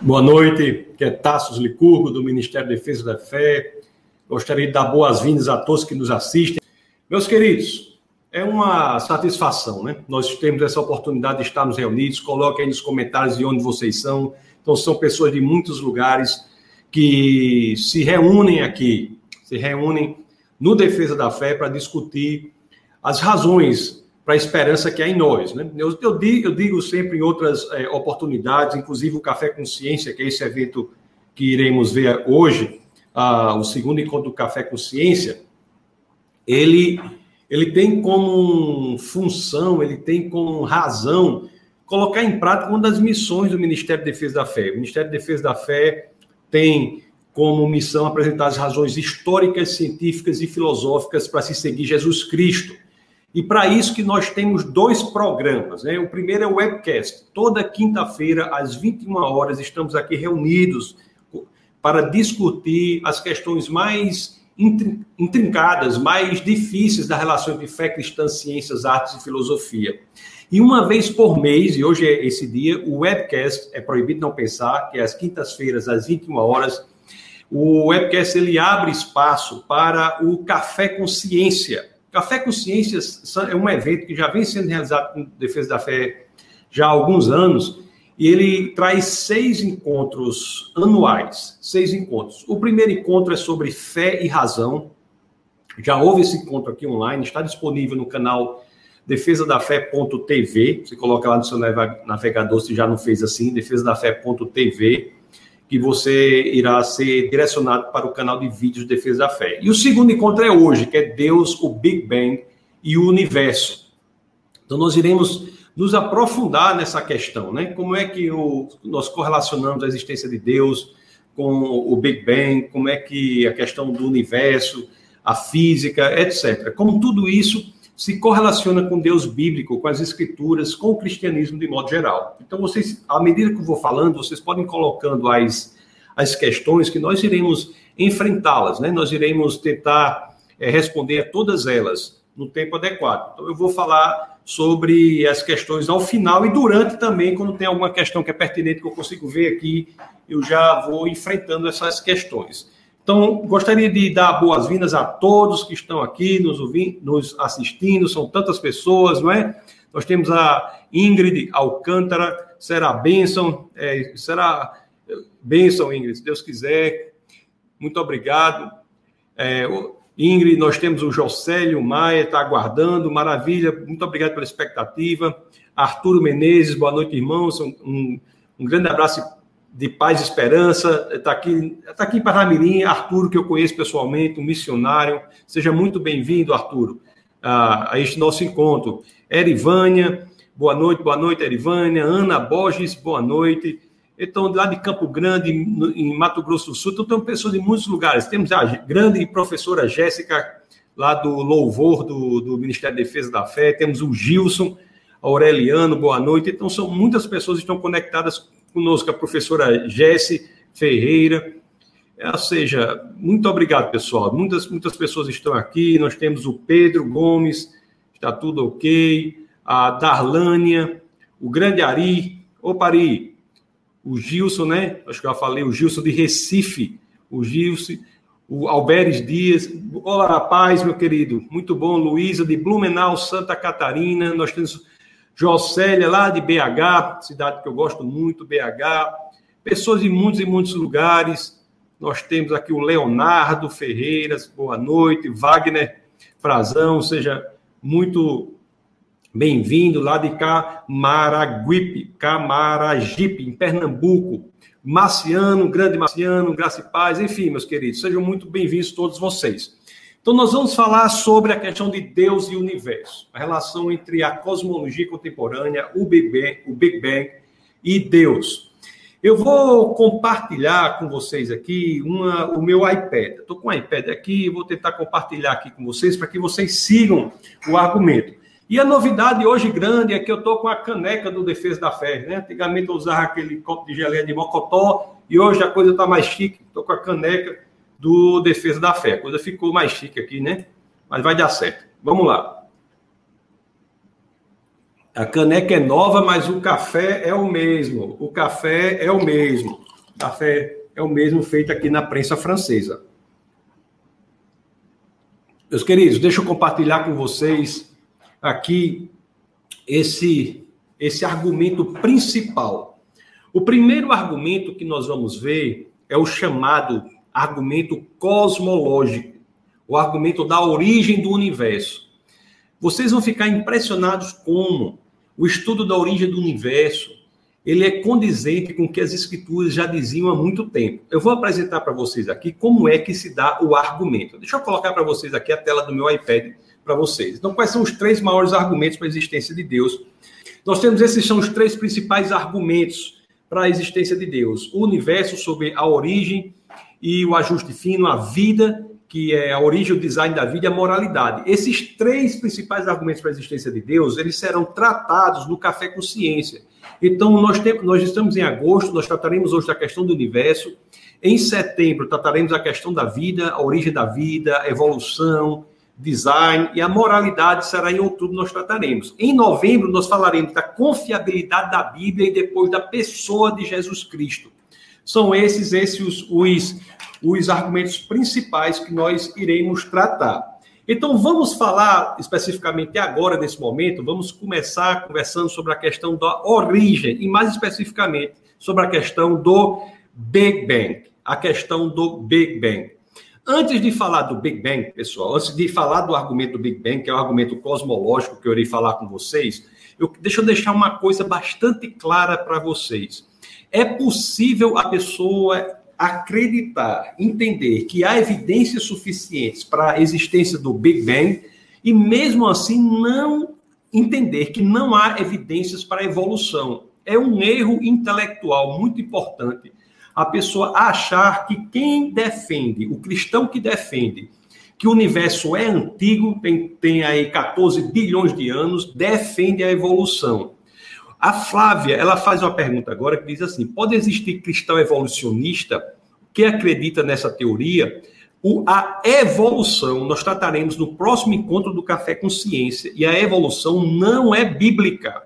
Boa noite, que é Tassos Licurgo, do Ministério da Defesa da Fé. Gostaria de dar boas-vindas a todos que nos assistem. Meus queridos, é uma satisfação, né? Nós temos essa oportunidade de estarmos reunidos. Coloquem aí nos comentários de onde vocês são. Então, são pessoas de muitos lugares que se reúnem aqui, se reúnem no Defesa da Fé para discutir as razões para a esperança que há em nós. Né? Eu, eu, digo, eu digo sempre em outras é, oportunidades, inclusive o Café Consciência, que é esse evento que iremos ver hoje, ah, o segundo encontro do Café Consciência, ele, ele tem como função, ele tem como razão colocar em prática uma das missões do Ministério da Defesa da Fé. O Ministério da Defesa da Fé tem como missão apresentar as razões históricas, científicas e filosóficas para se seguir Jesus Cristo e para isso que nós temos dois programas. Né? O primeiro é o webcast. Toda quinta-feira, às 21 horas, estamos aqui reunidos para discutir as questões mais intrincadas, mais difíceis da relação entre fé cristã, ciências, artes e filosofia. E uma vez por mês, e hoje é esse dia, o webcast é proibido não pensar, que é às quintas-feiras, às 21 horas, o webcast ele abre espaço para o café com ciência. Café com Ciências é um evento que já vem sendo realizado com Defesa da Fé já há alguns anos, e ele traz seis encontros anuais, seis encontros. O primeiro encontro é sobre fé e razão. Já houve esse encontro aqui online, está disponível no canal defesadafé.tv. Você coloca lá no seu navegador se já não fez assim, defesadafé.tv que você irá ser direcionado para o canal de vídeos de Defesa da Fé. E o segundo encontro é hoje, que é Deus, o Big Bang e o Universo. Então nós iremos nos aprofundar nessa questão, né? Como é que o, nós correlacionamos a existência de Deus com o Big Bang, como é que a questão do universo, a física, etc. Como tudo isso se correlaciona com Deus bíblico, com as escrituras, com o cristianismo de modo geral. Então, vocês, à medida que eu vou falando, vocês podem colocando as, as questões que nós iremos enfrentá-las, né? Nós iremos tentar é, responder a todas elas no tempo adequado. Então, eu vou falar sobre as questões ao final e durante também, quando tem alguma questão que é pertinente que eu consigo ver aqui, eu já vou enfrentando essas questões. Então, gostaria de dar boas-vindas a todos que estão aqui nos, ouvindo, nos assistindo, são tantas pessoas, não é? Nós temos a Ingrid Alcântara, será bênção, é, será bênção, Ingrid, se Deus quiser. Muito obrigado. É, Ingrid, nós temos o Jocélio Maia, está aguardando, maravilha, muito obrigado pela expectativa. Arturo Menezes, boa noite, irmãos. Um, um grande abraço de paz e esperança. Está aqui, tá aqui em Parnamirim, Arturo, que eu conheço pessoalmente, um missionário. Seja muito bem-vindo, Arturo, a, a, este nosso encontro. Erivânia, boa noite, boa noite, Erivânia. Ana Borges, boa noite. Então, lá de Campo Grande, em Mato Grosso do Sul, então tem pessoas de muitos lugares. Temos a grande professora Jéssica, lá do Louvor do, do Ministério da Defesa da Fé. Temos o Gilson, Aureliano, boa noite. Então, são muitas pessoas que estão conectadas conosco a professora Jesse Ferreira. Ou seja, muito obrigado, pessoal. Muitas, muitas pessoas estão aqui. Nós temos o Pedro Gomes, está tudo ok. A Darlânia, o grande Ari. Opa, Ari. O Gilson, né? Acho que eu já falei, o Gilson de Recife. O Gilson, o Alberes Dias. Olá, paz, meu querido. Muito bom. Luísa de Blumenau, Santa Catarina. Nós temos Jocélia, lá de BH, cidade que eu gosto muito, BH. Pessoas de muitos e muitos lugares. Nós temos aqui o Leonardo Ferreiras, boa noite. Wagner Frazão, seja muito bem-vindo lá de Camaraguipe, Camaragipe, em Pernambuco. Marciano, grande Marciano, graça e paz, enfim, meus queridos, sejam muito bem-vindos todos vocês. Então, nós vamos falar sobre a questão de Deus e universo, a relação entre a cosmologia contemporânea, o Big Bang, o Big Bang e Deus. Eu vou compartilhar com vocês aqui uma, o meu iPad. Estou com o iPad aqui vou tentar compartilhar aqui com vocês para que vocês sigam o argumento. E a novidade hoje grande é que eu estou com a caneca do Defesa da Fé. Né? Antigamente eu usava aquele copo de geleia de mocotó e hoje a coisa está mais chique. Estou com a caneca do Defesa da Fé. A coisa ficou mais chique aqui, né? Mas vai dar certo. Vamos lá. A caneca é nova, mas o café é o mesmo. O café é o mesmo. café é o mesmo feito aqui na prensa francesa. Meus queridos, deixa eu compartilhar com vocês aqui esse, esse argumento principal. O primeiro argumento que nós vamos ver é o chamado argumento cosmológico, o argumento da origem do universo. Vocês vão ficar impressionados como o estudo da origem do universo ele é condizente com o que as escrituras já diziam há muito tempo. Eu vou apresentar para vocês aqui como é que se dá o argumento. Deixa eu colocar para vocês aqui a tela do meu iPad para vocês. Então, quais são os três maiores argumentos para a existência de Deus? Nós temos esses são os três principais argumentos para a existência de Deus: o universo sobre a origem e o ajuste fino, a vida, que é a origem, o design da vida e a moralidade. Esses três principais argumentos para a existência de Deus, eles serão tratados no Café com Ciência. Então, nós, temos, nós estamos em agosto, nós trataremos hoje da questão do universo. Em setembro, trataremos a questão da vida, a origem da vida, a evolução, design e a moralidade será em outubro, nós trataremos. Em novembro, nós falaremos da confiabilidade da Bíblia e depois da pessoa de Jesus Cristo. São esses, esses os, os, os argumentos principais que nós iremos tratar. Então, vamos falar especificamente agora, nesse momento, vamos começar conversando sobre a questão da origem, e mais especificamente sobre a questão do Big Bang. A questão do Big Bang. Antes de falar do Big Bang, pessoal, antes de falar do argumento do Big Bang, que é o argumento cosmológico que eu irei falar com vocês, eu, deixa eu deixar uma coisa bastante clara para vocês. É possível a pessoa acreditar, entender que há evidências suficientes para a existência do Big Bang e mesmo assim não entender que não há evidências para a evolução. É um erro intelectual muito importante a pessoa achar que quem defende, o cristão que defende que o universo é antigo, tem, tem aí 14 bilhões de anos, defende a evolução. A Flávia, ela faz uma pergunta agora que diz assim: pode existir cristão evolucionista que acredita nessa teoria? O, a evolução, nós trataremos no próximo encontro do Café Consciência, e a evolução não é bíblica.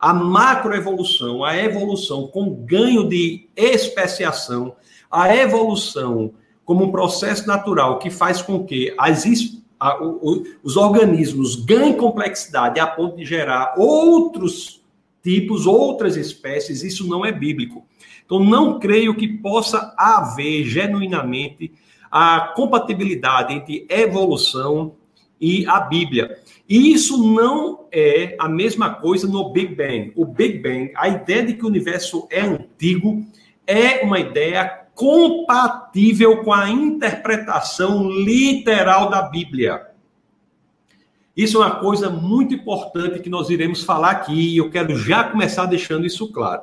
A macroevolução, a evolução com ganho de especiação, a evolução como um processo natural que faz com que as, a, o, os organismos ganhem complexidade a ponto de gerar outros tipos, outras espécies, isso não é bíblico. Então, não creio que possa haver genuinamente a compatibilidade entre evolução e a Bíblia. E isso não é a mesma coisa no Big Bang. O Big Bang, a ideia de que o universo é antigo, é uma ideia compatível com a interpretação literal da Bíblia. Isso é uma coisa muito importante que nós iremos falar aqui e eu quero já começar deixando isso claro.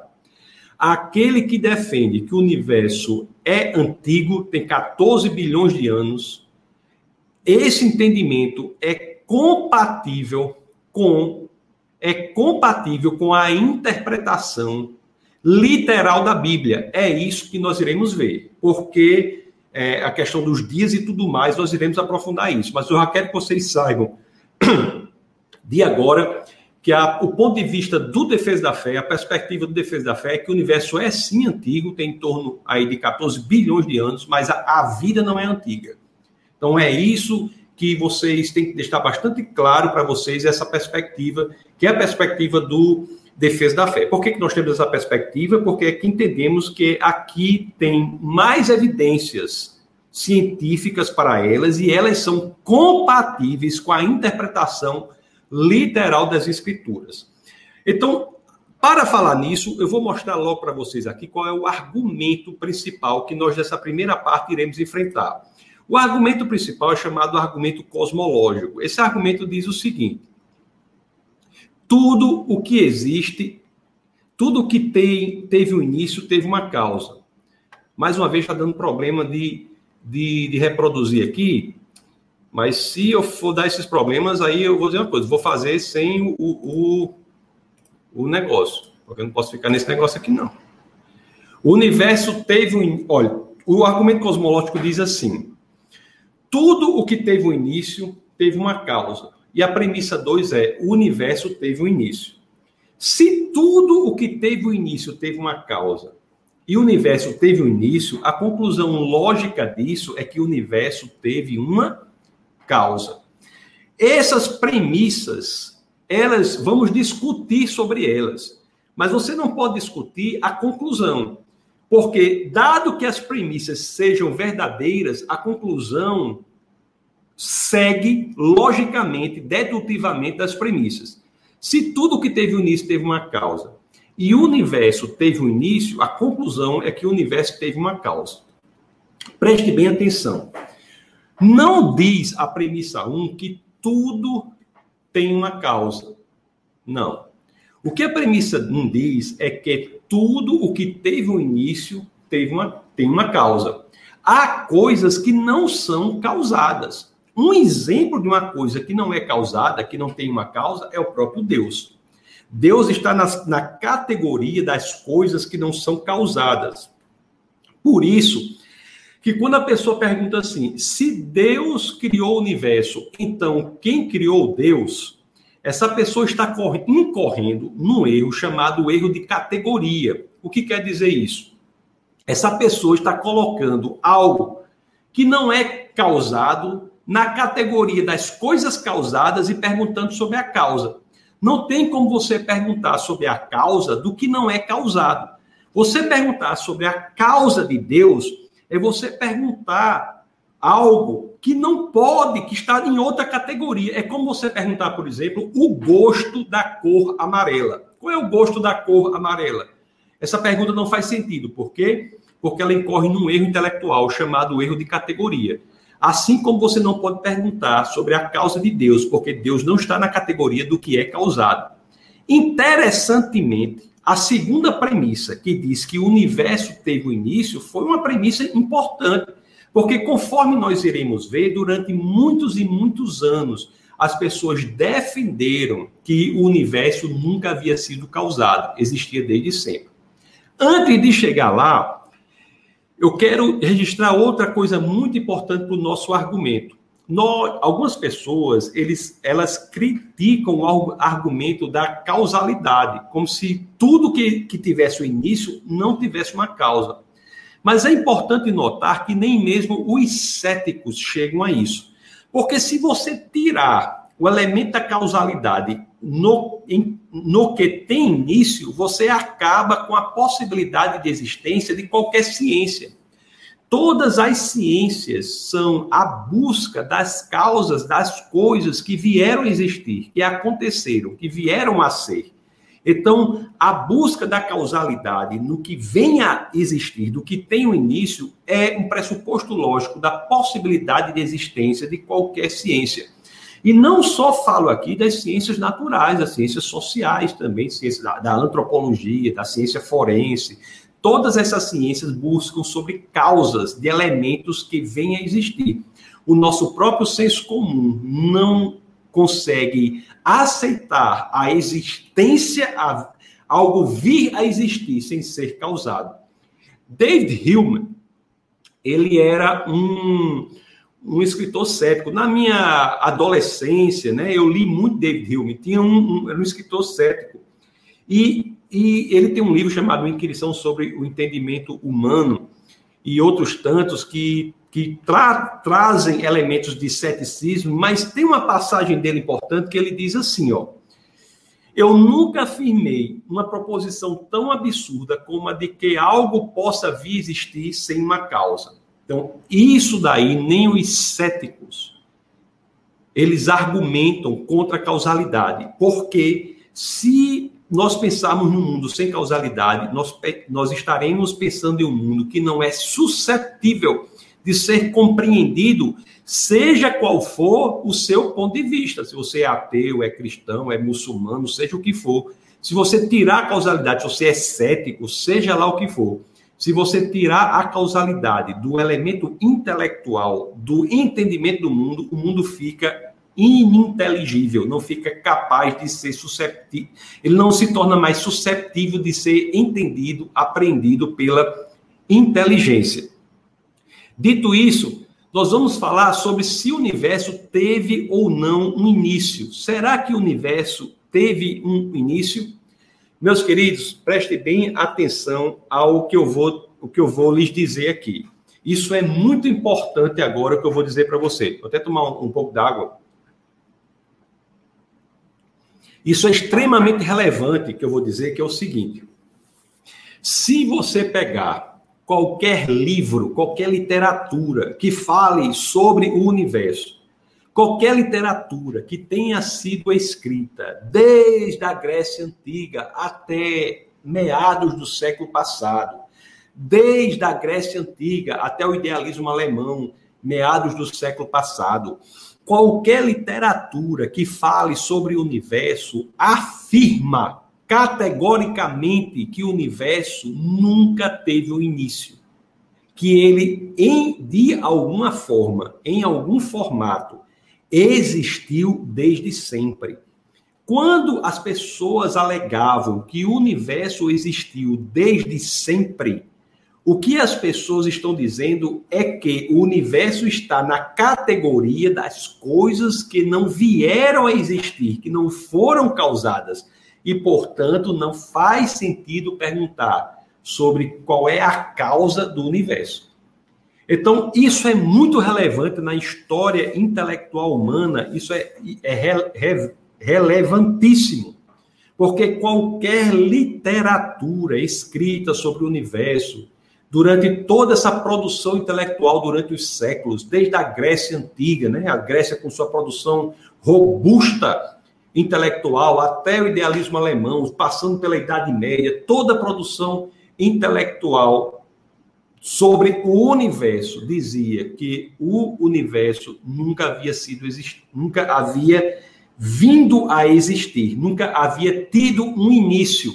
Aquele que defende que o universo é antigo, tem 14 bilhões de anos, esse entendimento é compatível com é compatível com a interpretação literal da Bíblia. É isso que nós iremos ver, porque é, a questão dos dias e tudo mais, nós iremos aprofundar isso. Mas eu já quero que vocês saibam de agora, que a, o ponto de vista do defesa da fé, a perspectiva do defesa da fé é que o universo é sim antigo, tem em torno aí de 14 bilhões de anos, mas a, a vida não é antiga. Então é isso que vocês têm que deixar bastante claro para vocês essa perspectiva, que é a perspectiva do defesa da fé. Por que, que nós temos essa perspectiva? Porque é que entendemos que aqui tem mais evidências científicas para elas e elas são compatíveis com a interpretação literal das escrituras. Então, para falar nisso, eu vou mostrar logo para vocês aqui qual é o argumento principal que nós dessa primeira parte iremos enfrentar. O argumento principal é chamado argumento cosmológico. Esse argumento diz o seguinte: tudo o que existe, tudo o que tem, teve um início, teve uma causa. Mais uma vez está dando problema de de, de reproduzir aqui, mas se eu for dar esses problemas, aí eu vou dizer uma coisa, vou fazer sem o, o, o negócio, porque eu não posso ficar nesse negócio aqui, não. O universo teve um. Olha, o argumento cosmológico diz assim: tudo o que teve um início teve uma causa. E a premissa 2 é: o universo teve um início. Se tudo o que teve um início teve uma causa, e o universo teve um início, a conclusão lógica disso é que o universo teve uma causa. Essas premissas, elas, vamos discutir sobre elas, mas você não pode discutir a conclusão, porque dado que as premissas sejam verdadeiras, a conclusão segue logicamente, dedutivamente das premissas. Se tudo que teve início teve uma causa, e o universo teve um início, a conclusão é que o universo teve uma causa. Preste bem atenção. Não diz a premissa 1 que tudo tem uma causa. Não. O que a premissa 1 diz é que tudo o que teve um início teve uma, tem uma causa. Há coisas que não são causadas. Um exemplo de uma coisa que não é causada, que não tem uma causa, é o próprio Deus. Deus está na, na categoria das coisas que não são causadas. Por isso, que quando a pessoa pergunta assim, se Deus criou o universo, então quem criou Deus? Essa pessoa está incorrendo num erro chamado erro de categoria. O que quer dizer isso? Essa pessoa está colocando algo que não é causado na categoria das coisas causadas e perguntando sobre a causa. Não tem como você perguntar sobre a causa do que não é causado. Você perguntar sobre a causa de Deus é você perguntar algo que não pode, que está em outra categoria. É como você perguntar, por exemplo, o gosto da cor amarela. Qual é o gosto da cor amarela? Essa pergunta não faz sentido. Por quê? Porque ela incorre num erro intelectual chamado erro de categoria. Assim como você não pode perguntar sobre a causa de Deus, porque Deus não está na categoria do que é causado. Interessantemente, a segunda premissa, que diz que o universo teve o início, foi uma premissa importante, porque conforme nós iremos ver, durante muitos e muitos anos, as pessoas defenderam que o universo nunca havia sido causado, existia desde sempre. Antes de chegar lá, eu quero registrar outra coisa muito importante para o nosso argumento. Nós, algumas pessoas, eles, elas criticam o argumento da causalidade, como se tudo que, que tivesse o início não tivesse uma causa. Mas é importante notar que nem mesmo os céticos chegam a isso. Porque se você tirar o elemento da causalidade no, em, no que tem início, você acaba com a possibilidade de existência de qualquer ciência. Todas as ciências são a busca das causas das coisas que vieram a existir, que aconteceram, que vieram a ser. Então, a busca da causalidade no que vem a existir, do que tem o início, é um pressuposto lógico da possibilidade de existência de qualquer ciência. E não só falo aqui das ciências naturais, das ciências sociais também, ciência da, da antropologia, da ciência forense. Todas essas ciências buscam sobre causas de elementos que vêm a existir. O nosso próprio senso comum não consegue aceitar a existência, a, algo vir a existir sem ser causado. David Hume, ele era um, um escritor cético. Na minha adolescência, né, eu li muito David Hume, tinha um, um, era um escritor cético. E, e ele tem um livro chamado Inquirição sobre o Entendimento Humano e outros tantos que, que tra, trazem elementos de ceticismo, mas tem uma passagem dele importante que ele diz assim, ó, eu nunca afirmei uma proposição tão absurda como a de que algo possa vir existir sem uma causa. Então, isso daí nem os céticos eles argumentam contra a causalidade, porque se nós pensarmos num mundo sem causalidade, nós, nós estaremos pensando em um mundo que não é suscetível de ser compreendido, seja qual for o seu ponto de vista. Se você é ateu, é cristão, é muçulmano, seja o que for. Se você tirar a causalidade, se você é cético, seja lá o que for, se você tirar a causalidade do elemento intelectual, do entendimento do mundo, o mundo fica ininteligível, não fica capaz de ser susceptível, ele não se torna mais susceptível de ser entendido, aprendido pela inteligência. Dito isso, nós vamos falar sobre se o universo teve ou não um início. Será que o universo teve um início? Meus queridos, preste bem atenção ao que eu vou, o que eu vou lhes dizer aqui. Isso é muito importante agora que eu vou dizer para você. Vou até tomar um, um pouco d'água. Isso é extremamente relevante que eu vou dizer que é o seguinte: se você pegar qualquer livro, qualquer literatura que fale sobre o universo, qualquer literatura que tenha sido escrita desde a Grécia antiga até meados do século passado, desde a Grécia antiga até o idealismo alemão, meados do século passado, qualquer literatura que fale sobre o universo afirma categoricamente que o universo nunca teve um início. Que ele, em, de alguma forma, em algum formato, existiu desde sempre. Quando as pessoas alegavam que o universo existiu desde sempre, o que as pessoas estão dizendo é que o universo está na categoria das coisas que não vieram a existir, que não foram causadas. E, portanto, não faz sentido perguntar sobre qual é a causa do universo. Então, isso é muito relevante na história intelectual humana, isso é, é re, re, relevantíssimo. Porque qualquer literatura escrita sobre o universo, durante toda essa produção intelectual durante os séculos, desde a Grécia antiga, né? a Grécia com sua produção robusta intelectual, até o idealismo alemão, passando pela Idade Média, toda a produção intelectual sobre o universo dizia que o universo nunca havia sido nunca havia vindo a existir, nunca havia tido um início.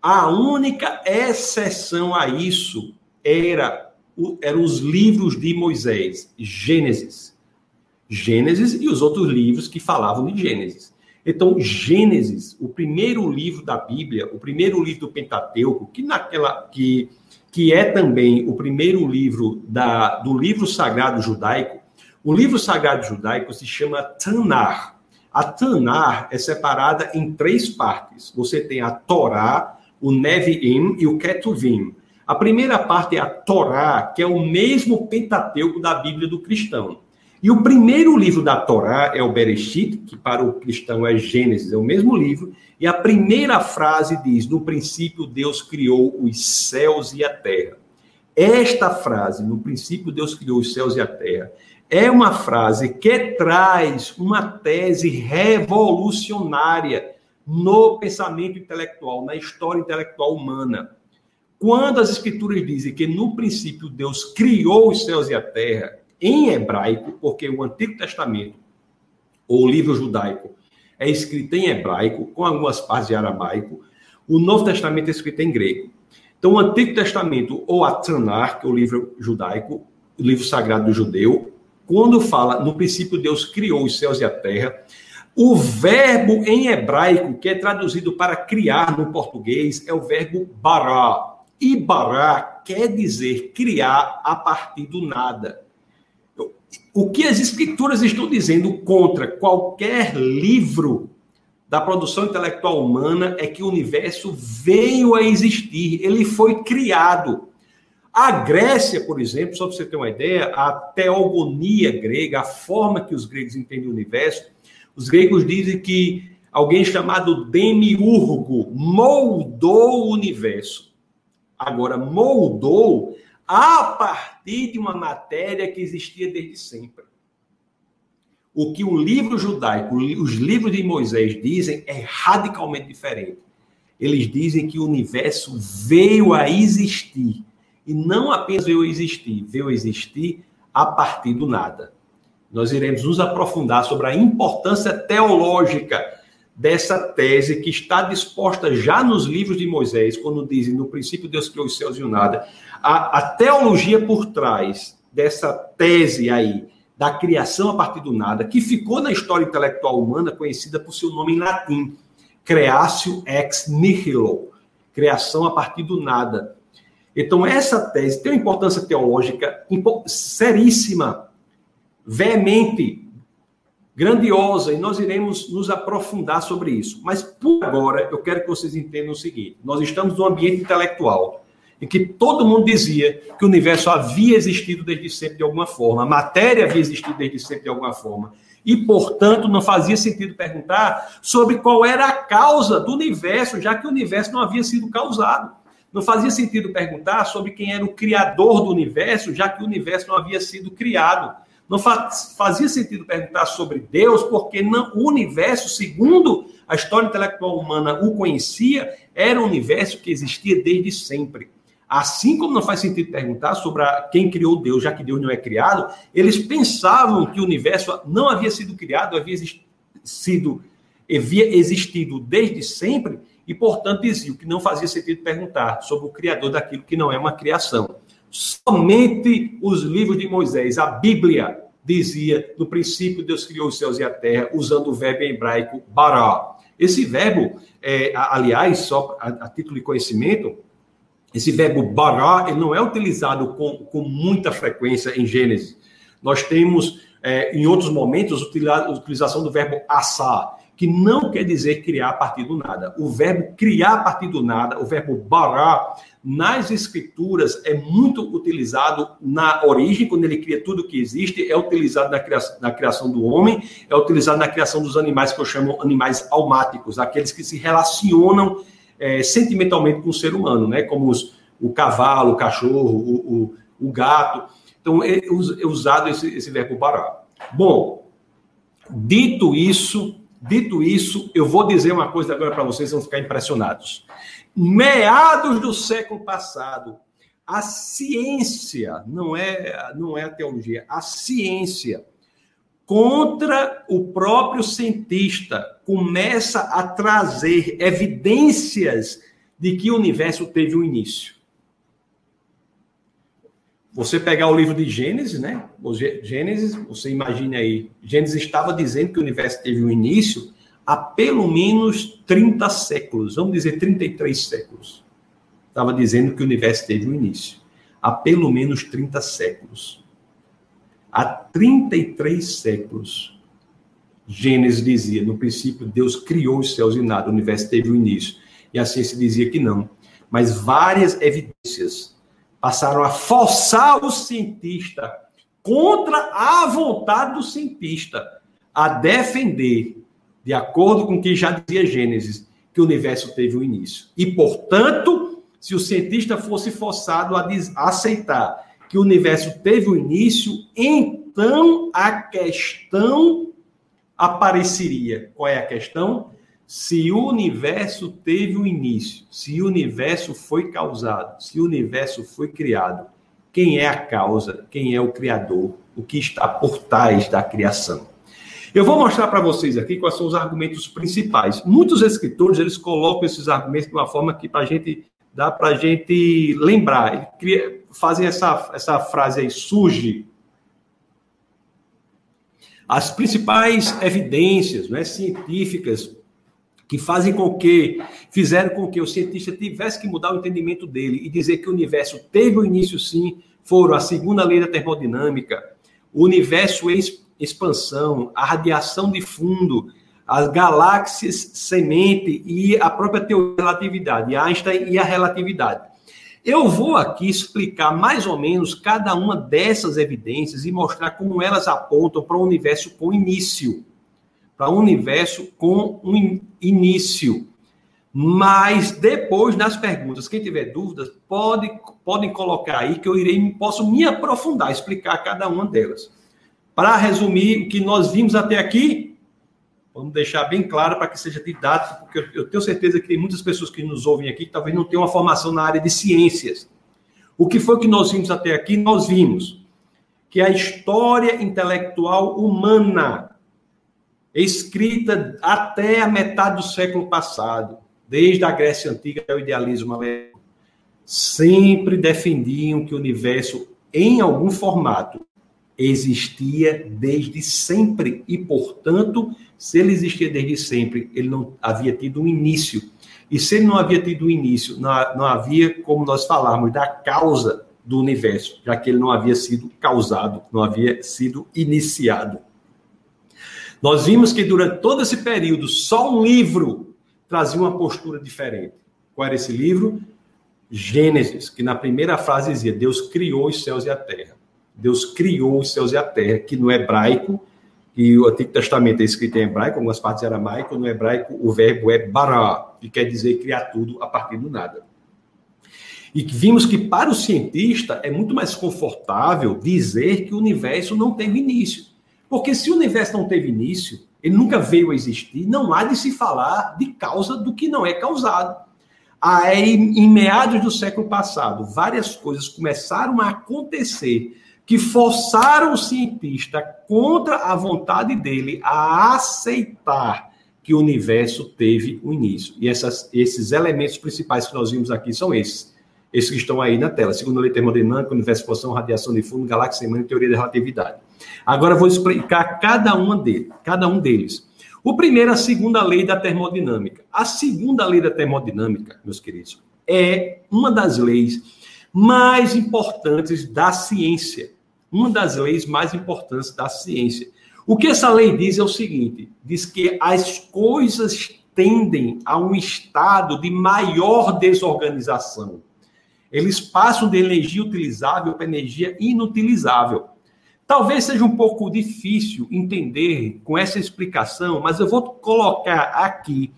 A única exceção a isso era eram os livros de Moisés, Gênesis. Gênesis e os outros livros que falavam de Gênesis. Então, Gênesis, o primeiro livro da Bíblia, o primeiro livro do Pentateuco, que naquela que, que é também o primeiro livro da, do livro sagrado judaico, o livro sagrado judaico se chama Tanar. A Tanar é separada em três partes. Você tem a Torá, o Nevi'im e o Ketuvim. A primeira parte é a Torá, que é o mesmo Pentateuco da Bíblia do cristão. E o primeiro livro da Torá é o Bereshit, que para o cristão é Gênesis, é o mesmo livro, e a primeira frase diz: No princípio Deus criou os céus e a terra. Esta frase, no princípio Deus criou os céus e a terra, é uma frase que traz uma tese revolucionária no pensamento intelectual, na história intelectual humana. Quando as escrituras dizem que no princípio Deus criou os céus e a terra, em hebraico, porque o Antigo Testamento, ou o livro judaico, é escrito em hebraico, com algumas partes de aramaico, o Novo Testamento é escrito em grego. Então, o Antigo Testamento, ou a que é o livro judaico, o livro sagrado do judeu, quando fala no princípio Deus criou os céus e a terra, o verbo em hebraico, que é traduzido para criar no português, é o verbo bará. E bará quer dizer criar a partir do nada. O que as escrituras estão dizendo contra qualquer livro da produção intelectual humana é que o universo veio a existir, ele foi criado. A Grécia, por exemplo, só para você ter uma ideia, a teogonia grega, a forma que os gregos entendem o universo, os gregos dizem que alguém chamado demiurgo moldou o universo. Agora, moldou a partir de uma matéria que existia desde sempre. O que o livro judaico, os livros de Moisés dizem é radicalmente diferente. Eles dizem que o universo veio a existir. E não apenas veio a existir, veio a existir a partir do nada. Nós iremos nos aprofundar sobre a importância teológica dessa tese que está disposta já nos livros de Moisés, quando dizem no princípio Deus criou os céus e o nada. A, a teologia por trás dessa tese aí, da criação a partir do nada, que ficou na história intelectual humana conhecida por seu nome em latim, creatio ex nihilo, criação a partir do nada. Então, essa tese tem uma importância teológica seríssima, veemente, grandiosa e nós iremos nos aprofundar sobre isso. Mas por agora, eu quero que vocês entendam o seguinte: nós estamos num ambiente intelectual em que todo mundo dizia que o universo havia existido desde sempre de alguma forma, a matéria havia existido desde sempre de alguma forma. E, portanto, não fazia sentido perguntar sobre qual era a causa do universo, já que o universo não havia sido causado. Não fazia sentido perguntar sobre quem era o criador do universo, já que o universo não havia sido criado. Não fazia sentido perguntar sobre Deus, porque não, o universo, segundo a história intelectual humana o conhecia, era um universo que existia desde sempre. Assim como não faz sentido perguntar sobre quem criou Deus, já que Deus não é criado, eles pensavam que o universo não havia sido criado, havia sido havia existido desde sempre, e portanto diziam que não fazia sentido perguntar sobre o criador daquilo que não é uma criação. Somente os livros de Moisés, a Bíblia, dizia no princípio Deus criou os céus e a terra, usando o verbo em hebraico bará. Esse verbo, é, aliás, só a, a título de conhecimento, esse verbo bará, não é utilizado com, com muita frequência em Gênesis. Nós temos, é, em outros momentos, a utilização do verbo assar, que não quer dizer criar a partir do nada. O verbo criar a partir do nada, o verbo bará, nas escrituras é muito utilizado na origem, quando ele cria tudo que existe, é utilizado na criação, na criação do homem, é utilizado na criação dos animais que eu chamo animais almáticos, aqueles que se relacionam é, sentimentalmente com o ser humano, né? Como os, o cavalo, o cachorro, o, o, o gato. Então, é, é usado esse, esse verbo bará. Bom, dito isso, dito isso, eu vou dizer uma coisa agora para vocês, vão ficar impressionados. Meados do século passado, a ciência, não é, não é a teologia, a ciência contra o próprio cientista começa a trazer evidências de que o universo teve um início. Você pegar o livro de Gênesis, né? Gênesis, você imagine aí, Gênesis estava dizendo que o universo teve um início há pelo menos 30 séculos, vamos dizer 33 séculos. Estava dizendo que o universo teve um início há pelo menos 30 séculos. Há 33 séculos, Gênesis dizia: no princípio, Deus criou os céus e nada, o universo teve um início. E a ciência dizia que não. Mas várias evidências passaram a forçar o cientista contra a vontade do cientista a defender, de acordo com o que já dizia Gênesis, que o universo teve um início. E, portanto, se o cientista fosse forçado a aceitar que o universo teve um início, então a questão apareceria. Qual é a questão? Se o universo teve um início, se o universo foi causado, se o universo foi criado, quem é a causa? Quem é o criador? O que está por trás da criação? Eu vou mostrar para vocês aqui quais são os argumentos principais. Muitos escritores eles colocam esses argumentos de uma forma que para gente dá para a gente lembrar. Fazem essa, essa frase aí, surge. As principais evidências né, científicas que fazem com que, fizeram com que o cientista tivesse que mudar o entendimento dele e dizer que o universo teve um início sim, foram a segunda lei da termodinâmica, o universo em expansão, a radiação de fundo, as galáxias semente e a própria teoria da relatividade, Einstein e a relatividade. Eu vou aqui explicar mais ou menos cada uma dessas evidências e mostrar como elas apontam para um universo com início, para um universo com um início. Mas depois, nas perguntas, quem tiver dúvidas, pode, podem colocar aí que eu irei, posso me aprofundar, explicar cada uma delas. Para resumir o que nós vimos até aqui, Vamos deixar bem claro para que seja didático, porque eu tenho certeza que tem muitas pessoas que nos ouvem aqui que talvez não tenham uma formação na área de ciências. O que foi que nós vimos até aqui? Nós vimos que a história intelectual humana, escrita até a metade do século passado, desde a Grécia Antiga até o idealismo sempre defendiam que o universo, em algum formato, existia desde sempre e, portanto, se ele existia desde sempre, ele não havia tido um início. E se ele não havia tido um início, não, não havia como nós falarmos da causa do universo, já que ele não havia sido causado, não havia sido iniciado. Nós vimos que durante todo esse período, só um livro trazia uma postura diferente. Qual era esse livro? Gênesis, que na primeira frase dizia: Deus criou os céus e a terra. Deus criou os céus e a terra, que no hebraico, e o Antigo Testamento é escrito em hebraico, algumas partes em aramaico, no hebraico o verbo é bara, que quer dizer criar tudo a partir do nada. E vimos que para o cientista é muito mais confortável dizer que o universo não teve início. Porque se o universo não teve início, ele nunca veio a existir, não há de se falar de causa do que não é causado. Aí, em meados do século passado, várias coisas começaram a acontecer que forçaram o cientista, contra a vontade dele, a aceitar que o universo teve um início. E essas, esses elementos principais que nós vimos aqui são esses. Esses que estão aí na tela. Segundo a lei termodinâmica, universo, expansão, radiação de fundo, galáxia semana e teoria da relatividade. Agora eu vou explicar cada, uma dele, cada um deles. O primeiro, a segunda lei da termodinâmica. A segunda lei da termodinâmica, meus queridos, é uma das leis mais importantes da ciência. Uma das leis mais importantes da ciência. O que essa lei diz é o seguinte: diz que as coisas tendem a um estado de maior desorganização. Eles passam de energia utilizável para energia inutilizável. Talvez seja um pouco difícil entender com essa explicação, mas eu vou colocar aqui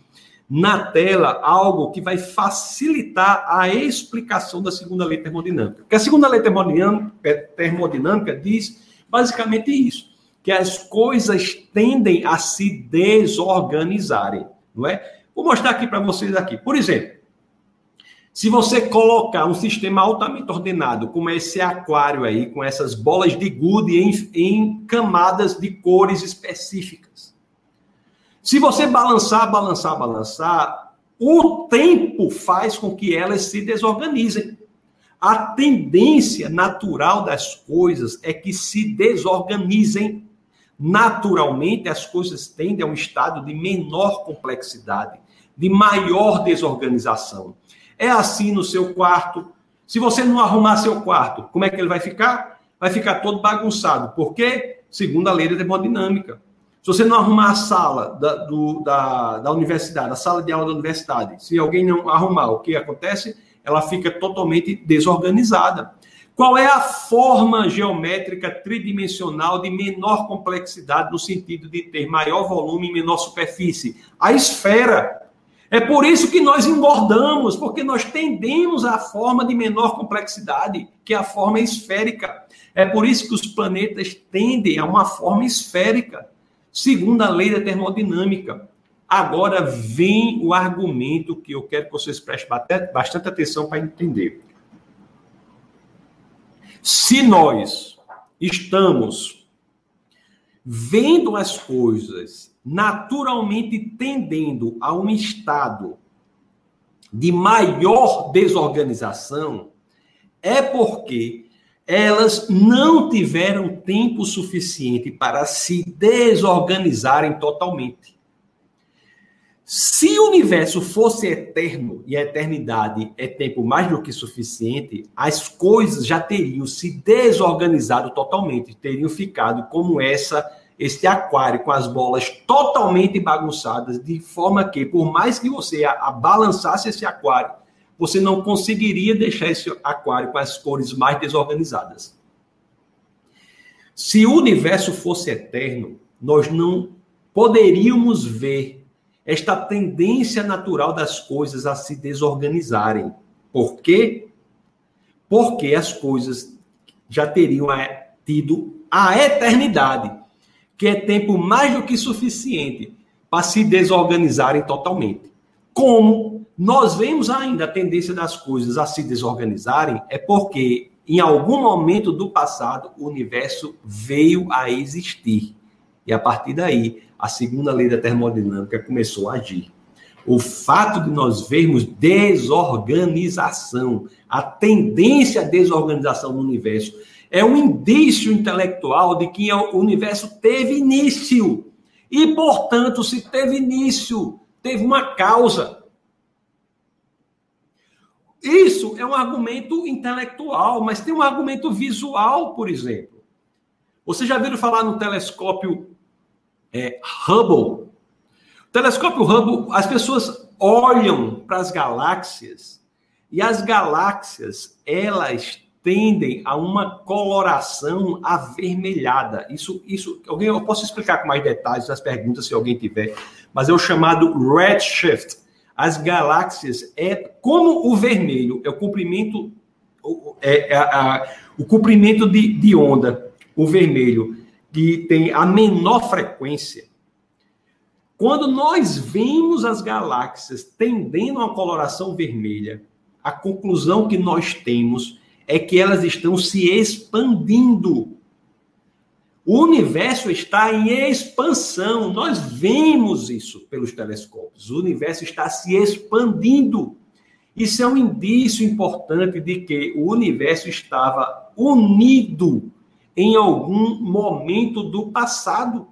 na tela algo que vai facilitar a explicação da segunda lei termodinâmica. Porque a segunda lei termodinâmica, diz basicamente isso, que as coisas tendem a se desorganizarem, não é? Vou mostrar aqui para vocês aqui. Por exemplo, se você colocar um sistema altamente ordenado, como esse aquário aí, com essas bolas de gude em, em camadas de cores específicas. Se você balançar, balançar, balançar, o tempo faz com que elas se desorganizem. A tendência natural das coisas é que se desorganizem. Naturalmente, as coisas tendem a um estado de menor complexidade, de maior desorganização. É assim no seu quarto. Se você não arrumar seu quarto, como é que ele vai ficar? Vai ficar todo bagunçado. Por quê? Segundo a lei da termodinâmica. Se você não arrumar a sala da, do, da, da universidade, a sala de aula da universidade, se alguém não arrumar, o que acontece? Ela fica totalmente desorganizada. Qual é a forma geométrica tridimensional de menor complexidade, no sentido de ter maior volume e menor superfície? A esfera. É por isso que nós engordamos, porque nós tendemos à forma de menor complexidade, que é a forma esférica. É por isso que os planetas tendem a uma forma esférica, segundo a lei da termodinâmica. Agora vem o argumento que eu quero que vocês prestem bastante atenção para entender. Se nós estamos vendo as coisas naturalmente tendendo a um estado de maior desorganização, é porque elas não tiveram tempo suficiente para se desorganizarem totalmente. Se o universo fosse eterno e a eternidade é tempo mais do que suficiente, as coisas já teriam se desorganizado totalmente, teriam ficado como essa este aquário com as bolas totalmente bagunçadas, de forma que, por mais que você balançasse esse aquário, você não conseguiria deixar esse aquário com as cores mais desorganizadas. Se o universo fosse eterno, nós não poderíamos ver esta tendência natural das coisas a se desorganizarem. Por quê? Porque as coisas já teriam é, tido a eternidade que é tempo mais do que suficiente para se desorganizarem totalmente. Como nós vemos ainda a tendência das coisas a se desorganizarem, é porque em algum momento do passado o universo veio a existir. E a partir daí, a segunda lei da termodinâmica começou a agir. O fato de nós vermos desorganização, a tendência à desorganização no universo, é um indício intelectual de que o universo teve início. E, portanto, se teve início, teve uma causa. Isso é um argumento intelectual, mas tem um argumento visual, por exemplo. Você já viu falar no telescópio é, Hubble. O telescópio Hubble, as pessoas olham para as galáxias e as galáxias, elas tendem a uma coloração avermelhada. Isso, isso, alguém, eu posso explicar com mais detalhes as perguntas se alguém tiver, mas é o chamado redshift. As galáxias é como o vermelho, é o comprimento, é, é a, o comprimento de, de onda, o vermelho, que tem a menor frequência. Quando nós vemos as galáxias tendendo a uma coloração vermelha, a conclusão que nós temos é que elas estão se expandindo. O universo está em expansão. Nós vemos isso pelos telescópios. O universo está se expandindo. Isso é um indício importante de que o universo estava unido em algum momento do passado.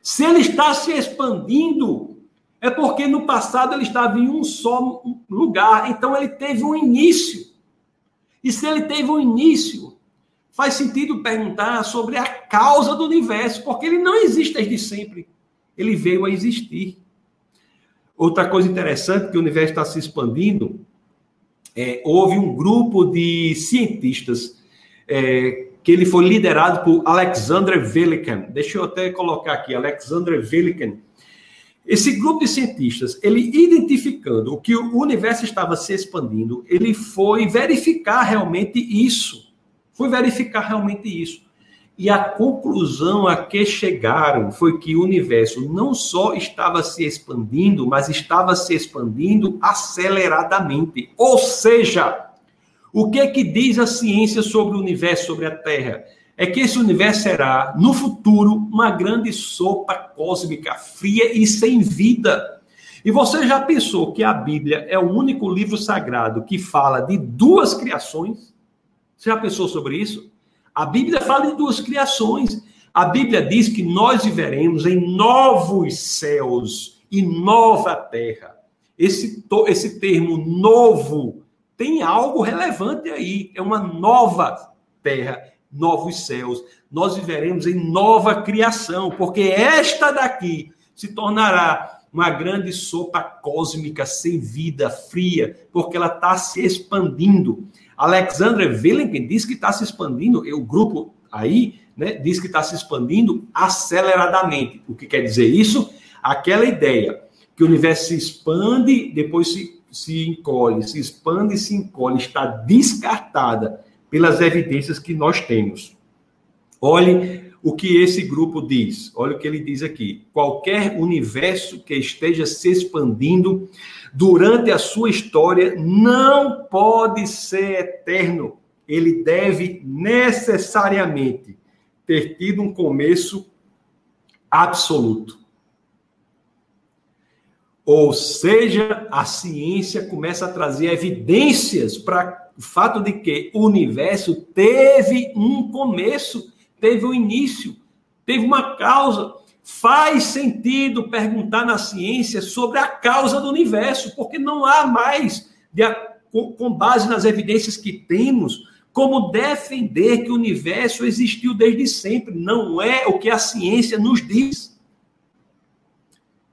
Se ele está se expandindo, é porque no passado ele estava em um só lugar. Então ele teve um início. E se ele teve um início, faz sentido perguntar sobre a causa do universo, porque ele não existe desde sempre. Ele veio a existir. Outra coisa interessante que o universo está se expandindo, é, houve um grupo de cientistas é, que ele foi liderado por Alexander Velikan. Deixa eu até colocar aqui, Alexander Velikan esse grupo de cientistas, ele identificando o que o universo estava se expandindo, ele foi verificar realmente isso. Foi verificar realmente isso. E a conclusão a que chegaram foi que o universo não só estava se expandindo, mas estava se expandindo aceleradamente. Ou seja, o que é que diz a ciência sobre o universo, sobre a Terra? É que esse universo será, no futuro, uma grande sopa cósmica, fria e sem vida. E você já pensou que a Bíblia é o único livro sagrado que fala de duas criações? Você já pensou sobre isso? A Bíblia fala de duas criações. A Bíblia diz que nós viveremos em novos céus e nova terra. Esse, esse termo novo tem algo relevante aí. É uma nova terra novos céus, nós viveremos em nova criação, porque esta daqui se tornará uma grande sopa cósmica sem vida, fria, porque ela está se expandindo. Alexandre Willing diz que está se expandindo, o grupo aí né, diz que está se expandindo aceleradamente. O que quer dizer isso? Aquela ideia que o universo se expande, depois se, se encolhe, se expande e se encolhe, está descartada pelas evidências que nós temos. Olhe o que esse grupo diz. Olha o que ele diz aqui. Qualquer universo que esteja se expandindo durante a sua história não pode ser eterno. Ele deve necessariamente ter tido um começo absoluto. Ou seja, a ciência começa a trazer evidências para o fato de que o universo teve um começo, teve um início, teve uma causa. Faz sentido perguntar na ciência sobre a causa do universo, porque não há mais, de, com base nas evidências que temos, como defender que o universo existiu desde sempre. Não é o que a ciência nos diz.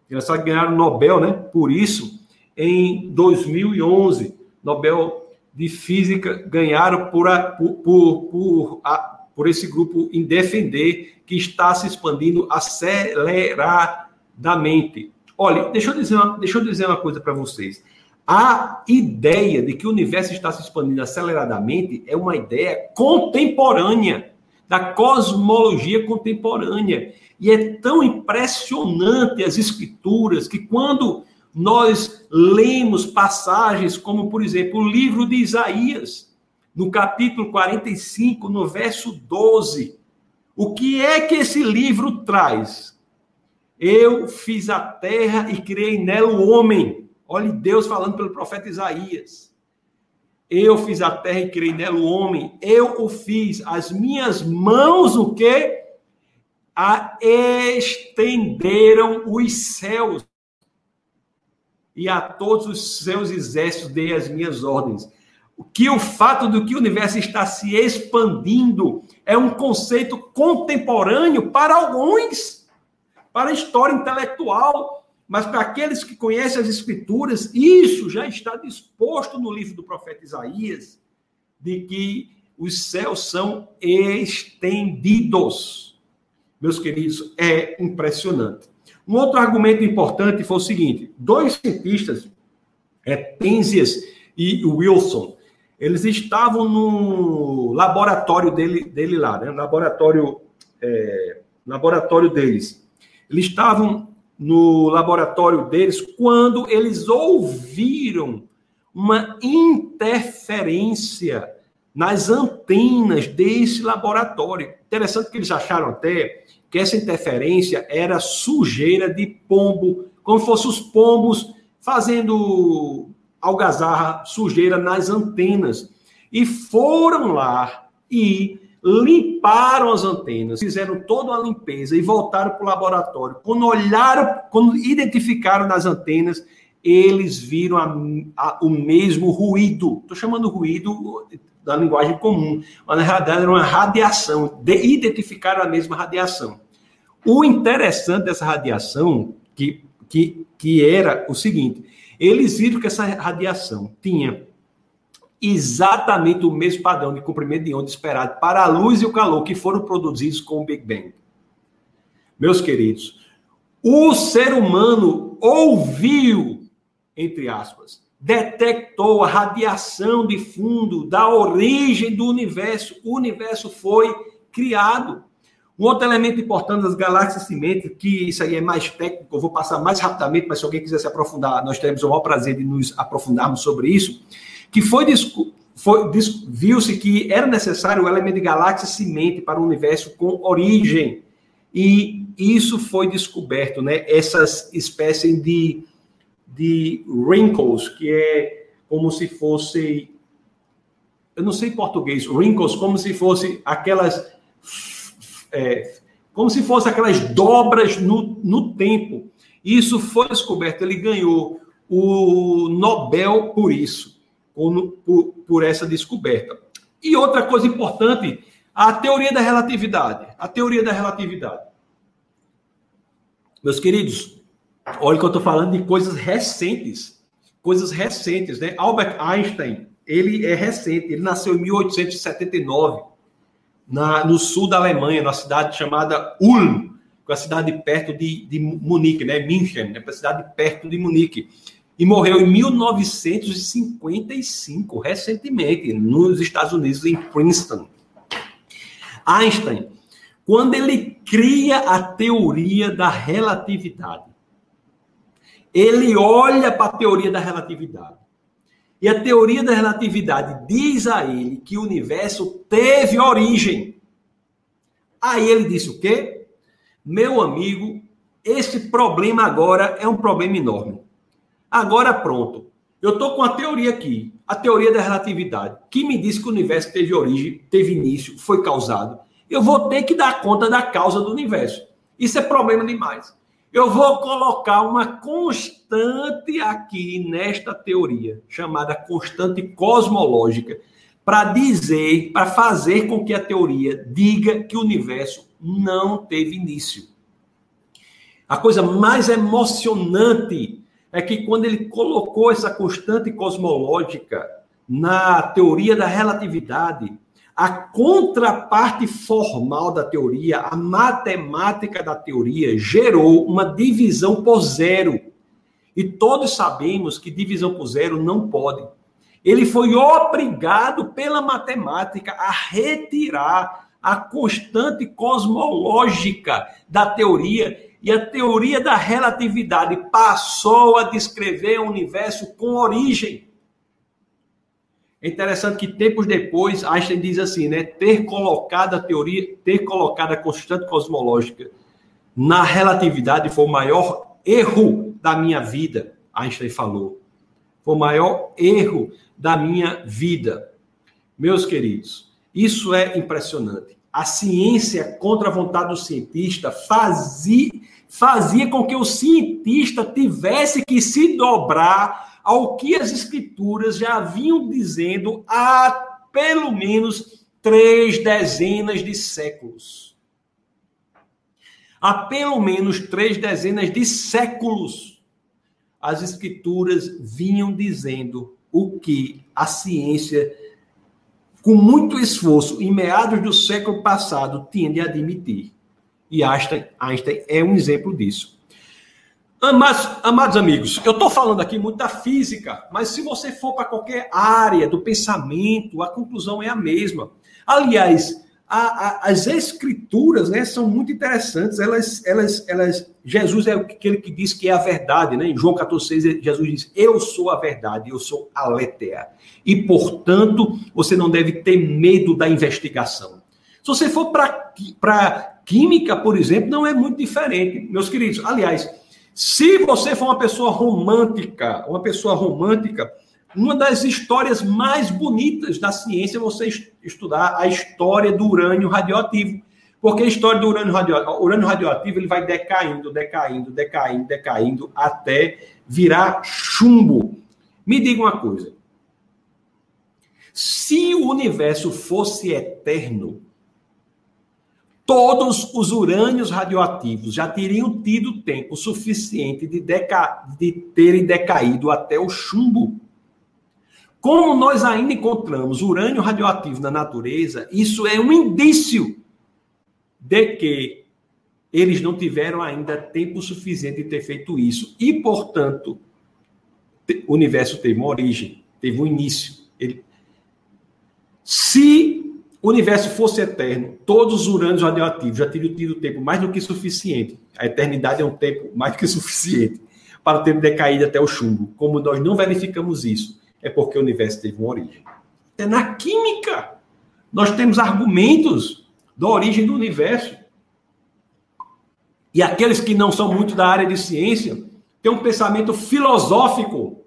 Engraçado ganharam o Nobel, né? Por isso, em 2011, Nobel de física ganharam por, a, por, por, por, a, por esse grupo em defender que está se expandindo aceleradamente. Olha, deixa eu dizer uma, deixa eu dizer uma coisa para vocês. A ideia de que o universo está se expandindo aceleradamente é uma ideia contemporânea, da cosmologia contemporânea. E é tão impressionante as escrituras que quando nós lemos passagens como, por exemplo, o livro de Isaías, no capítulo 45, no verso 12. O que é que esse livro traz? Eu fiz a terra e criei nela o homem. Olhe Deus falando pelo profeta Isaías. Eu fiz a terra e criei nela o homem. Eu o fiz. As minhas mãos, o quê? A estenderam os céus e a todos os seus exércitos dei as minhas ordens. Que o fato do que o universo está se expandindo é um conceito contemporâneo para alguns. para a história intelectual, mas para aqueles que conhecem as Escrituras, isso já está disposto no livro do profeta Isaías, de que os céus são estendidos. Meus queridos, é impressionante. Um outro argumento importante foi o seguinte: dois cientistas, é, Penzias e Wilson, eles estavam no laboratório dele, dele lá, né? laboratório, é, laboratório deles. Eles estavam no laboratório deles quando eles ouviram uma interferência nas antenas desse laboratório. Interessante que eles acharam até que essa interferência era sujeira de pombo, como fossem os pombos fazendo algazarra, sujeira nas antenas. E foram lá e limparam as antenas, fizeram toda uma limpeza e voltaram para o laboratório. Quando olharam, quando identificaram nas antenas, eles viram a, a, o mesmo ruído. Estou chamando ruído da linguagem comum, mas na realidade era uma radiação, de, identificaram a mesma radiação. O interessante dessa radiação, que, que, que era o seguinte, eles viram que essa radiação tinha exatamente o mesmo padrão de comprimento de onda esperado para a luz e o calor que foram produzidos com o Big Bang. Meus queridos, o ser humano ouviu, entre aspas, detectou a radiação de fundo da origem do universo. O universo foi criado. Um outro elemento importante das galáxias simêtricas, que isso aí é mais técnico, eu vou passar mais rapidamente, mas se alguém quiser se aprofundar, nós teremos o maior prazer de nos aprofundarmos sobre isso, que foi, foi viu-se que era necessário o elemento de galáxia simente para o universo com origem. E isso foi descoberto, né? Essas espécies de de wrinkles, que é como se fosse. Eu não sei em português, wrinkles, como se fosse aquelas. É, como se fosse aquelas dobras no, no tempo. Isso foi descoberto, ele ganhou o Nobel por isso, por, por essa descoberta. E outra coisa importante, a teoria da relatividade. A teoria da relatividade. Meus queridos, Olha que eu estou falando de coisas recentes. Coisas recentes, né? Albert Einstein, ele é recente, ele nasceu em 1879, na, no sul da Alemanha, na cidade chamada Ulm, que é a cidade perto de, de Munique, né? München, é a cidade perto de Munique. E morreu em 1955, recentemente, nos Estados Unidos, em Princeton. Einstein, quando ele cria a teoria da relatividade, ele olha para a teoria da relatividade. E a teoria da relatividade diz a ele que o universo teve origem. Aí ele disse o quê? Meu amigo, esse problema agora é um problema enorme. Agora pronto. Eu estou com a teoria aqui, a teoria da relatividade, que me diz que o universo teve origem, teve início, foi causado. Eu vou ter que dar conta da causa do universo. Isso é problema demais. Eu vou colocar uma constante aqui nesta teoria, chamada constante cosmológica, para dizer, para fazer com que a teoria diga que o universo não teve início. A coisa mais emocionante é que quando ele colocou essa constante cosmológica na teoria da relatividade, a contraparte formal da teoria, a matemática da teoria, gerou uma divisão por zero. E todos sabemos que divisão por zero não pode. Ele foi obrigado pela matemática a retirar a constante cosmológica da teoria e a teoria da relatividade passou a descrever o universo com origem. É interessante que tempos depois Einstein diz assim, né, ter colocado a teoria, ter colocado a constante cosmológica na relatividade foi o maior erro da minha vida, Einstein falou. Foi o maior erro da minha vida. Meus queridos, isso é impressionante. A ciência contra a vontade do cientista fazia, fazia com que o cientista tivesse que se dobrar ao que as escrituras já vinham dizendo há pelo menos três dezenas de séculos. Há pelo menos três dezenas de séculos, as escrituras vinham dizendo o que a ciência, com muito esforço, em meados do século passado, tinha de admitir. E Einstein, Einstein é um exemplo disso. Amados, amados amigos, eu estou falando aqui muito da física, mas se você for para qualquer área do pensamento, a conclusão é a mesma. Aliás, a, a, as escrituras né, são muito interessantes. Elas, elas, elas, Jesus é aquele que diz que é a verdade. Né? Em João 14,6, Jesus diz: Eu sou a verdade, eu sou a letéa. E, portanto, você não deve ter medo da investigação. Se você for para química, por exemplo, não é muito diferente, meus queridos. Aliás, se você for uma pessoa romântica, uma pessoa romântica, uma das histórias mais bonitas da ciência é você estudar a história do urânio radioativo. Porque a história do urânio radioativo, urânio radioativo ele vai decaindo, decaindo, decaindo, decaindo, até virar chumbo. Me diga uma coisa. Se o universo fosse eterno, todos os urânios radioativos já teriam tido tempo suficiente de, deca... de terem decaído até o chumbo. Como nós ainda encontramos urânio radioativo na natureza, isso é um indício de que eles não tiveram ainda tempo suficiente de ter feito isso. E, portanto, o universo teve uma origem, teve um início. Ele... Se o universo fosse eterno, todos os urânios radioativos já teriam tido tempo mais do que suficiente. A eternidade é um tempo mais do que suficiente para ter decaído até o chumbo. Como nós não verificamos isso, é porque o universo teve uma origem. É na química. Nós temos argumentos da origem do universo. E aqueles que não são muito da área de ciência têm um pensamento filosófico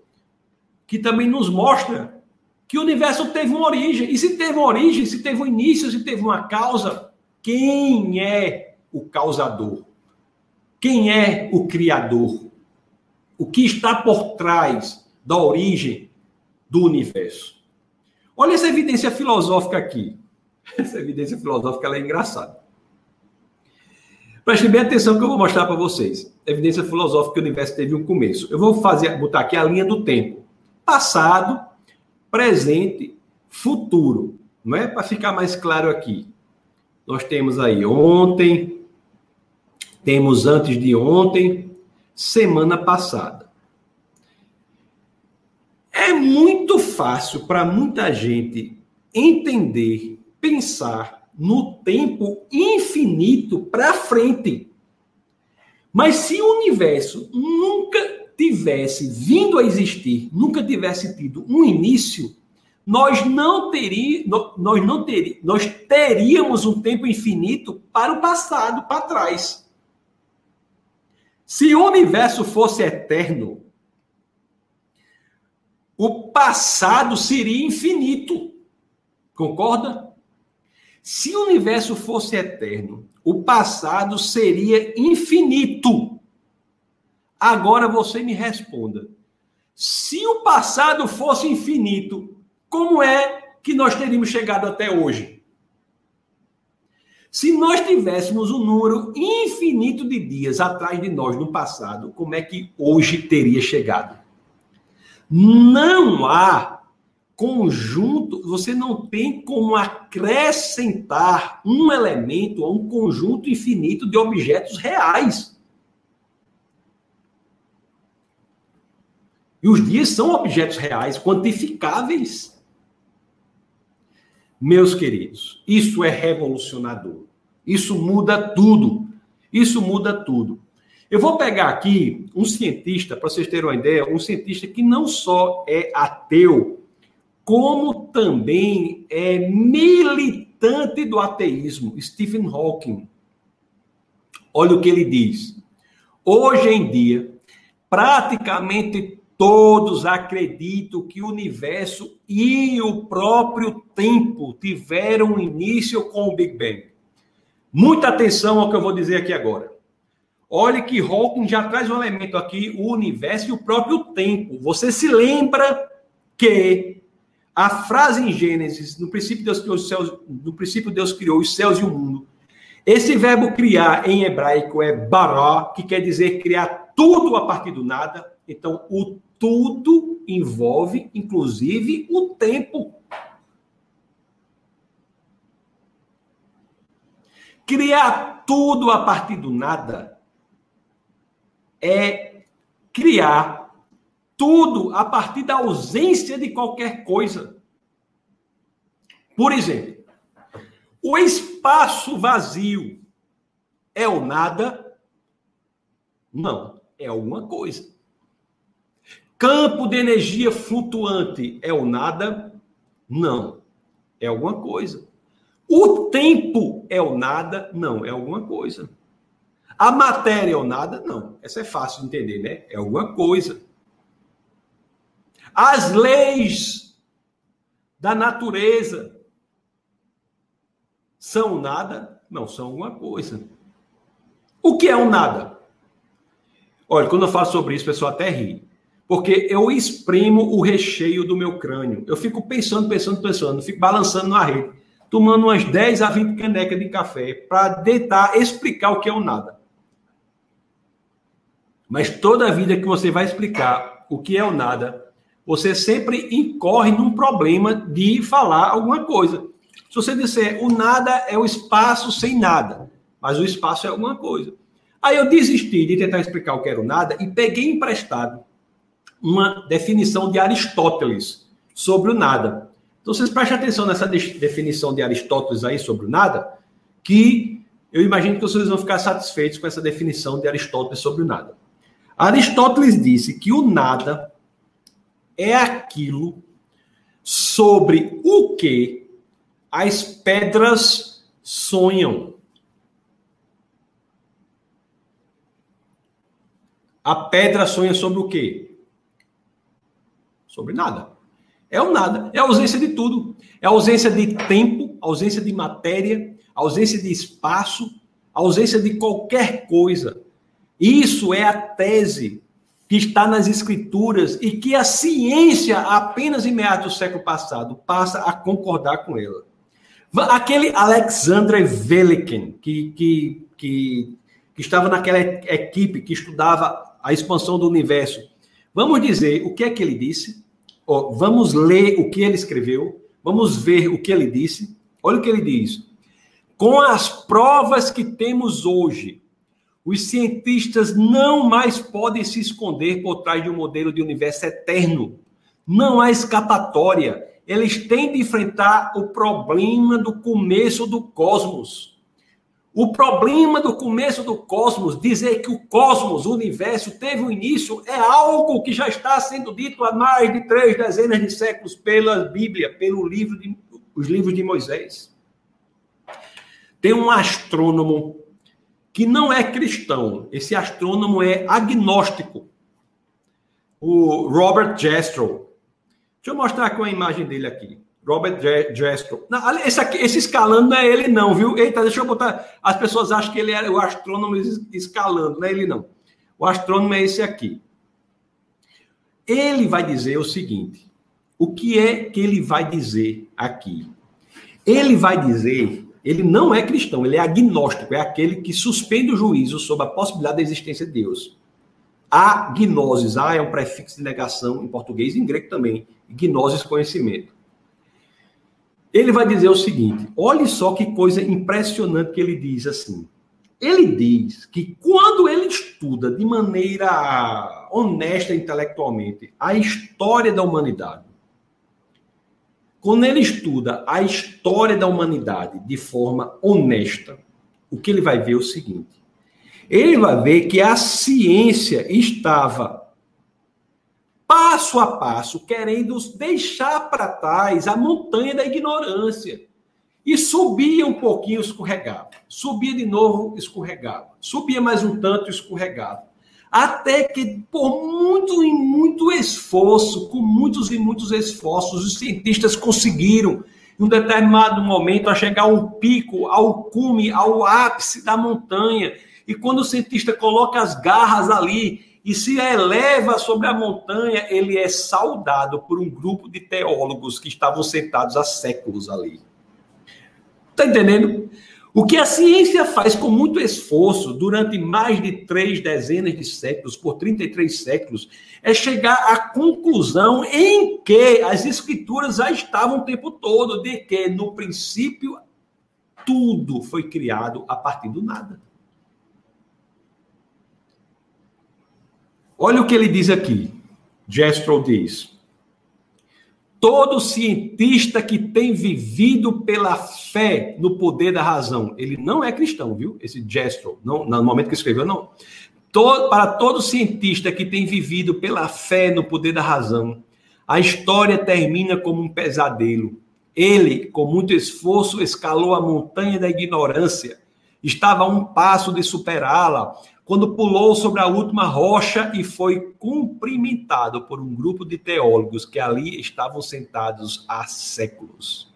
que também nos mostra que o universo teve uma origem. E se teve uma origem, se teve um início, se teve uma causa, quem é o causador? Quem é o criador? O que está por trás da origem do universo? Olha essa evidência filosófica aqui. Essa evidência filosófica é engraçada. Preste bem atenção que eu vou mostrar para vocês. Evidência filosófica que o universo teve um começo. Eu vou fazer, botar aqui a linha do tempo. Passado, presente, futuro. Não é para ficar mais claro aqui. Nós temos aí ontem, temos antes de ontem, semana passada. É muito fácil para muita gente entender, pensar no tempo infinito para frente. Mas se o universo nunca tivesse vindo a existir, nunca tivesse tido um início, nós não teríamos, nós não teríamos, nós teríamos um tempo infinito para o passado, para trás. Se o universo fosse eterno, o passado seria infinito. Concorda? Se o universo fosse eterno, o passado seria infinito. Agora você me responda. Se o passado fosse infinito, como é que nós teríamos chegado até hoje? Se nós tivéssemos um número infinito de dias atrás de nós no passado, como é que hoje teria chegado? Não há conjunto, você não tem como acrescentar um elemento a um conjunto infinito de objetos reais. E os dias são objetos reais, quantificáveis. Meus queridos, isso é revolucionador. Isso muda tudo. Isso muda tudo. Eu vou pegar aqui um cientista, para vocês terem uma ideia, um cientista que não só é ateu, como também é militante do ateísmo, Stephen Hawking. Olha o que ele diz. Hoje em dia, praticamente Todos acreditam que o universo e o próprio tempo tiveram início com o Big Bang. Muita atenção ao que eu vou dizer aqui agora. Olhe que Hawking já traz um elemento aqui, o universo e o próprio tempo. Você se lembra que a frase em Gênesis, no princípio Deus criou os céus, no princípio Deus criou os céus e o mundo. Esse verbo criar em hebraico é bará, que quer dizer criar tudo a partir do nada. Então, o tudo envolve, inclusive, o tempo. Criar tudo a partir do nada é criar tudo a partir da ausência de qualquer coisa. Por exemplo, o espaço vazio é o nada? Não, é alguma coisa. Campo de energia flutuante é o nada? Não, é alguma coisa. O tempo é o nada? Não, é alguma coisa. A matéria é o nada? Não. Essa é fácil de entender, né? É alguma coisa. As leis da natureza são nada? Não, são alguma coisa. O que é o nada? Olha, quando eu falo sobre isso, o pessoal até ri. Porque eu exprimo o recheio do meu crânio. Eu fico pensando, pensando, pensando, fico balançando na rede, tomando umas 10 a 20 canecas de café para tentar explicar o que é o nada. Mas toda vida que você vai explicar o que é o nada, você sempre incorre num problema de falar alguma coisa. Se você disser o nada é o espaço sem nada, mas o espaço é alguma coisa. Aí eu desisti de tentar explicar o que era o nada e peguei emprestado uma definição de Aristóteles sobre o nada. Então, vocês prestem atenção nessa definição de Aristóteles aí sobre o nada, que eu imagino que vocês vão ficar satisfeitos com essa definição de Aristóteles sobre o nada. Aristóteles disse que o nada é aquilo sobre o que as pedras sonham. A pedra sonha sobre o quê? Sobre nada. É o nada. É a ausência de tudo. É a ausência de tempo, ausência de matéria, ausência de espaço, ausência de qualquer coisa. Isso é a tese que está nas escrituras e que a ciência, apenas em meados do século passado, passa a concordar com ela. Aquele Alexander Velikin, que, que, que, que estava naquela equipe que estudava a expansão do universo, vamos dizer o que é que ele disse? Ó, vamos ler o que ele escreveu, vamos ver o que ele disse. Olha o que ele diz. Com as provas que temos hoje, os cientistas não mais podem se esconder por trás de um modelo de universo eterno. Não há escapatória. Eles têm de enfrentar o problema do começo do cosmos. O problema do começo do cosmos, dizer que o cosmos, o universo, teve um início, é algo que já está sendo dito há mais de três dezenas de séculos pela Bíblia, pelo livro os livros de Moisés. Tem um astrônomo que não é cristão, esse astrônomo é agnóstico, o Robert Jastrow. Deixa eu mostrar com a imagem dele aqui. Robert Jastrow. Esse, aqui, esse escalando não é ele, não, viu? Eita, deixa eu botar. As pessoas acham que ele é o astrônomo escalando, não é ele, não. O astrônomo é esse aqui. Ele vai dizer o seguinte: o que é que ele vai dizer aqui? Ele vai dizer, ele não é cristão, ele é agnóstico, é aquele que suspende o juízo sobre a possibilidade da existência de Deus. A gnosis, A é um prefixo de negação em português e em grego também. Gnosis, conhecimento ele vai dizer o seguinte: olhe só que coisa impressionante que ele diz assim. Ele diz que quando ele estuda de maneira honesta intelectualmente a história da humanidade, quando ele estuda a história da humanidade de forma honesta, o que ele vai ver é o seguinte: ele vai ver que a ciência estava passo a passo, querendo deixar para trás a montanha da ignorância. E subia um pouquinho, escorregava. Subia de novo, escorregava. Subia mais um tanto, escorregava. Até que, por muito e muito esforço, com muitos e muitos esforços, os cientistas conseguiram, em um determinado momento, a chegar ao pico, ao cume, ao ápice da montanha. E quando o cientista coloca as garras ali e se eleva sobre a montanha, ele é saudado por um grupo de teólogos que estavam sentados há séculos ali. Está entendendo? O que a ciência faz com muito esforço durante mais de três dezenas de séculos, por 33 séculos, é chegar à conclusão em que as escrituras já estavam o tempo todo, de que no princípio tudo foi criado a partir do nada. Olha o que ele diz aqui. Jastrow diz: Todo cientista que tem vivido pela fé no poder da razão, ele não é cristão, viu? Esse gesto, não, no momento que escreveu, não. Todo, para todo cientista que tem vivido pela fé no poder da razão, a história termina como um pesadelo. Ele, com muito esforço, escalou a montanha da ignorância. Estava a um passo de superá-la, quando pulou sobre a última rocha e foi cumprimentado por um grupo de teólogos que ali estavam sentados há séculos.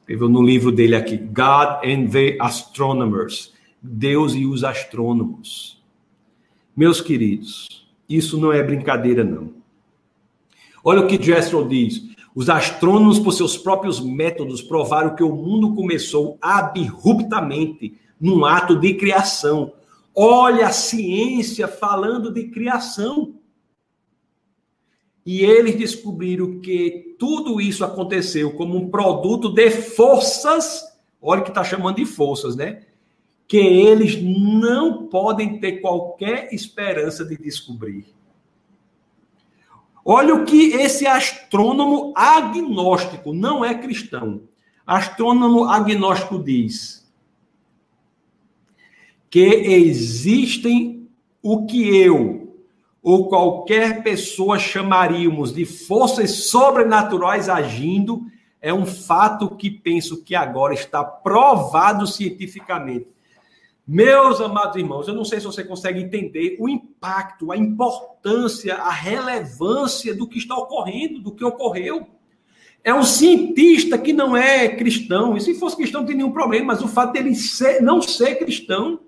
Escreveu no livro dele aqui, God and the Astronomers, Deus e os astrônomos. Meus queridos, isso não é brincadeira, não. Olha o que Jessel diz. Os astrônomos, por seus próprios métodos, provaram que o mundo começou abruptamente num ato de criação, Olha a ciência falando de criação. E eles descobriram que tudo isso aconteceu como um produto de forças, olha que está chamando de forças, né? Que eles não podem ter qualquer esperança de descobrir. Olha o que esse astrônomo agnóstico, não é cristão, astrônomo agnóstico diz que existem o que eu ou qualquer pessoa chamaríamos de forças sobrenaturais agindo, é um fato que penso que agora está provado cientificamente. Meus amados irmãos, eu não sei se você consegue entender o impacto, a importância, a relevância do que está ocorrendo, do que ocorreu. É um cientista que não é cristão, e se fosse cristão não tem nenhum problema, mas o fato dele ser, não ser cristão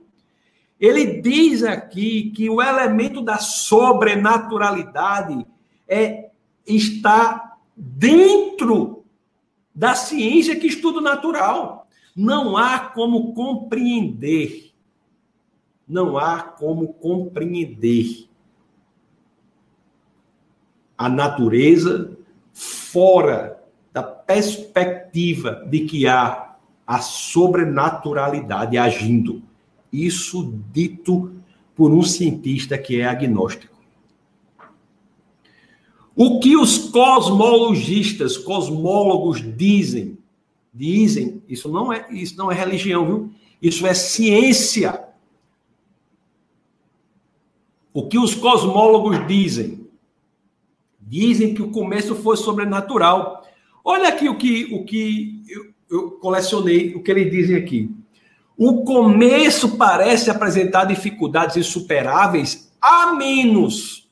ele diz aqui que o elemento da sobrenaturalidade é está dentro da ciência que estuda o natural. Não há como compreender. Não há como compreender a natureza fora da perspectiva de que há a sobrenaturalidade agindo. Isso dito por um cientista que é agnóstico. O que os cosmologistas, cosmólogos dizem, dizem, isso não é, isso não é religião, viu? Isso é ciência. O que os cosmólogos dizem? Dizem que o começo foi sobrenatural. Olha aqui o que, o que eu, eu colecionei, o que eles dizem aqui. O começo parece apresentar dificuldades insuperáveis, a menos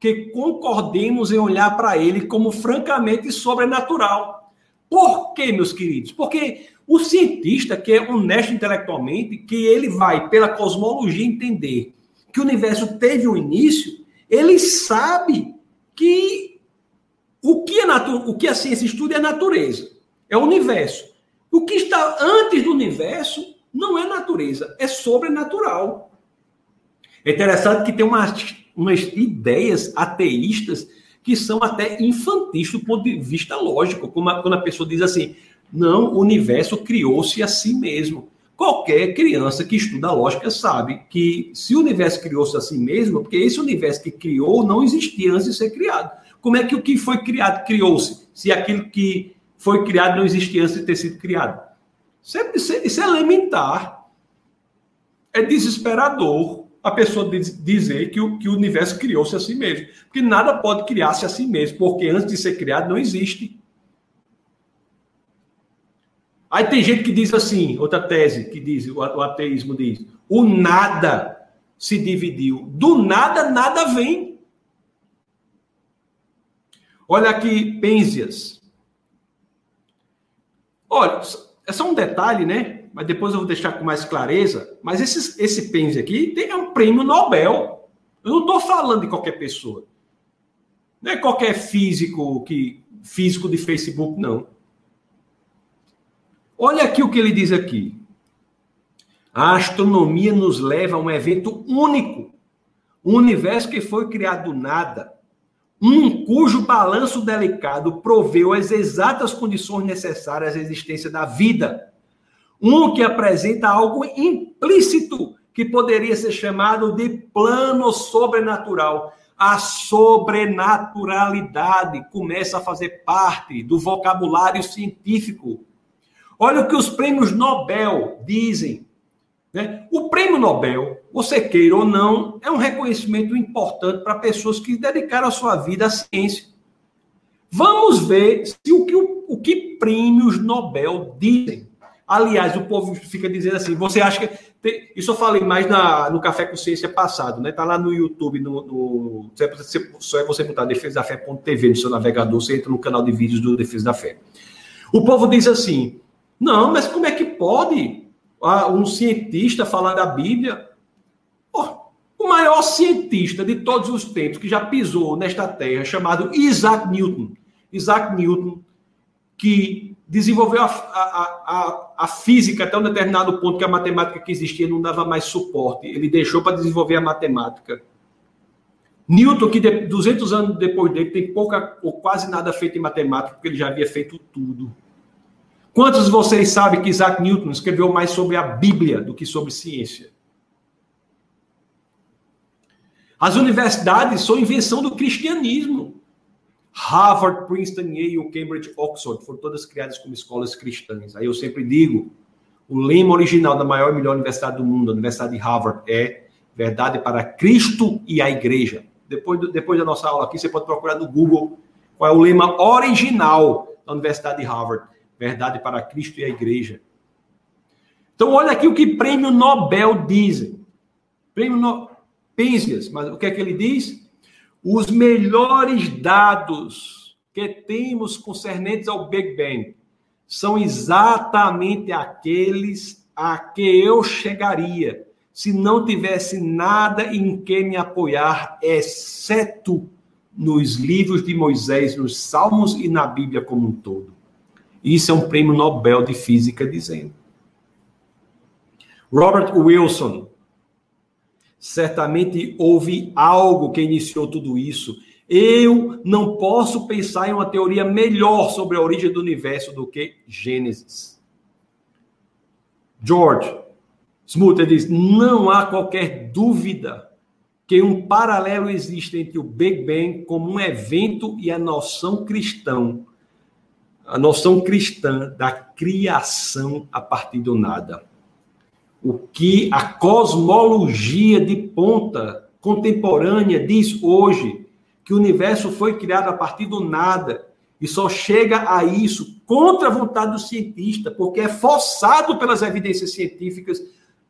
que concordemos em olhar para ele como francamente sobrenatural. Por quê, meus queridos? Porque o cientista que é honesto intelectualmente, que ele vai pela cosmologia entender que o universo teve um início, ele sabe que o que, é o que a ciência estuda é a natureza, é o universo. O que está antes do universo não é natureza, é sobrenatural. É interessante que tem umas, umas ideias ateístas que são até infantis do ponto de vista lógico, como a, quando a pessoa diz assim: não, o universo criou-se a si mesmo. Qualquer criança que estuda lógica sabe que se o universo criou-se a si mesmo, porque esse universo que criou não existia antes de ser criado. Como é que o que foi criado criou-se, se aquilo que foi criado não existia antes de ter sido criado? Isso é, isso é elementar. É desesperador a pessoa dizer que o, que o universo criou-se a si mesmo. Porque nada pode criar-se a si mesmo, porque antes de ser criado não existe. Aí tem gente que diz assim, outra tese que diz, o ateísmo diz, o nada se dividiu. Do nada, nada vem. Olha aqui, Pênzias. Olha, é só um detalhe, né? Mas depois eu vou deixar com mais clareza. Mas esse, esse Penzi aqui tem, é um prêmio Nobel. Eu não estou falando de qualquer pessoa. Não é qualquer físico que físico de Facebook, não. Olha aqui o que ele diz aqui. A astronomia nos leva a um evento único. Um universo que foi criado do nada. Um cujo balanço delicado proveu as exatas condições necessárias à existência da vida. Um que apresenta algo implícito que poderia ser chamado de plano sobrenatural. A sobrenaturalidade começa a fazer parte do vocabulário científico. Olha o que os prêmios Nobel dizem né? O prêmio Nobel, você queira ou não, é um reconhecimento importante para pessoas que dedicaram a sua vida à ciência. Vamos ver se o que, o, o que prêmios Nobel dizem. Aliás, o povo fica dizendo assim: você acha que. Tem, isso eu falei mais na, no Café com Ciência passado, né? Tá lá no YouTube, no, no só é você botar Defesa da Fé.tv no seu navegador, você entra no canal de vídeos do Defesa da Fé. O povo diz assim: não, mas como é que pode? Um cientista falar da Bíblia. Oh, o maior cientista de todos os tempos que já pisou nesta terra, chamado Isaac Newton. Isaac Newton, que desenvolveu a, a, a, a, física até um determinado ponto que a matemática que existia não dava mais suporte. Ele deixou para desenvolver a matemática. Newton, que 200 anos depois dele, tem pouca ou quase nada feito em matemática, porque ele já havia feito tudo. Quantos de vocês sabem que Isaac Newton escreveu mais sobre a Bíblia do que sobre ciência? As universidades são invenção do cristianismo. Harvard, Princeton, Yale, Cambridge, Oxford foram todas criadas como escolas cristãs. Aí eu sempre digo, o lema original da maior e melhor universidade do mundo, a Universidade de Harvard, é verdade para Cristo e a igreja. Depois, depois da nossa aula aqui, você pode procurar no Google qual é o lema original da Universidade de Harvard verdade para Cristo e a igreja. Então, olha aqui o que prêmio Nobel dizem. Prêmio no... Pensias, mas o que é que ele diz? Os melhores dados que temos concernentes ao Big Bang são exatamente aqueles a que eu chegaria se não tivesse nada em que me apoiar, exceto nos livros de Moisés, nos Salmos e na Bíblia como um todo. Isso é um prêmio Nobel de Física dizendo. Robert Wilson. Certamente houve algo que iniciou tudo isso. Eu não posso pensar em uma teoria melhor sobre a origem do universo do que Gênesis. George Smoot diz: não há qualquer dúvida que um paralelo existe entre o Big Bang como um evento e a noção cristã a noção cristã da criação a partir do nada. O que a cosmologia de ponta contemporânea diz hoje, que o universo foi criado a partir do nada e só chega a isso contra a vontade do cientista, porque é forçado pelas evidências científicas,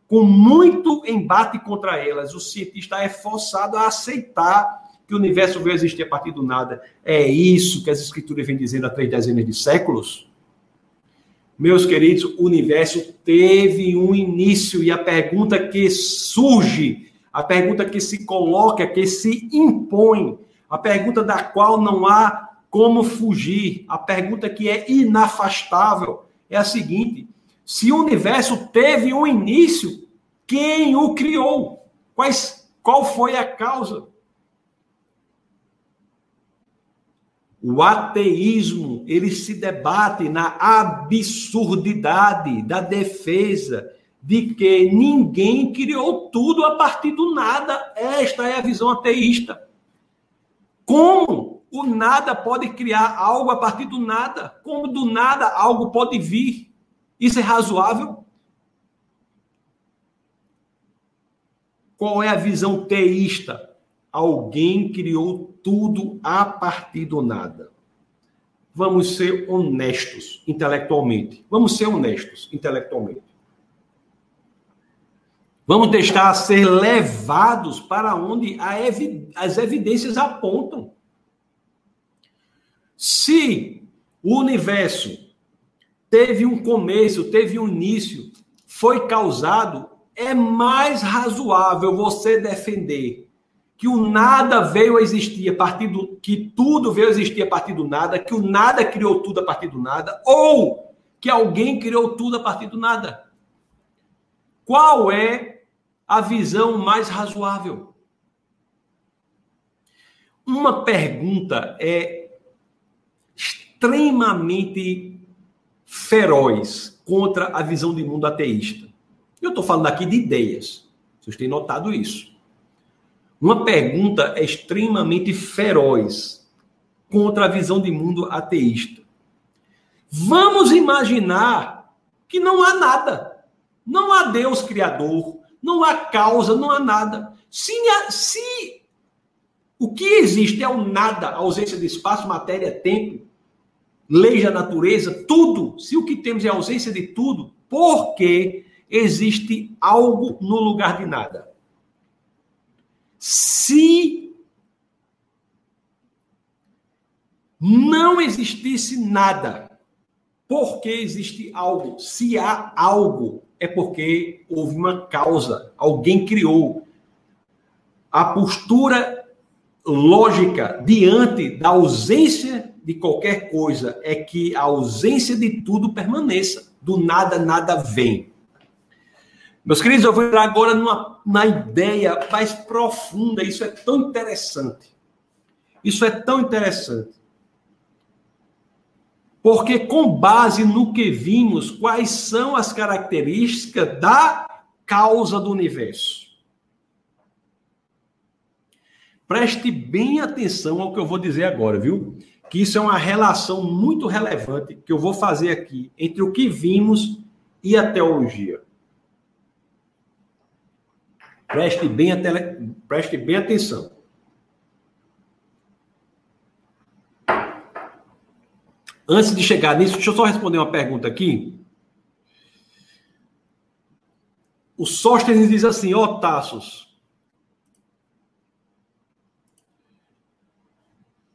com muito embate contra elas. O cientista é forçado a aceitar que o universo veio existir a partir do nada. É isso que as escrituras vêm dizendo há três dezenas de séculos? Meus queridos, o universo teve um início e a pergunta que surge, a pergunta que se coloca, que se impõe, a pergunta da qual não há como fugir, a pergunta que é inafastável é a seguinte: se o universo teve um início, quem o criou? Quais, qual foi a causa? O ateísmo, ele se debate na absurdidade da defesa de que ninguém criou tudo a partir do nada. Esta é a visão ateísta. Como o nada pode criar algo a partir do nada? Como do nada algo pode vir? Isso é razoável? Qual é a visão teísta? Alguém criou tudo a partir do nada. Vamos ser honestos intelectualmente. Vamos ser honestos intelectualmente. Vamos deixar ser levados para onde as evidências apontam. Se o universo teve um começo, teve um início, foi causado, é mais razoável você defender que o nada veio a existir a partir do que tudo veio a existir a partir do nada, que o nada criou tudo a partir do nada, ou que alguém criou tudo a partir do nada. qual é a visão mais razoável? Uma pergunta é extremamente feroz contra a visão de mundo ateísta. Eu estou falando aqui de ideias. Vocês têm notado isso. Uma pergunta extremamente feroz contra a visão de mundo ateísta. Vamos imaginar que não há nada. Não há Deus criador, não há causa, não há nada. Se, se o que existe é o nada, ausência de espaço, matéria, tempo, leis da natureza, tudo. Se o que temos é a ausência de tudo, por que existe algo no lugar de nada? Se não existisse nada, por que existe algo? Se há algo, é porque houve uma causa, alguém criou. A postura lógica diante da ausência de qualquer coisa é que a ausência de tudo permaneça. Do nada, nada vem. Meus queridos, eu vou entrar agora numa, na ideia mais profunda. Isso é tão interessante. Isso é tão interessante. Porque, com base no que vimos, quais são as características da causa do universo? Preste bem atenção ao que eu vou dizer agora, viu? Que isso é uma relação muito relevante que eu vou fazer aqui entre o que vimos e a teologia. Preste bem, a tele... Preste bem atenção. Antes de chegar nisso, deixa eu só responder uma pergunta aqui. O Sóstenes diz assim, ó oh,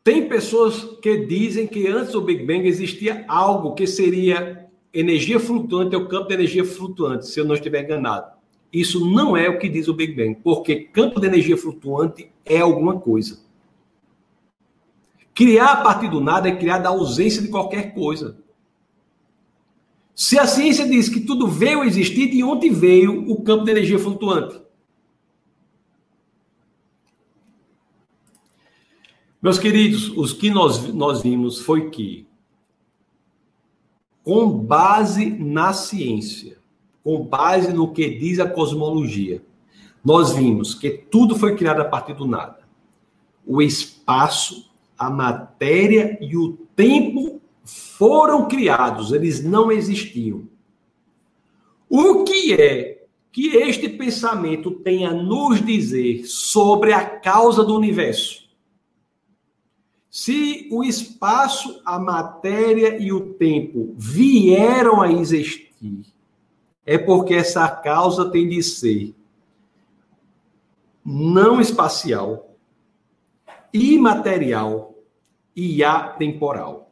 Tem pessoas que dizem que antes do Big Bang existia algo que seria energia flutuante, é o campo de energia flutuante, se eu não estiver enganado. Isso não é o que diz o Big Bang, porque campo de energia flutuante é alguma coisa. Criar a partir do nada é criar da ausência de qualquer coisa. Se a ciência diz que tudo veio a existir, de onde veio o campo de energia flutuante? Meus queridos, os que nós, nós vimos foi que, com base na ciência, com base no que diz a cosmologia, nós vimos que tudo foi criado a partir do nada. O espaço, a matéria e o tempo foram criados, eles não existiam. O que é que este pensamento tem a nos dizer sobre a causa do universo? Se o espaço, a matéria e o tempo vieram a existir, é porque essa causa tem de ser não espacial, imaterial e atemporal.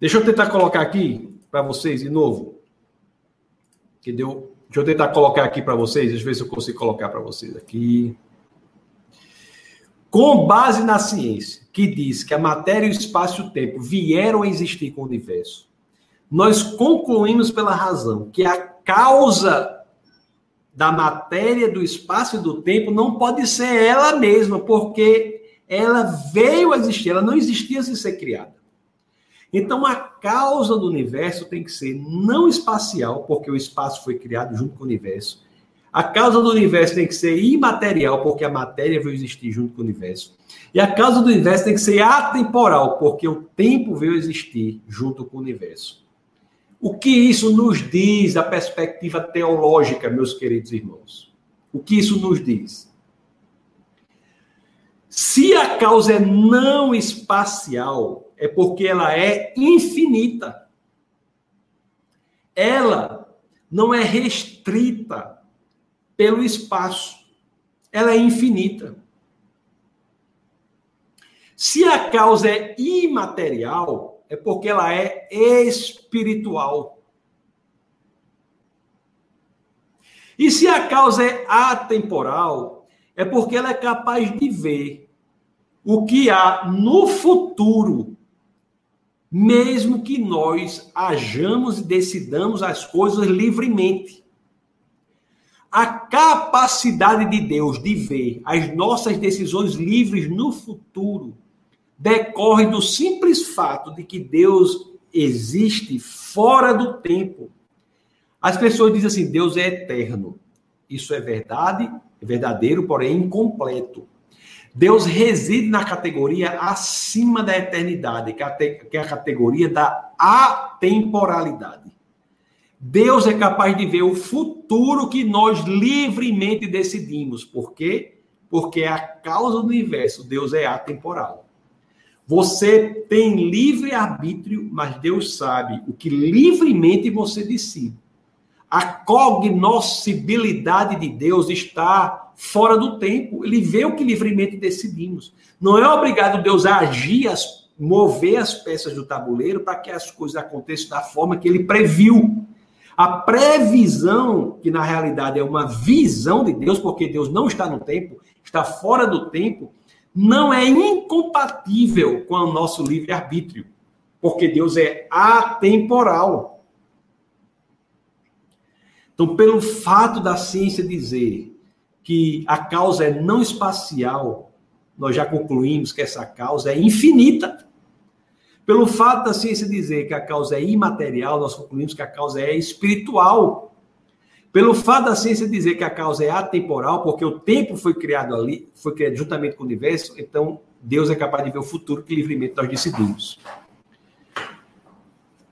Deixa eu tentar colocar aqui para vocês de novo. Que deu. Deixa eu tentar colocar aqui para vocês, deixa eu ver se eu consigo colocar para vocês aqui com base na ciência, que diz que a matéria, o espaço e o tempo vieram a existir com o universo, nós concluímos pela razão que a causa da matéria, do espaço e do tempo não pode ser ela mesma, porque ela veio a existir, ela não existia sem ser criada. Então, a causa do universo tem que ser não espacial, porque o espaço foi criado junto com o universo, a causa do universo tem que ser imaterial, porque a matéria veio existir junto com o universo. E a causa do universo tem que ser atemporal, porque o tempo veio existir junto com o universo. O que isso nos diz da perspectiva teológica, meus queridos irmãos? O que isso nos diz? Se a causa é não espacial, é porque ela é infinita. Ela não é restrita pelo espaço. Ela é infinita. Se a causa é imaterial, é porque ela é espiritual. E se a causa é atemporal, é porque ela é capaz de ver o que há no futuro, mesmo que nós hajamos e decidamos as coisas livremente. A capacidade de Deus de ver as nossas decisões livres no futuro decorre do simples fato de que Deus existe fora do tempo. As pessoas dizem assim: Deus é eterno. Isso é verdade, é verdadeiro, porém incompleto. Deus reside na categoria acima da eternidade, que é a categoria da atemporalidade. Deus é capaz de ver o futuro que nós livremente decidimos. Por quê? Porque é a causa do universo, Deus é atemporal. Você tem livre arbítrio, mas Deus sabe o que livremente você decide. A cognoscibilidade de Deus está fora do tempo. Ele vê o que livremente decidimos. Não é obrigado Deus a agir, mover as peças do tabuleiro para que as coisas aconteçam da forma que ele previu. A previsão, que na realidade é uma visão de Deus, porque Deus não está no tempo, está fora do tempo, não é incompatível com o nosso livre-arbítrio, porque Deus é atemporal. Então, pelo fato da ciência dizer que a causa é não espacial, nós já concluímos que essa causa é infinita. Pelo fato da ciência dizer que a causa é imaterial, nós concluímos que a causa é espiritual. Pelo fato da ciência dizer que a causa é atemporal, porque o tempo foi criado ali, foi criado juntamente com o universo, então Deus é capaz de ver o futuro que livremente nós decidimos.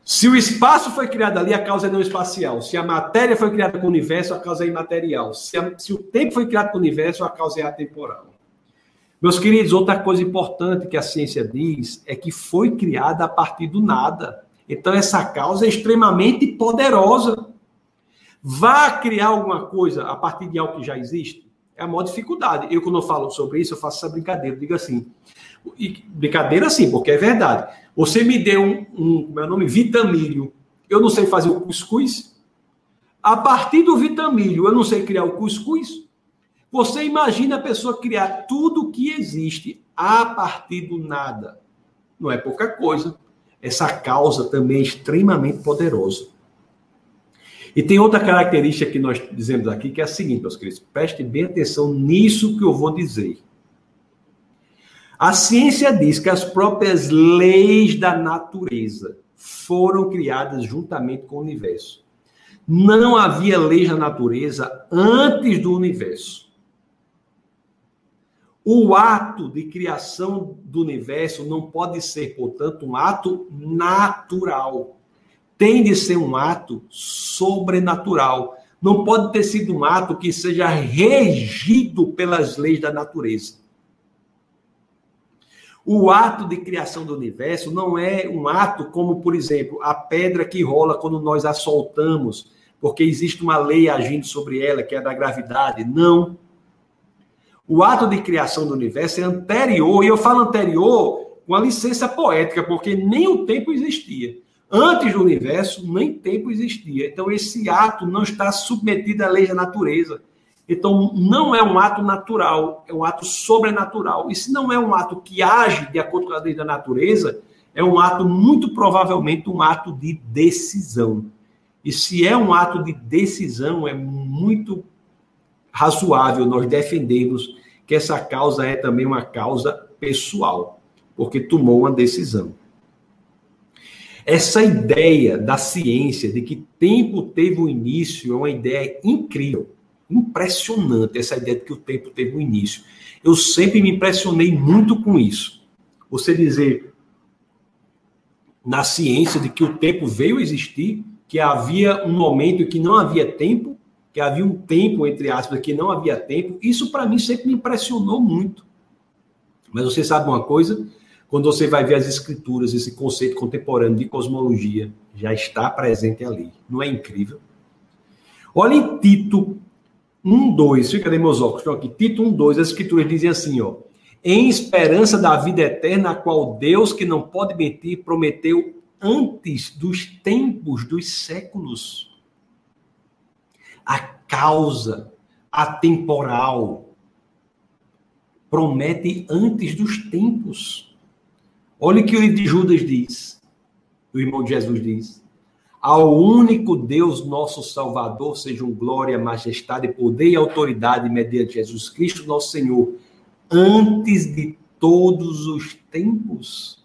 Se o espaço foi criado ali, a causa é não espacial. Se a matéria foi criada com o universo, a causa é imaterial. Se, a, se o tempo foi criado com o universo, a causa é atemporal. Meus queridos, outra coisa importante que a ciência diz é que foi criada a partir do nada. Então, essa causa é extremamente poderosa. Vá criar alguma coisa a partir de algo que já existe? É a maior dificuldade. Eu, quando eu falo sobre isso, eu faço essa brincadeira. Digo assim, e, brincadeira sim, porque é verdade. Você me deu um, um meu nome, vitamílio. Eu não sei fazer o cuscuz. A partir do vitamílio, eu não sei criar o cuscuz. Você imagina a pessoa criar tudo que existe a partir do nada. Não é pouca coisa. Essa causa também é extremamente poderosa. E tem outra característica que nós dizemos aqui, que é a seguinte, meus queridos, preste bem atenção nisso que eu vou dizer. A ciência diz que as próprias leis da natureza foram criadas juntamente com o universo. Não havia leis da natureza antes do universo. O ato de criação do universo não pode ser, portanto, um ato natural tem de ser um ato sobrenatural. Não pode ter sido um ato que seja regido pelas leis da natureza. O ato de criação do universo não é um ato como, por exemplo, a pedra que rola quando nós a soltamos, porque existe uma lei agindo sobre ela, que é a da gravidade. Não. O ato de criação do universo é anterior, e eu falo anterior com a licença poética, porque nem o tempo existia. Antes do universo, nem tempo existia. Então, esse ato não está submetido à lei da natureza. Então, não é um ato natural, é um ato sobrenatural. E se não é um ato que age de acordo com a lei da natureza, é um ato muito provavelmente um ato de decisão. E se é um ato de decisão, é muito razoável nós defendermos que essa causa é também uma causa pessoal, porque tomou uma decisão. Essa ideia da ciência de que tempo teve um início é uma ideia incrível, impressionante, essa ideia de que o tempo teve um início. Eu sempre me impressionei muito com isso. Você dizer na ciência de que o tempo veio existir, que havia um momento em que não havia tempo, que havia um tempo, entre aspas, que não havia tempo, isso para mim sempre me impressionou muito. Mas você sabe uma coisa? Quando você vai ver as escrituras, esse conceito contemporâneo de cosmologia já está presente ali. Não é incrível? Olha em Tito 1, 2. Fica cadê meus óculos? Aqui. Tito 1, 2. As escrituras dizem assim, ó. Em esperança da vida eterna, a qual Deus, que não pode mentir, prometeu antes dos tempos dos séculos. A causa atemporal promete antes dos tempos. Olha o que o livro de Judas diz, o irmão de Jesus diz. ao único Deus, nosso Salvador, sejam glória, majestade, poder e autoridade mediante Jesus Cristo, nosso Senhor, antes de todos os tempos.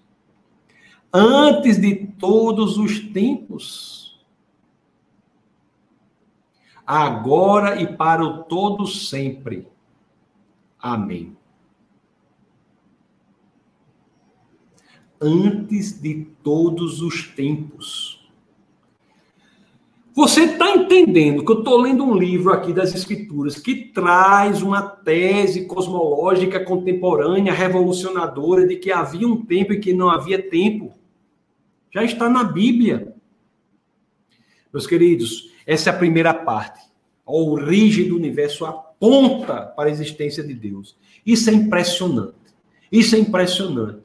Antes de todos os tempos. Agora e para o todo sempre. Amém. Antes de todos os tempos. Você está entendendo que eu estou lendo um livro aqui das Escrituras que traz uma tese cosmológica contemporânea, revolucionadora, de que havia um tempo e que não havia tempo. Já está na Bíblia. Meus queridos, essa é a primeira parte. A origem do universo aponta para a existência de Deus. Isso é impressionante. Isso é impressionante.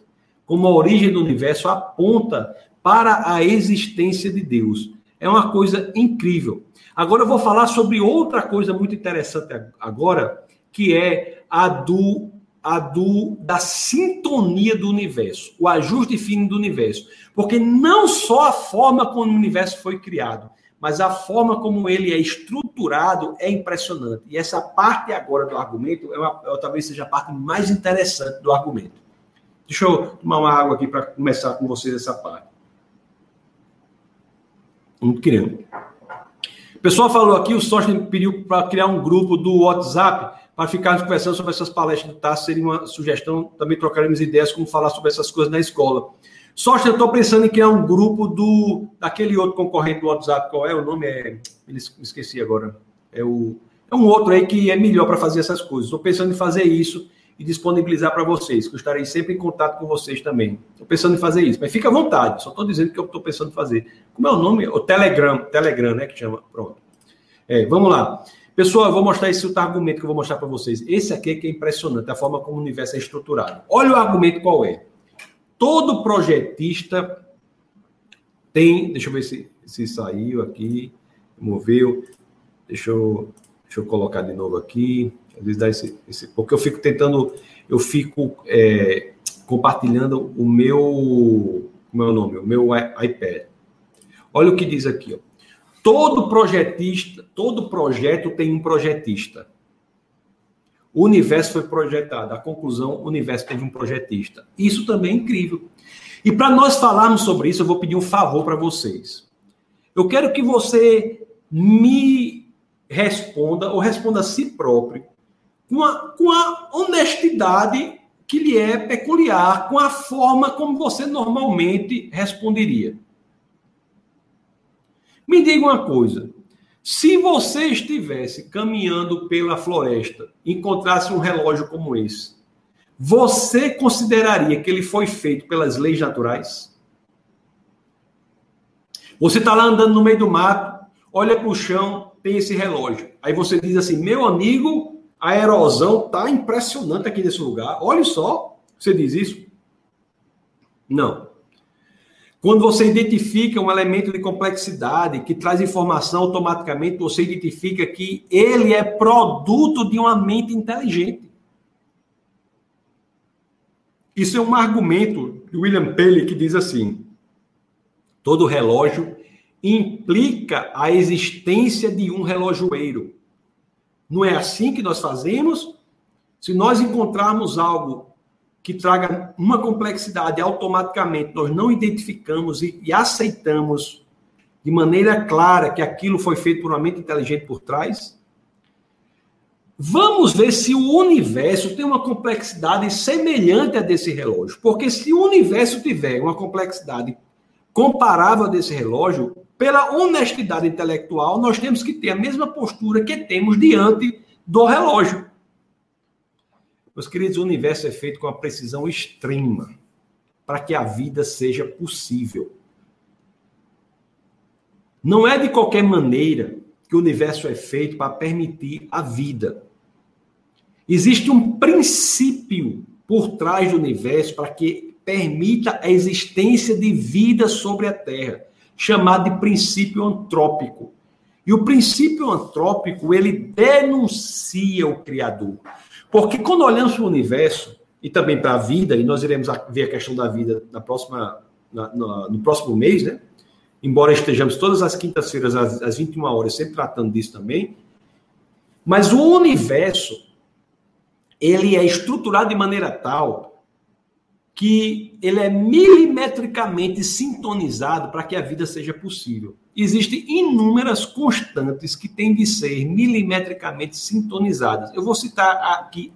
Como a origem do universo aponta para a existência de Deus. É uma coisa incrível. Agora eu vou falar sobre outra coisa muito interessante agora, que é a do a do da sintonia do universo, o ajuste fino do universo, porque não só a forma como o universo foi criado, mas a forma como ele é estruturado é impressionante. E essa parte agora do argumento é uma, talvez seja a parte mais interessante do argumento. Deixa eu tomar uma água aqui para começar com vocês essa parte. Muito querendo. O pessoal falou aqui, o Sócio pediu para criar um grupo do WhatsApp para ficarmos conversando sobre essas palestras do TAS, seria uma sugestão, também trocaremos ideias como falar sobre essas coisas na escola. Sócio, eu estou pensando em criar um grupo do daquele outro concorrente do WhatsApp, qual é o nome? É, esqueci agora. É, o, é um outro aí que é melhor para fazer essas coisas. Estou pensando em fazer isso e disponibilizar para vocês, que eu estarei sempre em contato com vocês também. Estou pensando em fazer isso, mas fica à vontade, só estou dizendo que eu estou pensando em fazer. Como é o nome? O Telegram, Telegram, né, que chama. Pronto. É, vamos lá. Pessoal, eu vou mostrar esse outro argumento que eu vou mostrar para vocês. Esse aqui é que é impressionante, a forma como o universo é estruturado. Olha o argumento qual é. Todo projetista tem. Deixa eu ver se, se saiu aqui, moveu. Deixa eu, deixa eu colocar de novo aqui. Vezes dá esse, esse, porque eu fico tentando, eu fico é, compartilhando o meu, como é o nome, o meu iPad. Olha o que diz aqui, ó. Todo projetista, todo projeto tem um projetista. O universo foi projetado. A conclusão, o universo teve um projetista. Isso também é incrível. E para nós falarmos sobre isso, eu vou pedir um favor para vocês. Eu quero que você me responda, ou responda a si próprio, com a, com a honestidade que lhe é peculiar, com a forma como você normalmente responderia. Me diga uma coisa: se você estivesse caminhando pela floresta, encontrasse um relógio como esse, você consideraria que ele foi feito pelas leis naturais? Você está lá andando no meio do mato, olha para o chão, tem esse relógio. Aí você diz assim: meu amigo, a erosão tá impressionante aqui nesse lugar. Olha só, você diz isso? Não. Quando você identifica um elemento de complexidade que traz informação automaticamente, você identifica que ele é produto de uma mente inteligente. Isso é um argumento de William Paley que diz assim: todo relógio implica a existência de um relojoeiro. Não é assim que nós fazemos? Se nós encontrarmos algo que traga uma complexidade, automaticamente nós não identificamos e, e aceitamos de maneira clara que aquilo foi feito por uma mente inteligente por trás? Vamos ver se o universo tem uma complexidade semelhante a desse relógio. Porque se o universo tiver uma complexidade comparável a desse relógio, pela honestidade intelectual, nós temos que ter a mesma postura que temos diante do relógio. Meus queridos, o universo é feito com a precisão extrema para que a vida seja possível. Não é de qualquer maneira que o universo é feito para permitir a vida. Existe um princípio por trás do universo para que permita a existência de vida sobre a Terra chamado de princípio antrópico. E o princípio antrópico, ele denuncia o Criador. Porque quando olhamos para o universo, e também para a vida, e nós iremos ver a questão da vida na próxima, na, na, no próximo mês, né? embora estejamos todas as quintas-feiras às, às 21 horas sempre tratando disso também, mas o universo ele é estruturado de maneira tal que ele é milimetricamente sintonizado para que a vida seja possível. Existem inúmeras constantes que têm de ser milimetricamente sintonizadas. Eu vou citar aqui,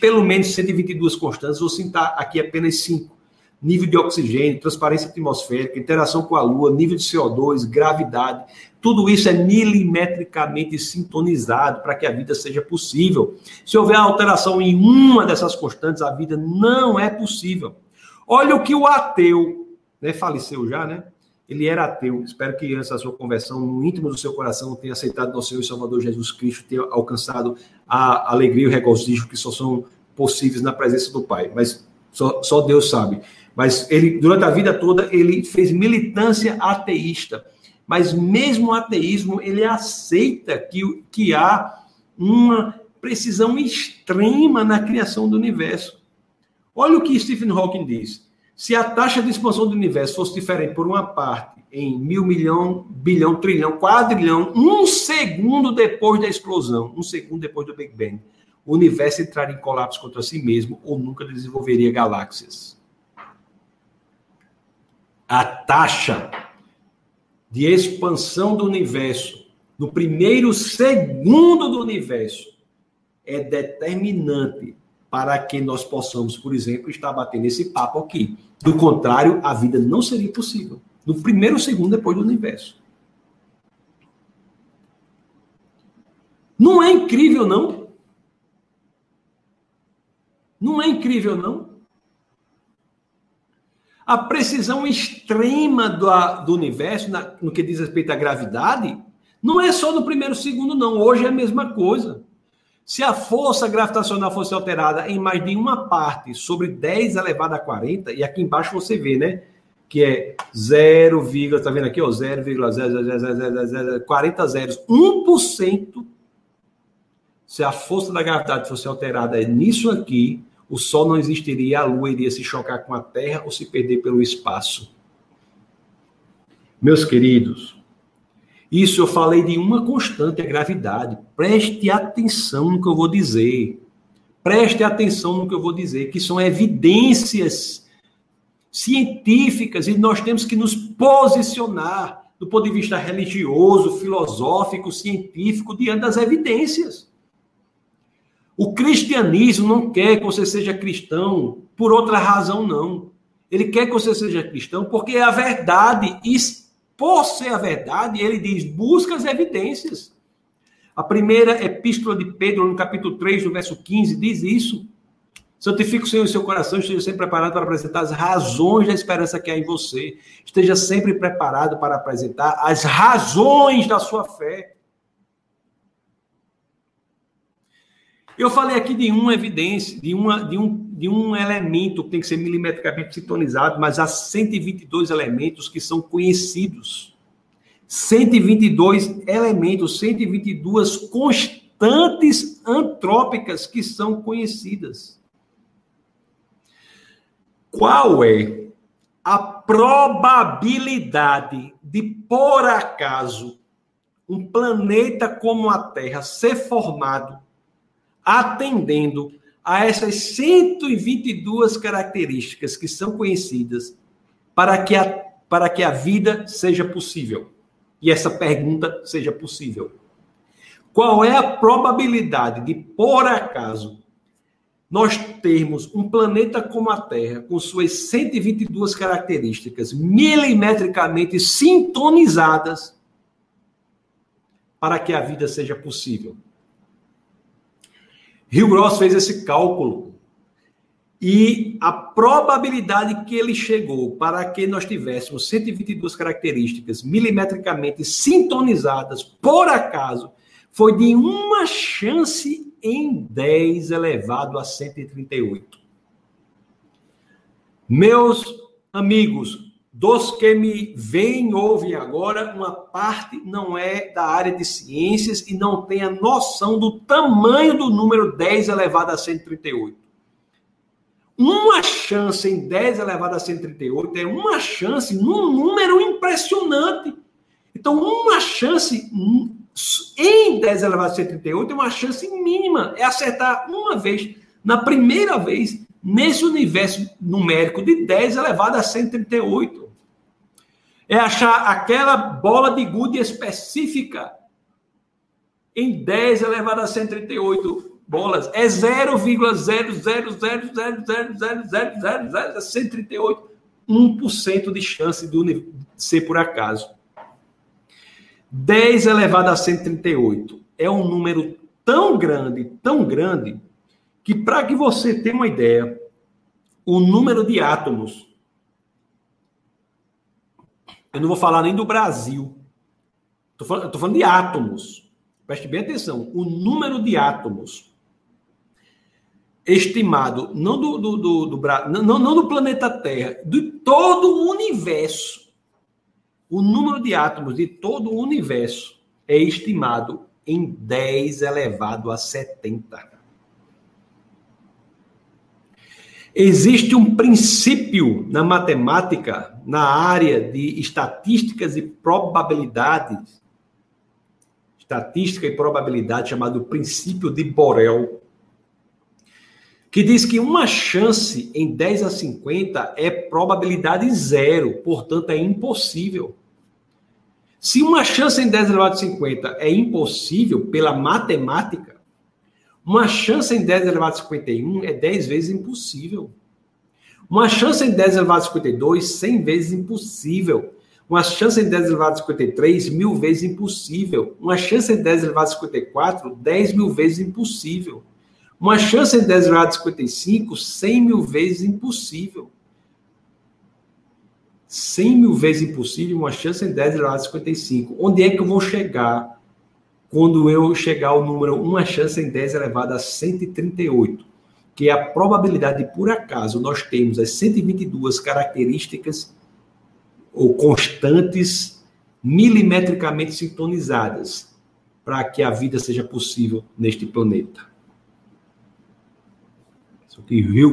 pelo menos 122 constantes, vou citar aqui apenas cinco nível de oxigênio, transparência atmosférica, interação com a Lua, nível de CO2, gravidade. Tudo isso é milimetricamente sintonizado para que a vida seja possível. Se houver alteração em uma dessas constantes, a vida não é possível. Olha o que o ateu, né, faleceu já, né? Ele era ateu. Espero que antes da sua conversão, no íntimo do seu coração, tenha aceitado nosso Senhor e Salvador Jesus Cristo, tenha alcançado a alegria e o regozijo que só são possíveis na presença do Pai. Mas só, só Deus sabe. Mas ele, durante a vida toda, ele fez militância ateísta. Mas mesmo o ateísmo, ele aceita que, que há uma precisão extrema na criação do universo. Olha o que Stephen Hawking diz. Se a taxa de expansão do universo fosse diferente por uma parte em mil milhão, bilhão, trilhão, quadrilhão, um segundo depois da explosão, um segundo depois do Big Bang, o universo entraria em colapso contra si mesmo ou nunca desenvolveria galáxias a taxa de expansão do universo no primeiro segundo do universo é determinante para que nós possamos, por exemplo, estar batendo esse papo aqui. Do contrário, a vida não seria possível. No primeiro segundo depois do universo. Não é incrível, não? Não é incrível, não? A precisão extrema do, do universo, na, no que diz respeito à gravidade, não é só no primeiro segundo, não. Hoje é a mesma coisa. Se a força gravitacional fosse alterada em mais de uma parte sobre 10 elevado a 40, e aqui embaixo você vê, né? Que é 0, tá vendo aqui, ó, 0,00040 40 zeros, 1%. Se a força da gravidade fosse alterada nisso aqui, o Sol não existiria, a Lua iria se chocar com a Terra ou se perder pelo espaço. Meus queridos, isso eu falei de uma constante, a gravidade. Preste atenção no que eu vou dizer. Preste atenção no que eu vou dizer, que são evidências científicas e nós temos que nos posicionar do ponto de vista religioso, filosófico, científico, diante das evidências. O cristianismo não quer que você seja cristão por outra razão, não. Ele quer que você seja cristão porque é a verdade. E por ser a verdade, ele diz: busca as evidências. A primeira epístola de Pedro, no capítulo 3, no verso 15, diz isso. Santifique o Senhor em seu coração, esteja sempre preparado para apresentar as razões da esperança que há em você. Esteja sempre preparado para apresentar as razões da sua fé. Eu falei aqui de uma evidência, de, uma, de, um, de um elemento que tem que ser milimetricamente sintonizado, mas há 122 elementos que são conhecidos. 122 elementos, 122 constantes antrópicas que são conhecidas. Qual é a probabilidade de, por acaso, um planeta como a Terra ser formado atendendo a essas 122 características que são conhecidas para que a, para que a vida seja possível. E essa pergunta seja possível. Qual é a probabilidade de, por acaso, nós termos um planeta como a Terra, com suas 122 características milimetricamente sintonizadas, para que a vida seja possível? Rio Grosso fez esse cálculo e a probabilidade que ele chegou para que nós tivéssemos 122 características milimetricamente sintonizadas, por acaso, foi de uma chance em 10 elevado a 138. Meus amigos, dos que me veem, ouvem agora, uma parte não é da área de ciências e não tem a noção do tamanho do número 10 elevado a 138. uma chance em 10 elevado a 138 é uma chance num número impressionante. Então, uma chance em 10 elevado a 138 é uma chance mínima. É acertar uma vez, na primeira vez, nesse universo numérico de 10 elevado a 138. É achar aquela bola de gude específica em 10 elevado a 138 bolas. É 0,0000000000138 1% de chance de ser por acaso. 10 elevado a 138 é um número tão grande, tão grande, que para que você tenha uma ideia, o número de átomos eu não vou falar nem do Brasil. Estou falando, falando de átomos. Preste bem atenção. O número de átomos estimado, não do, do, do, do não, não do planeta Terra, de todo o universo. O número de átomos de todo o universo é estimado em 10 elevado a 70. Existe um princípio na matemática, na área de estatísticas e probabilidades, estatística e probabilidade, chamado princípio de Borel, que diz que uma chance em 10 a 50 é probabilidade zero, portanto é impossível. Se uma chance em 10 elevado a 50 é impossível pela matemática, uma chance em 10 elevado a 51 é 10 vezes impossível. Uma chance em 10 elevado a 52, 100 vezes impossível. Uma chance em 10 elevado a 53, mil vezes impossível. Uma chance em 10 elevado a 54, 10 mil vezes impossível. Uma chance em 10 elevado a 55, 100 mil vezes impossível. 100 mil vezes impossível, uma chance em 10 elevado a 55. Onde é que eu vou chegar quando eu chegar ao número uma chance em 10 elevado a 138, que é a probabilidade de, por acaso, nós temos as 122 características ou constantes milimetricamente sintonizadas para que a vida seja possível neste planeta. Isso que Hugh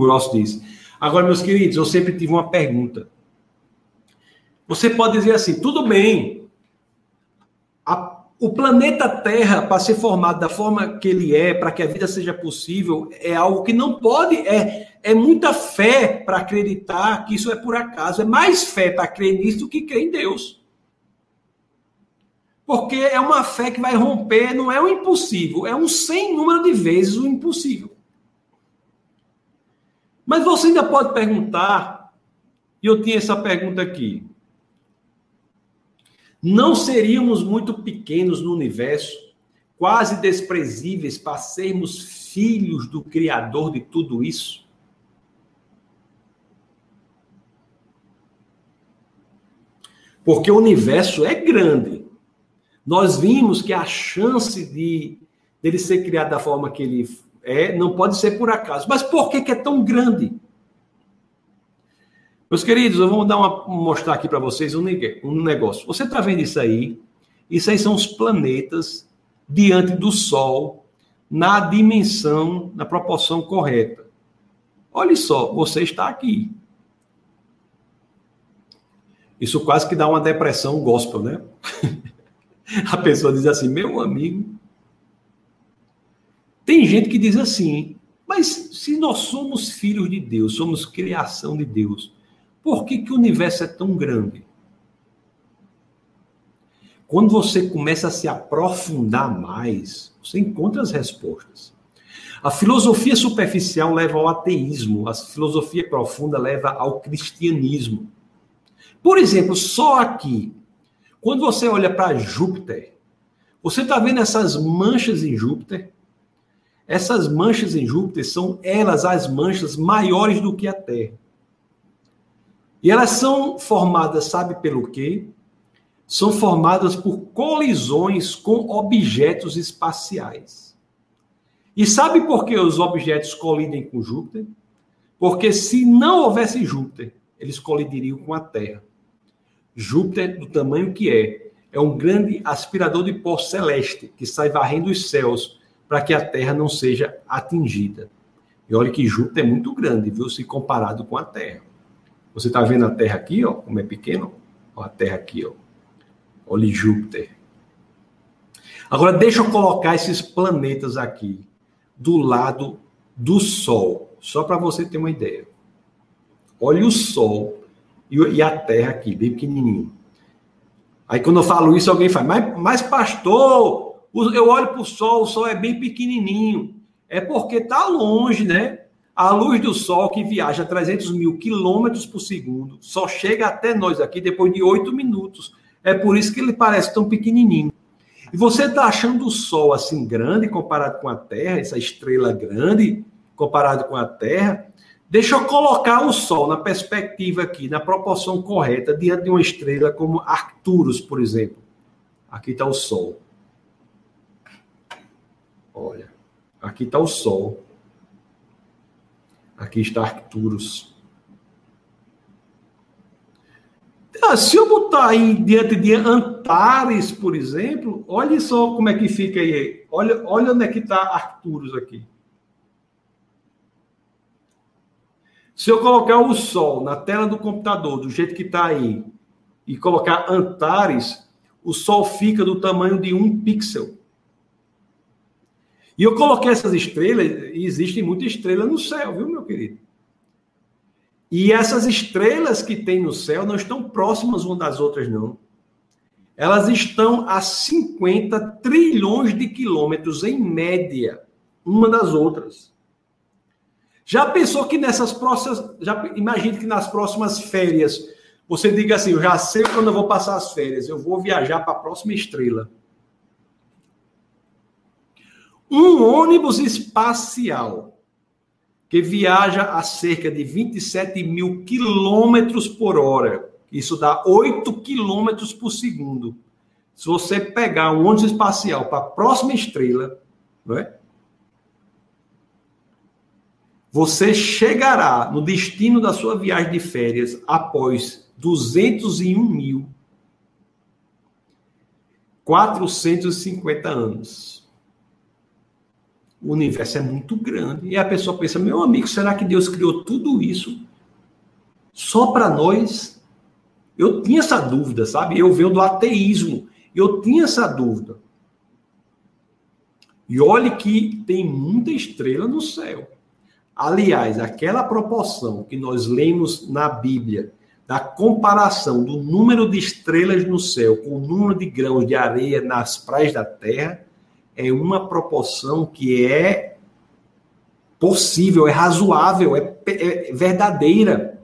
Gross diz. Agora, meus queridos, eu sempre tive uma pergunta. Você pode dizer assim, tudo bem, o planeta Terra, para ser formado da forma que ele é, para que a vida seja possível, é algo que não pode, é, é muita fé para acreditar que isso é por acaso. É mais fé para crer nisso do que crer em Deus. Porque é uma fé que vai romper, não é o impossível, é um sem número de vezes o impossível. Mas você ainda pode perguntar, e eu tinha essa pergunta aqui. Não seríamos muito pequenos no universo, quase desprezíveis para sermos filhos do Criador de tudo isso? Porque o universo é grande. Nós vimos que a chance de dele ser criado da forma que ele é não pode ser por acaso. Mas por que, que é tão grande? Meus queridos, eu vou dar uma, mostrar aqui para vocês um, um negócio. Você está vendo isso aí? Isso aí são os planetas diante do Sol na dimensão, na proporção correta. Olha só, você está aqui. Isso quase que dá uma depressão gospel, né? A pessoa diz assim, meu amigo. Tem gente que diz assim, mas se nós somos filhos de Deus, somos criação de Deus, por que, que o universo é tão grande? Quando você começa a se aprofundar mais, você encontra as respostas. A filosofia superficial leva ao ateísmo, a filosofia profunda leva ao cristianismo. Por exemplo, só aqui, quando você olha para Júpiter, você está vendo essas manchas em Júpiter? Essas manchas em Júpiter são elas as manchas maiores do que a Terra. E elas são formadas, sabe pelo quê? São formadas por colisões com objetos espaciais. E sabe por que os objetos colidem com Júpiter? Porque se não houvesse Júpiter, eles colidiriam com a Terra. Júpiter, do tamanho que é, é um grande aspirador de pó celeste que sai varrendo os céus para que a Terra não seja atingida. E olha que Júpiter é muito grande, viu? Se comparado com a Terra. Você está vendo a Terra aqui, ó, como é pequeno? Ó, a Terra aqui, ó. Olha Júpiter. Agora, deixa eu colocar esses planetas aqui do lado do Sol, só para você ter uma ideia. Olha o Sol e a Terra aqui, bem pequenininho. Aí quando eu falo isso, alguém fala, mas, mas pastor, eu olho para o Sol, o Sol é bem pequenininho. É porque está longe, né? A luz do Sol, que viaja 300 mil quilômetros por segundo, só chega até nós aqui depois de oito minutos. É por isso que ele parece tão pequenininho. E você está achando o Sol assim grande comparado com a Terra, essa estrela grande comparado com a Terra? Deixa eu colocar o Sol na perspectiva aqui, na proporção correta, diante de uma estrela como Arcturus, por exemplo. Aqui está o Sol. Olha, aqui está o Sol. Aqui está Arcturus. Ah, se eu botar aí diante de Antares, por exemplo, olha só como é que fica aí. Olha, olha onde é que está Arcturus aqui. Se eu colocar o Sol na tela do computador, do jeito que está aí, e colocar Antares, o Sol fica do tamanho de um pixel. E eu coloquei essas estrelas, e existem muitas estrelas no céu, viu, meu querido? E essas estrelas que tem no céu não estão próximas umas das outras, não. Elas estão a 50 trilhões de quilômetros, em média, uma das outras. Já pensou que nessas próximas. Já imagine que nas próximas férias você diga assim: eu já sei quando eu vou passar as férias, eu vou viajar para a próxima estrela. Um ônibus espacial que viaja a cerca de 27 mil quilômetros por hora. Isso dá 8 quilômetros por segundo. Se você pegar um ônibus espacial para a próxima estrela, é? você chegará no destino da sua viagem de férias após 201 mil 450 anos o universo é muito grande. E a pessoa pensa, meu amigo, será que Deus criou tudo isso só para nós? Eu tinha essa dúvida, sabe? Eu venho do ateísmo. Eu tinha essa dúvida. E olhe que tem muita estrela no céu. Aliás, aquela proporção que nós lemos na Bíblia, da comparação do número de estrelas no céu com o número de grãos de areia nas praias da terra, é uma proporção que é possível, é razoável, é, é verdadeira.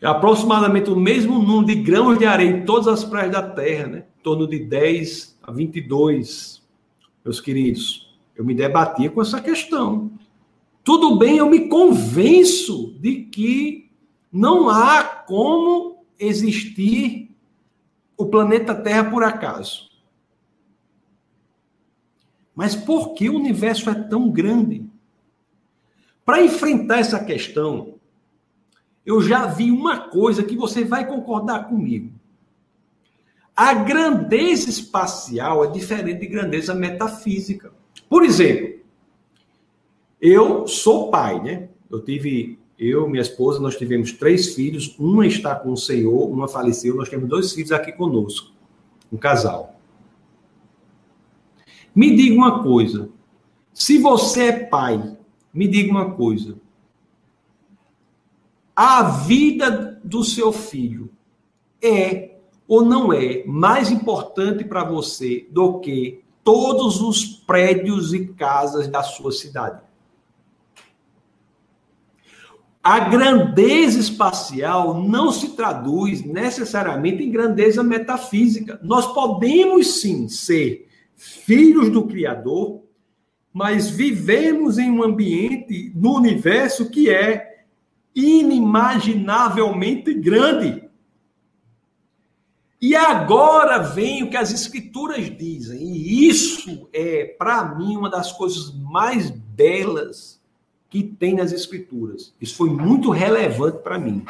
É aproximadamente o mesmo número de grãos de areia em todas as praias da Terra, né? Em torno de 10 a 22, meus queridos. Eu me debatia com essa questão. Tudo bem, eu me convenço de que não há como existir o planeta Terra por acaso. Mas por que o universo é tão grande? Para enfrentar essa questão, eu já vi uma coisa que você vai concordar comigo. A grandeza espacial é diferente de grandeza metafísica. Por exemplo, eu sou pai, né? Eu tive, eu, minha esposa, nós tivemos três filhos. Uma está com o Senhor, uma faleceu. Nós temos dois filhos aqui conosco, um casal. Me diga uma coisa. Se você é pai, me diga uma coisa. A vida do seu filho é ou não é mais importante para você do que todos os prédios e casas da sua cidade? A grandeza espacial não se traduz necessariamente em grandeza metafísica. Nós podemos sim ser filhos do Criador, mas vivemos em um ambiente no universo que é inimaginavelmente grande. E agora vem o que as escrituras dizem, e isso é, para mim, uma das coisas mais belas que tem nas escrituras. Isso foi muito relevante para mim.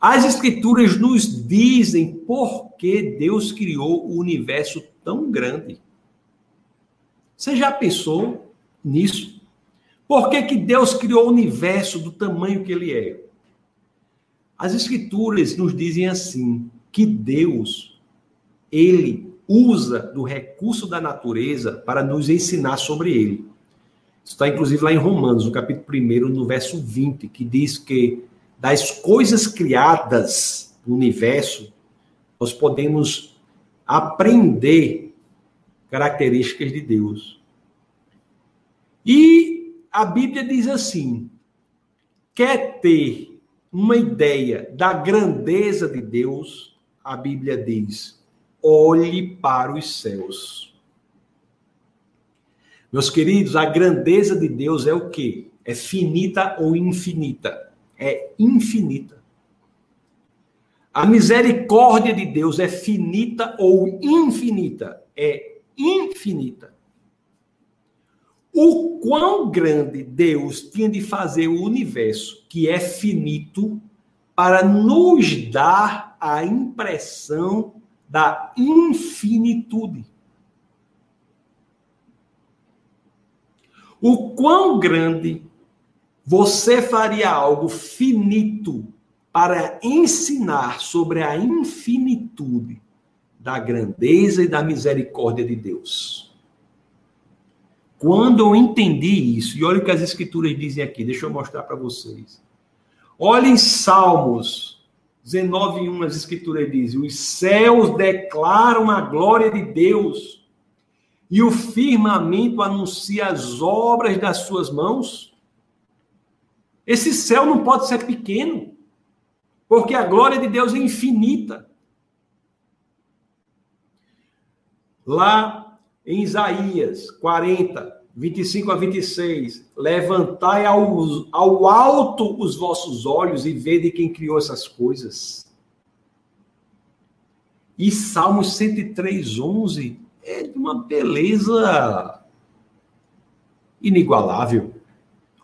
As escrituras nos dizem por que Deus criou o universo tão grande. Você já pensou nisso? Por que, que Deus criou o universo do tamanho que ele é? As escrituras nos dizem assim, que Deus, ele usa do recurso da natureza para nos ensinar sobre ele. Isso está inclusive lá em Romanos, no capítulo 1, no verso 20, que diz que das coisas criadas do universo, nós podemos aprender características de Deus. E a Bíblia diz assim: quer ter uma ideia da grandeza de Deus, a Bíblia diz: olhe para os céus. Meus queridos, a grandeza de Deus é o quê? É finita ou infinita? É infinita. A misericórdia de Deus é finita ou infinita? É infinita. O quão grande Deus tinha de fazer o universo, que é finito, para nos dar a impressão da infinitude. O quão grande você faria algo finito para ensinar sobre a infinitude da grandeza e da misericórdia de Deus. Quando eu entendi isso, e olha o que as escrituras dizem aqui, deixa eu mostrar para vocês. Olhem Salmos 19:1, as escrituras dizem: "Os céus declaram a glória de Deus, e o firmamento anuncia as obras das suas mãos." Esse céu não pode ser pequeno. Porque a glória de Deus é infinita. Lá em Isaías 40, 25 a 26, levantai ao, ao alto os vossos olhos e vede quem criou essas coisas. E Salmos 103, 11 é de uma beleza inigualável.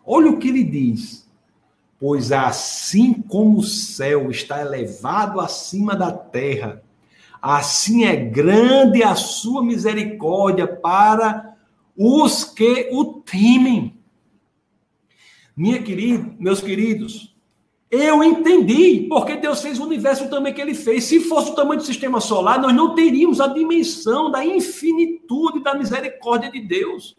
Olha o que ele diz. Pois assim como o céu está elevado acima da terra, assim é grande a sua misericórdia para os que o temem. Minha querida, meus queridos, eu entendi porque Deus fez o universo também que ele fez. Se fosse o tamanho do sistema solar, nós não teríamos a dimensão da infinitude da misericórdia de Deus.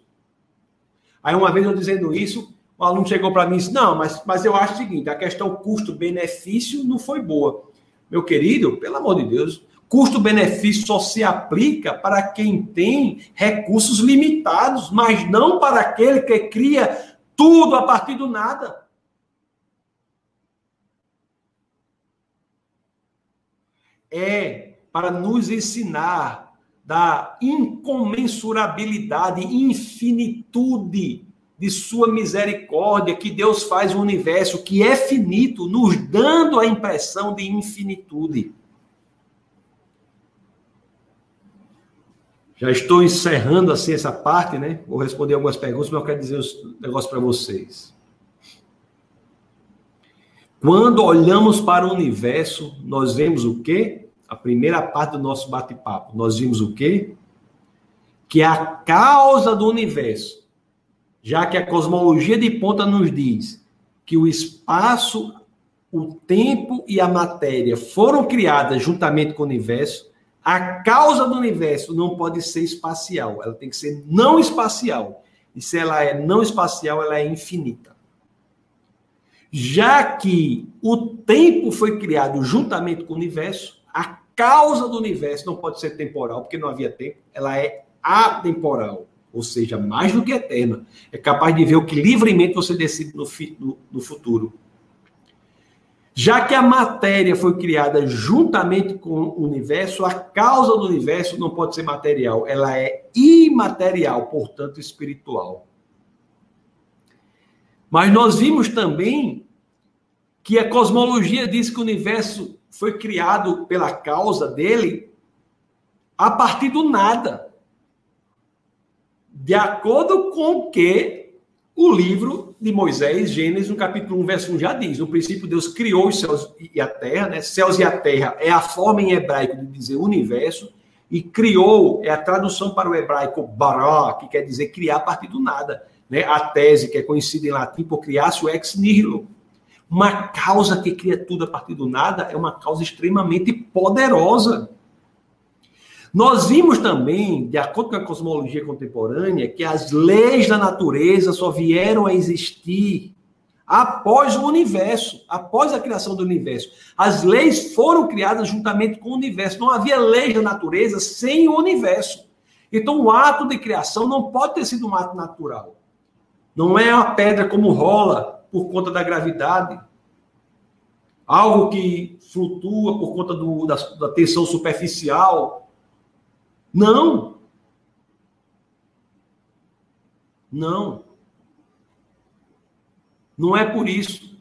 Aí, uma vez eu dizendo isso, o aluno chegou para mim e disse: Não, mas, mas eu acho o seguinte: a questão custo-benefício não foi boa. Meu querido, pelo amor de Deus, custo-benefício só se aplica para quem tem recursos limitados, mas não para aquele que cria tudo a partir do nada. É para nos ensinar da incomensurabilidade, infinitude de sua misericórdia, que Deus faz o universo que é finito, nos dando a impressão de infinitude. Já estou encerrando assim essa parte, né? Vou responder algumas perguntas, mas eu quero dizer os negócios para vocês. Quando olhamos para o universo, nós vemos o quê? A primeira parte do nosso bate-papo. Nós vimos o quê? Que a causa do universo já que a cosmologia de ponta nos diz que o espaço, o tempo e a matéria foram criadas juntamente com o universo, a causa do universo não pode ser espacial, ela tem que ser não espacial. E se ela é não espacial, ela é infinita. Já que o tempo foi criado juntamente com o universo, a causa do universo não pode ser temporal, porque não havia tempo, ela é atemporal ou seja, mais do que eterna, é capaz de ver o que livremente você decide no, no, no futuro. Já que a matéria foi criada juntamente com o universo, a causa do universo não pode ser material, ela é imaterial, portanto espiritual. Mas nós vimos também que a cosmologia diz que o universo foi criado pela causa dele a partir do nada de acordo com o que o livro de Moisés, Gênesis, no capítulo 1, verso 1, já diz. No princípio, Deus criou os céus e a terra, né? Céus e a terra é a forma em hebraico de dizer universo. e criou, é a tradução para o hebraico bará, que quer dizer criar a partir do nada. Né? A tese, que é conhecida em latim por criar o ex nihilo. Uma causa que cria tudo a partir do nada é uma causa extremamente poderosa. Nós vimos também, de acordo com a cosmologia contemporânea, que as leis da natureza só vieram a existir após o universo, após a criação do universo. As leis foram criadas juntamente com o universo. Não havia leis da natureza sem o universo. Então, o ato de criação não pode ter sido um ato natural. Não é a pedra como rola por conta da gravidade, algo que flutua por conta do, da, da tensão superficial. Não. Não. Não é por isso.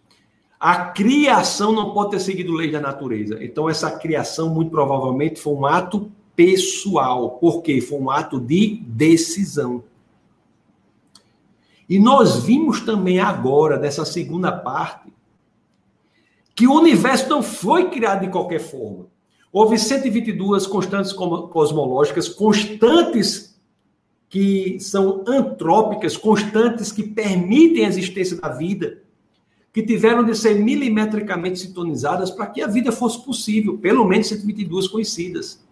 A criação não pode ter seguido lei da natureza. Então, essa criação, muito provavelmente, foi um ato pessoal. Por quê? Foi um ato de decisão. E nós vimos também agora, dessa segunda parte, que o universo não foi criado de qualquer forma. Houve 122 constantes cosmológicas, constantes que são antrópicas, constantes, que permitem a existência da vida, que tiveram de ser milimetricamente sintonizadas para que a vida fosse possível, pelo menos 122 conhecidas.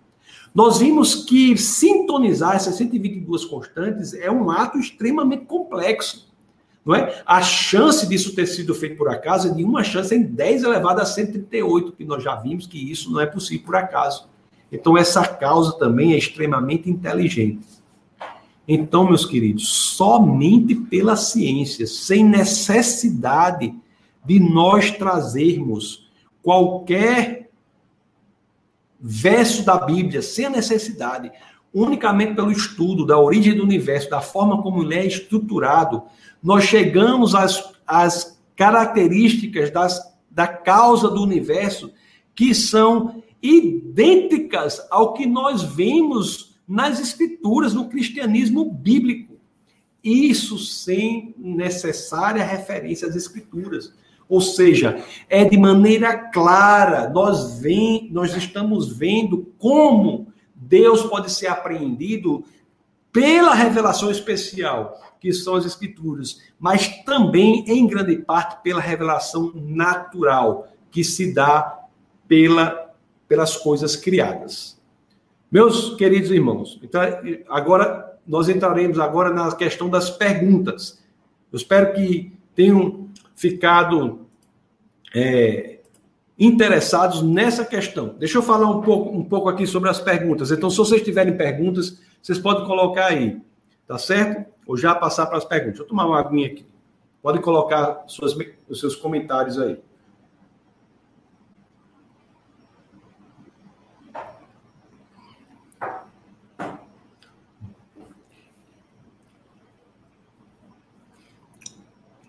Nós vimos que sintonizar essas 122 constantes é um ato extremamente complexo. Não é? A chance disso ter sido feito por acaso é de uma chance em 10 elevado a 138, que nós já vimos que isso não é possível por acaso. Então, essa causa também é extremamente inteligente. Então, meus queridos, somente pela ciência, sem necessidade de nós trazermos qualquer verso da Bíblia, sem a necessidade, unicamente pelo estudo da origem do universo, da forma como ele é estruturado, nós chegamos às, às características das, da causa do universo que são idênticas ao que nós vemos nas escrituras, no cristianismo bíblico. Isso sem necessária referência às escrituras. Ou seja, é de maneira clara, nós, vem, nós estamos vendo como Deus pode ser apreendido pela revelação especial, que são as escrituras, mas também, em grande parte, pela revelação natural, que se dá pela, pelas coisas criadas. Meus queridos irmãos, então agora nós entraremos agora na questão das perguntas. Eu espero que tenham ficado é, interessados nessa questão. Deixa eu falar um pouco, um pouco aqui sobre as perguntas. Então, se vocês tiverem perguntas, vocês podem colocar aí, tá certo? Ou já passar para as perguntas. Deixa eu tomar uma aguinha aqui. Pode colocar suas, os seus comentários aí.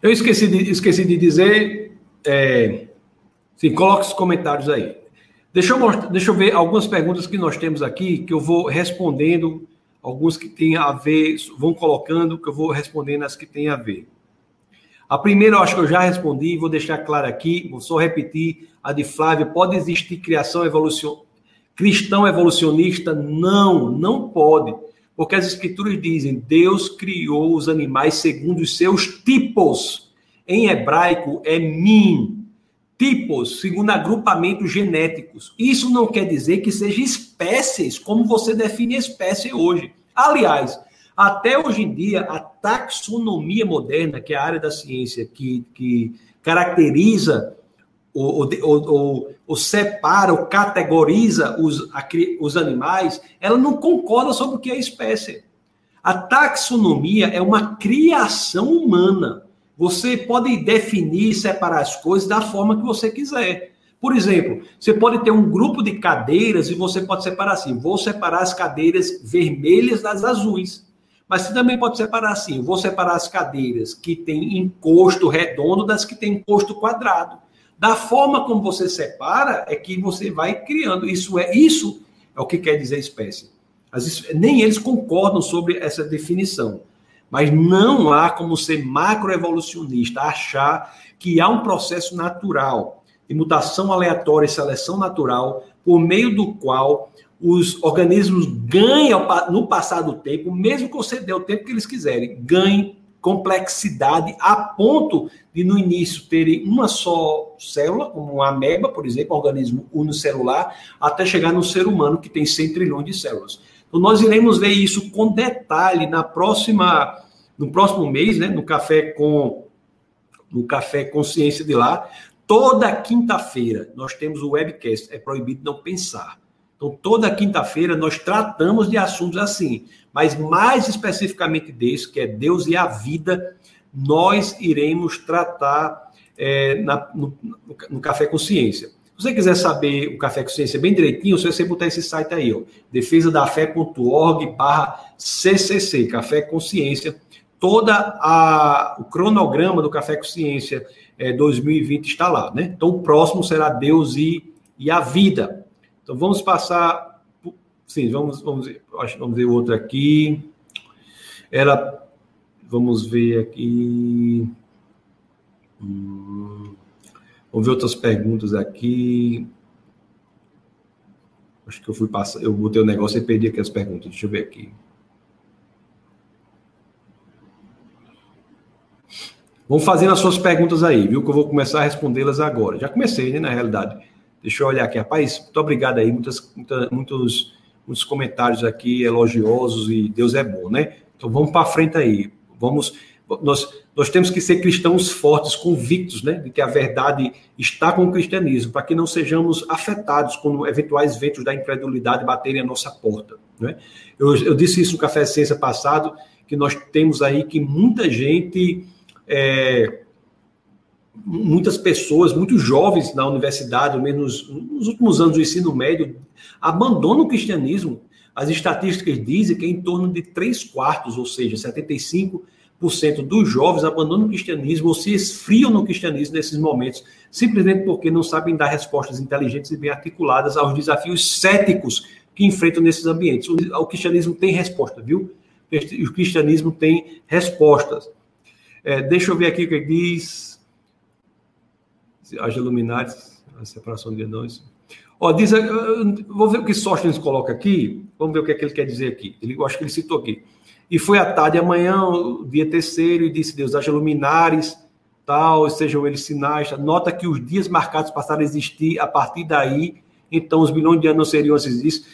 Eu esqueci de, esqueci de dizer. É, sim, coloque os comentários aí. Deixa eu, deixa eu ver algumas perguntas que nós temos aqui, que eu vou respondendo, alguns que têm a ver, vão colocando, que eu vou respondendo as que têm a ver. A primeira eu acho que eu já respondi, vou deixar claro aqui, vou só repetir a de Flávio. Pode existir criação evolucion... cristão evolucionista? Não, não pode. Porque as escrituras dizem: Deus criou os animais segundo os seus tipos. Em hebraico é min. Tipos, segundo agrupamentos genéticos. Isso não quer dizer que seja espécies, como você define espécie hoje. Aliás, até hoje em dia, a taxonomia moderna, que é a área da ciência que, que caracteriza ou, ou, ou, ou, separa, ou categoriza os, os animais, ela não concorda sobre o que é espécie. A taxonomia é uma criação humana. Você pode definir separar as coisas da forma que você quiser. Por exemplo, você pode ter um grupo de cadeiras e você pode separar assim: vou separar as cadeiras vermelhas das azuis. Mas você também pode separar assim: vou separar as cadeiras que têm encosto redondo das que têm encosto quadrado. Da forma como você separa, é que você vai criando. Isso é isso é o que quer dizer espécie. As, nem eles concordam sobre essa definição. Mas não há como ser macroevolucionista, achar que há um processo natural de mutação aleatória e seleção natural, por meio do qual os organismos ganham no passar do tempo, mesmo dê o tempo que eles quiserem, ganhem complexidade a ponto de no início terem uma só célula, como uma ameba, por exemplo, um organismo unicelular, até chegar no ser humano que tem 100 trilhões de células. Então nós iremos ver isso com detalhe na próxima no próximo mês, né, no café com no café consciência de lá, toda quinta-feira nós temos o webcast, é proibido não pensar. Então, toda quinta-feira nós tratamos de assuntos assim, mas mais especificamente desse, que é Deus e a vida, nós iremos tratar é, na, no, no, Café Consciência. Se você quiser saber o Café Consciência bem direitinho, você botar esse site aí, ó, defesadafé.org barra CCC, Café Consciência. Toda a, o cronograma do Café Consciência é, 2020 está lá, né? Então, o próximo será Deus e, e a vida. Então vamos passar. Sim, vamos, vamos, vamos ver outro aqui. Ela. Vamos ver aqui. Hum, ver outras perguntas aqui. Acho que eu fui passar. Eu botei o negócio e perdi aqui as perguntas. Deixa eu ver aqui. Vão fazendo as suas perguntas aí, viu? Que eu vou começar a respondê-las agora. Já comecei, né, na realidade. Deixa eu olhar aqui, rapaz. Muito obrigado aí, muitas, muitas, muitos, muitos comentários aqui elogiosos e Deus é bom, né? Então vamos para frente aí. Vamos, nós, nós temos que ser cristãos fortes, convictos, né, de que a verdade está com o cristianismo, para que não sejamos afetados quando eventuais ventos da incredulidade baterem a nossa porta, né? Eu, eu disse isso no Café Ciência passado, que nós temos aí que muita gente é, muitas pessoas, muitos jovens na universidade, menos nos últimos anos do ensino médio, abandonam o cristianismo. As estatísticas dizem que é em torno de 3 quartos, ou seja, 75% dos jovens abandonam o cristianismo ou se esfriam no cristianismo nesses momentos, simplesmente porque não sabem dar respostas inteligentes e bem articuladas aos desafios céticos que enfrentam nesses ambientes. O cristianismo tem resposta, viu? O cristianismo tem respostas. É, deixa eu ver aqui o que diz as luminares, a separação de anões. Ó, diz, vou ver o que Sóstenes coloca aqui, vamos ver o que, é que ele quer dizer aqui. Ele, eu acho que ele citou aqui. E foi à tarde amanhã, dia terceiro, e disse Deus, haja luminares, tal, sejam eles sinais. Nota que os dias marcados passaram a existir, a partir daí, então os bilhões de anos não seriam esses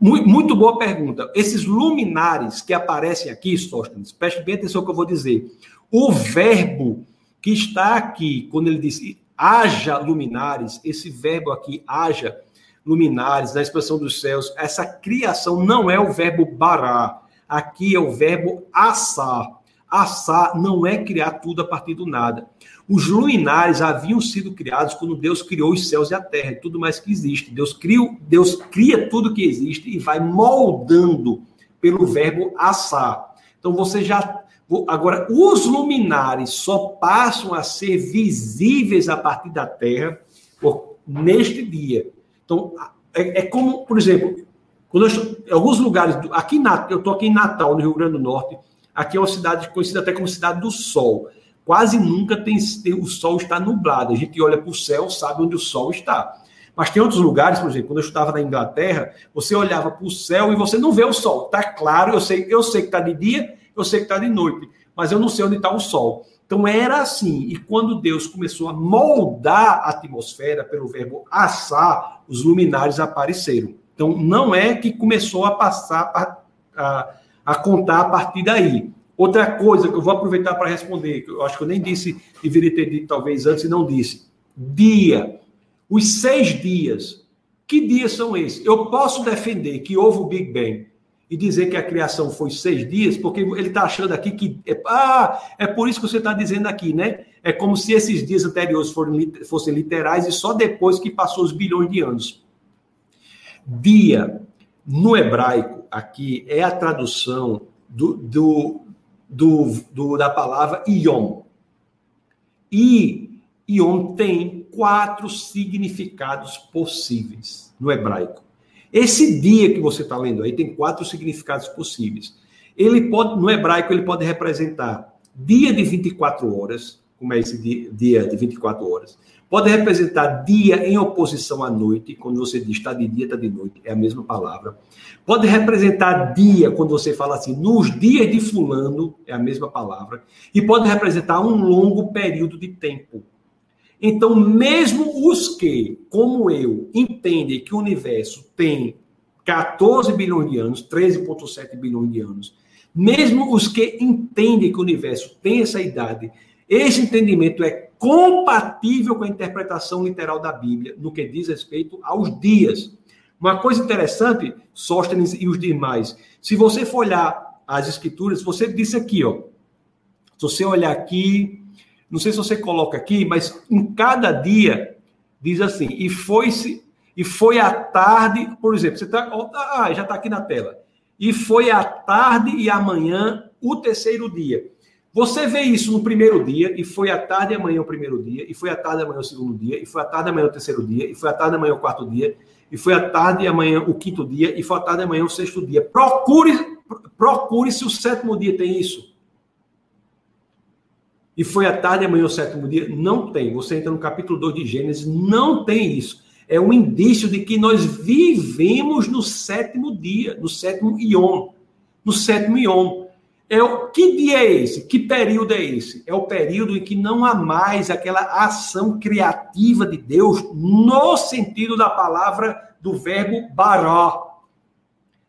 Muito, muito boa pergunta. Esses luminares que aparecem aqui, Sóstenes, preste bem atenção no que eu vou dizer. O verbo que está aqui, quando ele diz haja luminares, esse verbo aqui, haja luminares, na expressão dos céus, essa criação não é o verbo bará, aqui é o verbo assar. Assar não é criar tudo a partir do nada. Os luminares haviam sido criados quando Deus criou os céus e a terra tudo mais que existe. Deus, cria, Deus cria tudo que existe e vai moldando pelo verbo assar. Então você já Agora, os luminares só passam a ser visíveis a partir da Terra neste dia. Então, é, é como, por exemplo, quando eu em alguns lugares, aqui na, eu estou aqui em Natal, no Rio Grande do Norte, aqui é uma cidade conhecida até como cidade do Sol. Quase nunca tem, tem o sol está nublado. A gente olha para o céu, sabe onde o sol está. Mas tem outros lugares, por exemplo, quando eu estava na Inglaterra, você olhava para o céu e você não vê o sol. Está claro, eu sei, eu sei que está de dia, eu sei que está de noite, mas eu não sei onde está o Sol. Então era assim. E quando Deus começou a moldar a atmosfera pelo verbo assar, os luminares apareceram. Então não é que começou a passar a, a, a contar a partir daí. Outra coisa que eu vou aproveitar para responder, que eu acho que eu nem disse, deveria ter dito talvez antes e não disse. Dia. Os seis dias. Que dias são esses? Eu posso defender que houve o Big Bang e dizer que a criação foi seis dias, porque ele está achando aqui que. É, ah, é por isso que você está dizendo aqui, né? É como se esses dias anteriores fossem literais e só depois que passou os bilhões de anos. Dia, no hebraico, aqui, é a tradução do, do, do, do da palavra Yom. E Yom tem quatro significados possíveis no hebraico. Esse dia que você está lendo aí tem quatro significados possíveis. Ele pode, no hebraico, ele pode representar dia de 24 horas, como é esse dia, dia de 24 horas. Pode representar dia em oposição à noite, quando você diz está de dia, está de noite, é a mesma palavra. Pode representar dia, quando você fala assim, nos dias de fulano, é a mesma palavra. E pode representar um longo período de tempo. Então, mesmo os que, como eu, entendem que o universo tem 14 bilhões de anos, 13,7 bilhões de anos, mesmo os que entendem que o universo tem essa idade, esse entendimento é compatível com a interpretação literal da Bíblia no que diz respeito aos dias. Uma coisa interessante, Sóstenes e os demais, se você for olhar as escrituras, você disse aqui, ó, se você olhar aqui, não sei se você coloca aqui, mas em cada dia diz assim, e foi-se e foi à tarde, por exemplo, você tá, ah, já está aqui na tela. E foi à tarde e amanhã o terceiro dia. Você vê isso no primeiro dia, e foi à tarde e amanhã o primeiro dia, e foi à tarde e amanhã o segundo dia, e foi à tarde e amanhã o terceiro dia, e foi à tarde e amanhã o quarto dia, e foi à tarde e amanhã o quinto dia, e foi à tarde e amanhã o sexto dia. Procure, procure se o sétimo dia tem isso. E foi à tarde e amanhã o sétimo dia? Não tem. Você entra no capítulo 2 de Gênesis, não tem isso. É um indício de que nós vivemos no sétimo dia, no sétimo Ion. No sétimo Ion. É o, que dia é esse? Que período é esse? É o período em que não há mais aquela ação criativa de Deus no sentido da palavra do verbo bará.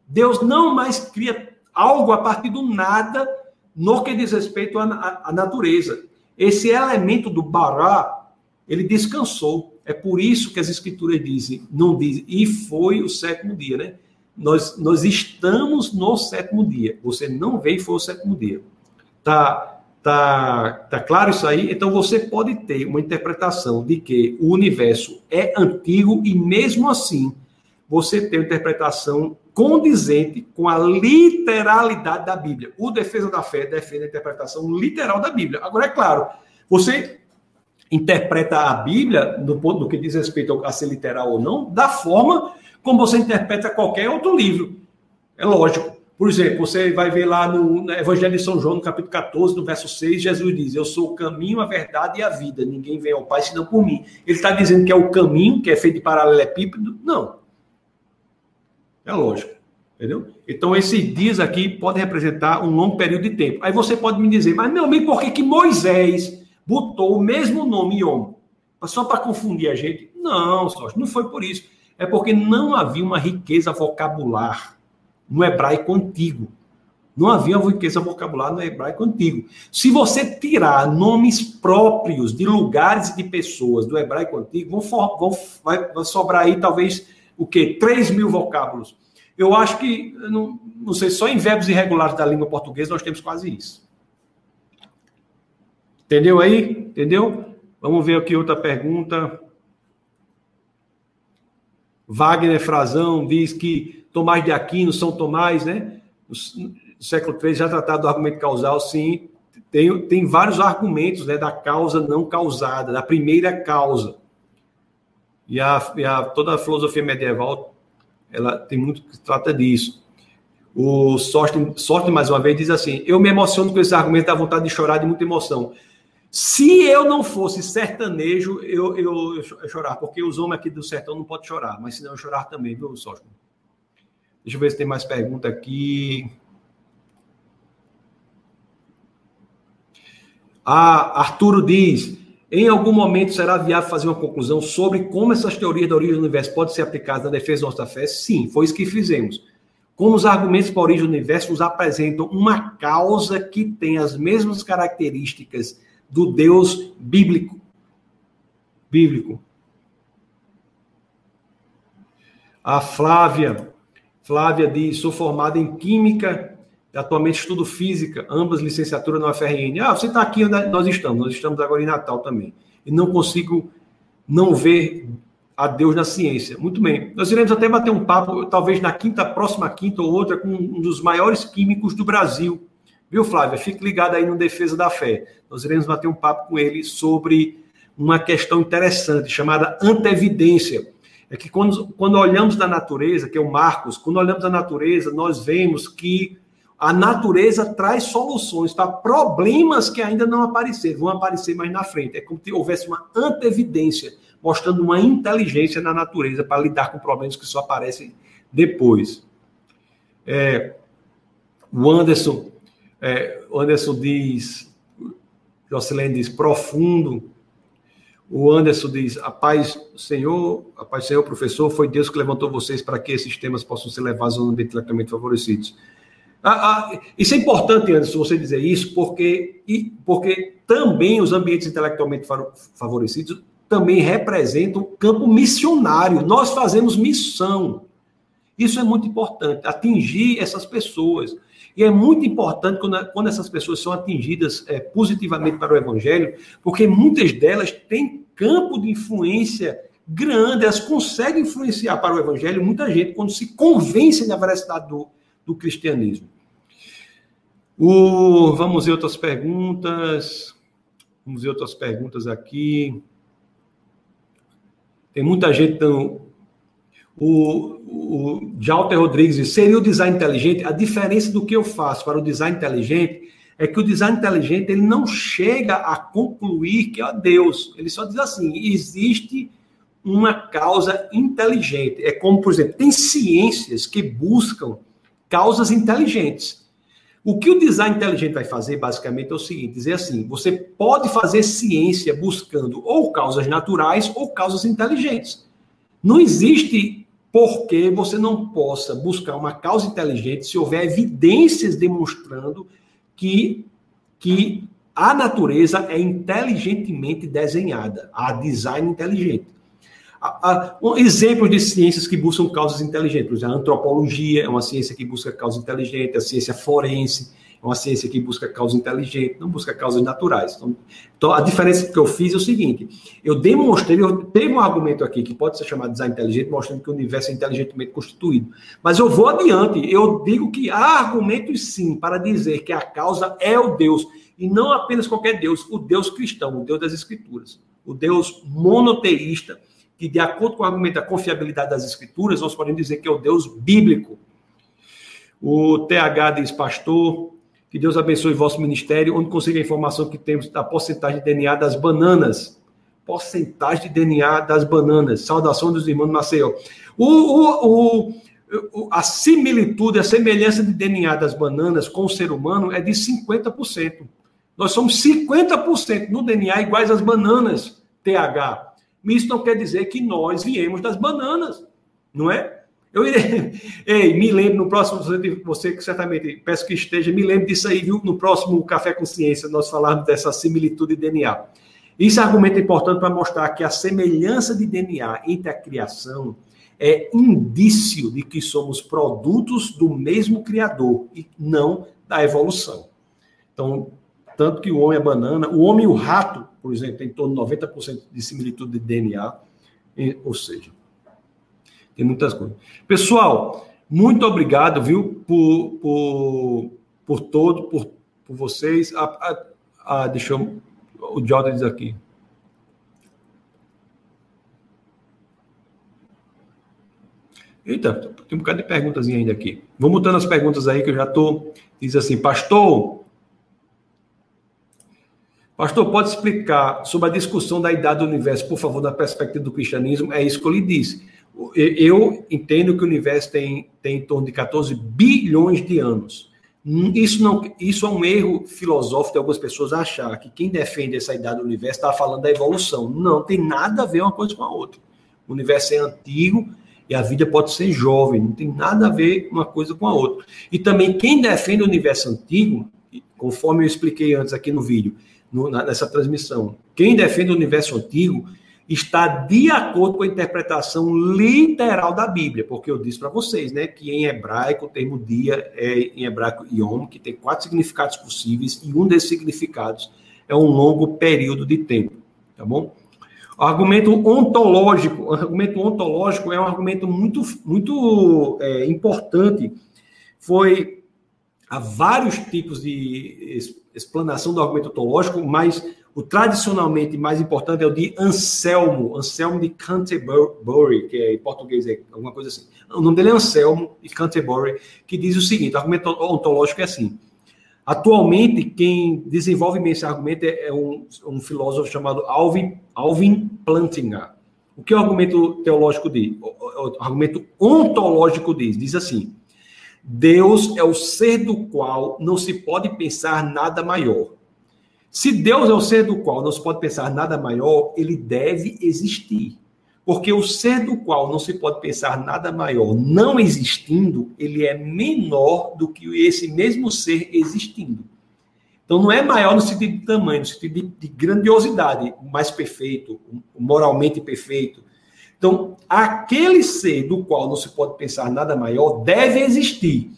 Deus não mais cria algo a partir do nada no que diz respeito à, à natureza. Esse elemento do bará, ele descansou. É por isso que as escrituras dizem, não dizem, e foi o sétimo dia, né? Nós, nós estamos no sétimo dia. Você não veio e foi o sétimo dia. Tá, tá, tá claro isso aí? Então você pode ter uma interpretação de que o universo é antigo e mesmo assim você tem uma interpretação condizente com a literalidade da Bíblia. O defesa da fé defende a interpretação literal da Bíblia. Agora é claro, você interpreta a Bíblia no ponto do que diz respeito a ser literal ou não, da forma como você interpreta qualquer outro livro. É lógico. Por exemplo, você vai ver lá no Evangelho de São João, no capítulo 14, no verso 6, Jesus diz: Eu sou o caminho, a verdade e a vida. Ninguém vem ao Pai senão por mim. Ele está dizendo que é o caminho, que é feito de paralelepípedo? Não. É lógico. Entendeu? Então, esses dias aqui podem representar um longo período de tempo. Aí você pode me dizer, mas meu amigo, por que, que Moisés botou o mesmo nome Yom? Só para confundir a gente? Não, só não foi por isso é porque não havia uma riqueza vocabular no hebraico antigo. Não havia uma riqueza vocabular no hebraico antigo. Se você tirar nomes próprios de lugares e de pessoas do hebraico antigo, vão, vão vai, vai, sobrar aí talvez o quê? 3 mil vocábulos. Eu acho que, não, não sei, só em verbos irregulares da língua portuguesa nós temos quase isso. Entendeu aí? Entendeu? Vamos ver aqui outra pergunta. Wagner Frazão diz que Tomás de Aquino, São Tomás, né? No século III já tratado do argumento causal, sim. Tem, tem vários argumentos né, da causa não causada, da primeira causa. E, a, e a, toda a filosofia medieval ela tem muito que trata disso. O Sorte, Sorte, mais uma vez, diz assim: Eu me emociono com esse argumento da vontade de chorar de muita emoção. Se eu não fosse sertanejo, eu, eu, eu chorar, porque os homens aqui do sertão não podem chorar, mas senão eu chorar também, viu, Sócio? Deixa eu ver se tem mais pergunta aqui. Ah, Arturo diz: em algum momento será viável fazer uma conclusão sobre como essas teorias da origem do universo podem ser aplicadas na defesa da nossa fé? Sim, foi isso que fizemos. Como os argumentos para a origem do universo nos apresentam uma causa que tem as mesmas características do Deus bíblico. Bíblico. A Flávia, Flávia diz: sou formada em Química, atualmente estudo Física, ambas licenciatura na UFRN. Ah, você está aqui onde nós estamos, nós estamos agora em Natal também. E não consigo não ver a Deus na ciência. Muito bem. Nós iremos até bater um papo, talvez na quinta, próxima quinta ou outra, com um dos maiores químicos do Brasil, Viu, Flávia? Fique ligado aí no Defesa da Fé. Nós iremos bater um papo com ele sobre uma questão interessante chamada antevidência. É que quando, quando olhamos na natureza, que é o Marcos, quando olhamos a natureza, nós vemos que A natureza traz soluções para problemas que ainda não apareceram, vão aparecer mais na frente. É como se houvesse uma antevidência, mostrando uma inteligência na natureza para lidar com problemas que só aparecem depois. É, o Anderson, é, o Anderson diz, Jocelyn diz, profundo. O Anderson diz, a paz, Senhor, a paz, Senhor, professor, foi Deus que levantou vocês para que esses temas possam ser levados ao ambiente intelectualmente favorecidos. Ah, ah, isso é importante, Anderson, você dizer isso, porque, e, porque também os ambientes intelectualmente favorecidos também representam campo missionário. Nós fazemos missão. Isso é muito importante, atingir essas pessoas. E é muito importante quando, quando essas pessoas são atingidas é, positivamente para o Evangelho, porque muitas delas têm campo de influência grande, elas conseguem influenciar para o Evangelho muita gente quando se convencem da veracidade do, do cristianismo. O, vamos ver outras perguntas. Vamos ver outras perguntas aqui. Tem muita gente. O, o Jalter Rodrigues diz, seria o design inteligente? A diferença do que eu faço para o design inteligente é que o design inteligente ele não chega a concluir que é Deus. Ele só diz assim: existe uma causa inteligente. É como, por exemplo, tem ciências que buscam causas inteligentes. O que o design inteligente vai fazer, basicamente, é o seguinte: dizer assim, você pode fazer ciência buscando ou causas naturais ou causas inteligentes. Não existe por que você não possa buscar uma causa inteligente se houver evidências demonstrando que, que a natureza é inteligentemente desenhada, a design inteligente. Um exemplo de ciências que buscam causas inteligentes. A antropologia é uma ciência que busca causa inteligente, a ciência forense é uma ciência que busca causa inteligente, não busca causas naturais. Então, então, a diferença que eu fiz é o seguinte: eu demonstrei, eu teve um argumento aqui que pode ser chamado de design inteligente, mostrando que o universo é inteligentemente constituído. Mas eu vou adiante, eu digo que há argumentos sim para dizer que a causa é o Deus, e não apenas qualquer Deus, o Deus cristão, o Deus das Escrituras, o Deus monoteísta que, de acordo com o argumento da confiabilidade das escrituras, nós podemos dizer que é o Deus bíblico. O TH diz, pastor, que Deus abençoe vosso ministério, onde consiga a informação que temos da porcentagem de DNA das bananas. Porcentagem de DNA das bananas. Saudação dos irmãos Maceió. O, o, o, a similitude, a semelhança de DNA das bananas com o ser humano é de 50%. Nós somos 50% no DNA iguais às bananas, TH. Isso não quer dizer que nós viemos das bananas, não é? Eu irei. Ei, me lembre no próximo, você que certamente peço que esteja, me lembre disso aí, viu? No próximo Café Consciência, nós falarmos dessa similitude de DNA. É argumento importante para mostrar que a semelhança de DNA entre a criação é indício de que somos produtos do mesmo Criador e não da evolução. Então, tanto que o homem é banana, o homem e o rato, por exemplo, tem em torno de 90% de similitude de DNA, ou seja, tem muitas coisas. Pessoal, muito obrigado, viu, por, por, por todo, por, por vocês. Ah, ah, ah, deixa eu, o Jordan diz aqui. Eita, tem um bocado de perguntas ainda aqui. Vou mudando as perguntas aí que eu já estou. Diz assim, pastor, Pastor, pode explicar sobre a discussão da idade do universo, por favor, da perspectiva do cristianismo? É isso que eu lhe disse. Eu entendo que o universo tem, tem em torno de 14 bilhões de anos. Isso, não, isso é um erro filosófico de algumas pessoas achar que quem defende essa idade do universo está falando da evolução. Não, tem nada a ver uma coisa com a outra. O universo é antigo e a vida pode ser jovem, não tem nada a ver uma coisa com a outra. E também quem defende o universo antigo, conforme eu expliquei antes aqui no vídeo, no, nessa transmissão. Quem defende o universo antigo está de acordo com a interpretação literal da Bíblia, porque eu disse para vocês, né, que em hebraico o termo dia é em hebraico yom, que tem quatro significados possíveis e um desses significados é um longo período de tempo, tá bom? O argumento ontológico, o argumento ontológico é um argumento muito, muito é, importante. Foi há vários tipos de explanação do argumento ontológico, mas O tradicionalmente mais importante é o de Anselmo, Anselmo de Canterbury, que é, em português é alguma coisa assim. O nome dele é Anselmo de Canterbury, que diz o seguinte: o argumento ontológico é assim. Atualmente, quem desenvolve esse argumento é, é um, um filósofo chamado Alvin, Alvin Plantinga. O que o argumento teológico diz? O argumento ontológico diz? Diz assim: Deus é o ser do qual não se pode pensar nada maior. Se Deus é o ser do qual não se pode pensar nada maior, ele deve existir. Porque o ser do qual não se pode pensar nada maior não existindo, ele é menor do que esse mesmo ser existindo. Então não é maior no sentido de tamanho, no sentido de, de grandiosidade, mais perfeito, moralmente perfeito. Então, aquele ser do qual não se pode pensar nada maior deve existir.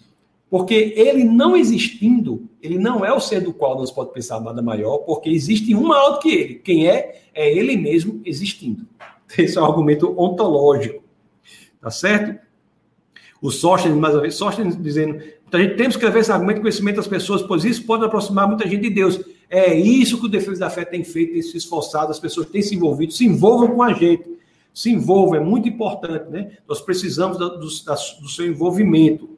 Porque ele não existindo, ele não é o ser do qual não se pode pensar nada maior, porque existe um maior do que ele. Quem é? É ele mesmo existindo. Esse é um argumento ontológico. Tá certo? O Sóstenes, mais uma vez, Sóstenes dizendo, a gente tem que escrever esse argumento de conhecimento das pessoas, pois isso pode aproximar muita gente de Deus. É isso que o Defesa da Fé tem feito, tem se esforçado, as pessoas têm se envolvido, se envolvam com a gente. Se envolvam, é muito importante, né? Nós precisamos do, do, do seu envolvimento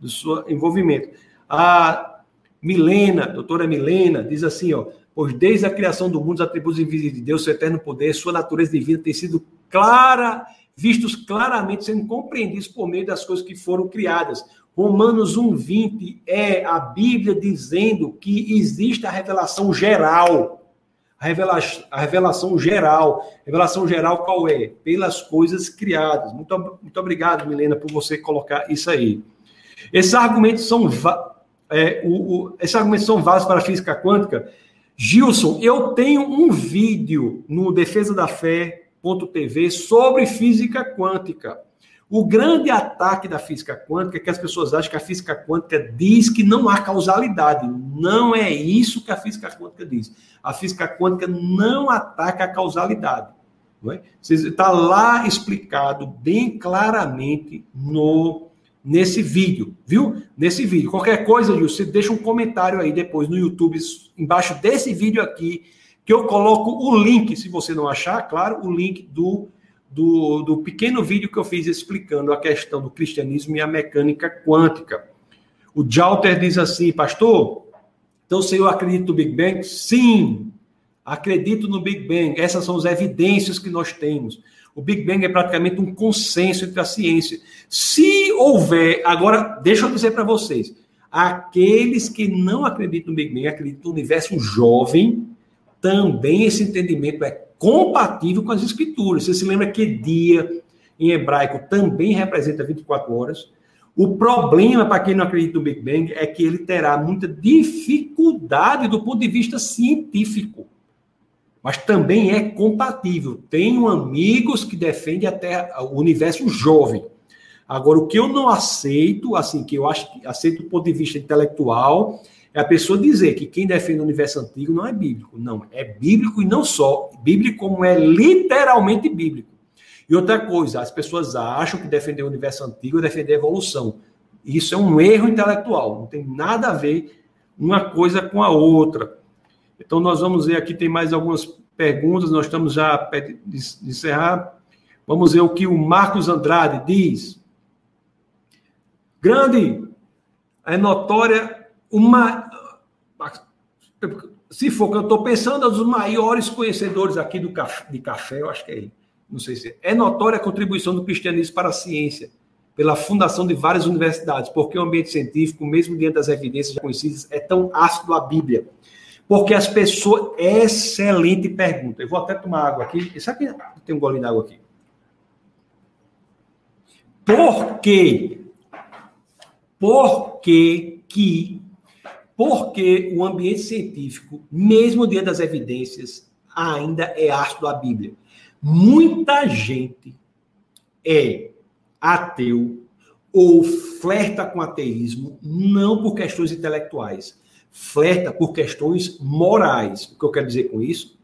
do seu envolvimento. A Milena, doutora Milena, diz assim, ó, pois desde a criação do mundo, os atributos invisíveis de Deus, seu eterno poder, sua natureza divina tem sido clara, vistos claramente, sendo compreendidos por meio das coisas que foram criadas. Romanos 1,20 é a Bíblia dizendo que existe a revelação geral. A revelação, a revelação geral. Revelação geral qual é? Pelas coisas criadas. Muito, muito obrigado, Milena, por você colocar isso aí. Esses argumentos são, é, o, o, esses argumentos são válidos para a física quântica. Gilson, eu tenho um vídeo no defesa da fé.tv sobre física quântica. O grande ataque da física quântica é que as pessoas acham que a física quântica diz que não há causalidade. Não é isso que a física quântica diz. A física quântica não ataca a causalidade. Está é? lá explicado bem claramente no nesse vídeo, viu? Nesse vídeo. Qualquer coisa, você deixa um comentário aí depois no YouTube, embaixo desse vídeo aqui, que eu coloco o link, se você não achar, claro, o link do, do, do pequeno vídeo que eu fiz explicando a questão do cristianismo e a mecânica quântica. O Jalter diz assim, pastor, então se eu acredito no Big Bang? Sim, acredito no Big Bang. Essas são as evidências que nós temos. O Big Bang é praticamente um consenso entre a ciência. Se houver, agora, deixa eu dizer para vocês, aqueles que não acreditam no Big Bang, acreditam no universo jovem, também esse entendimento é compatível com as escrituras. Você se lembra que dia em hebraico também representa 24 horas? O problema para quem não acredita no Big Bang é que ele terá muita dificuldade do ponto de vista científico mas também é compatível. Tenho amigos que defendem até o universo jovem. Agora, o que eu não aceito, assim, que eu acho que aceito do ponto de vista intelectual, é a pessoa dizer que quem defende o universo antigo não é bíblico. Não, é bíblico e não só. Bíblico como é literalmente bíblico. E outra coisa, as pessoas acham que defender o universo antigo é defender a evolução. Isso é um erro intelectual, não tem nada a ver uma coisa com a outra. Então, nós vamos ver aqui, tem mais algumas perguntas, nós estamos já perto de encerrar. Vamos ver o que o Marcos Andrade diz. Grande, é notória uma. Se for que eu estou pensando, é um dos maiores conhecedores aqui do café, de café, eu acho que é ele. Não sei se é. É notória a contribuição do cristianismo para a ciência, pela fundação de várias universidades, porque o ambiente científico, mesmo diante das evidências já conhecidas, é tão ácido à Bíblia porque as pessoas. Excelente pergunta. Eu vou até tomar água aqui. Sabe que tem um golinho d'água aqui? Por quê? Por que que. Porque o ambiente científico, mesmo diante das evidências, ainda é ácido à Bíblia. Muita gente é ateu ou flerta com ateísmo, não por questões intelectuais, flerta por questões morais. O que eu quero dizer com isso?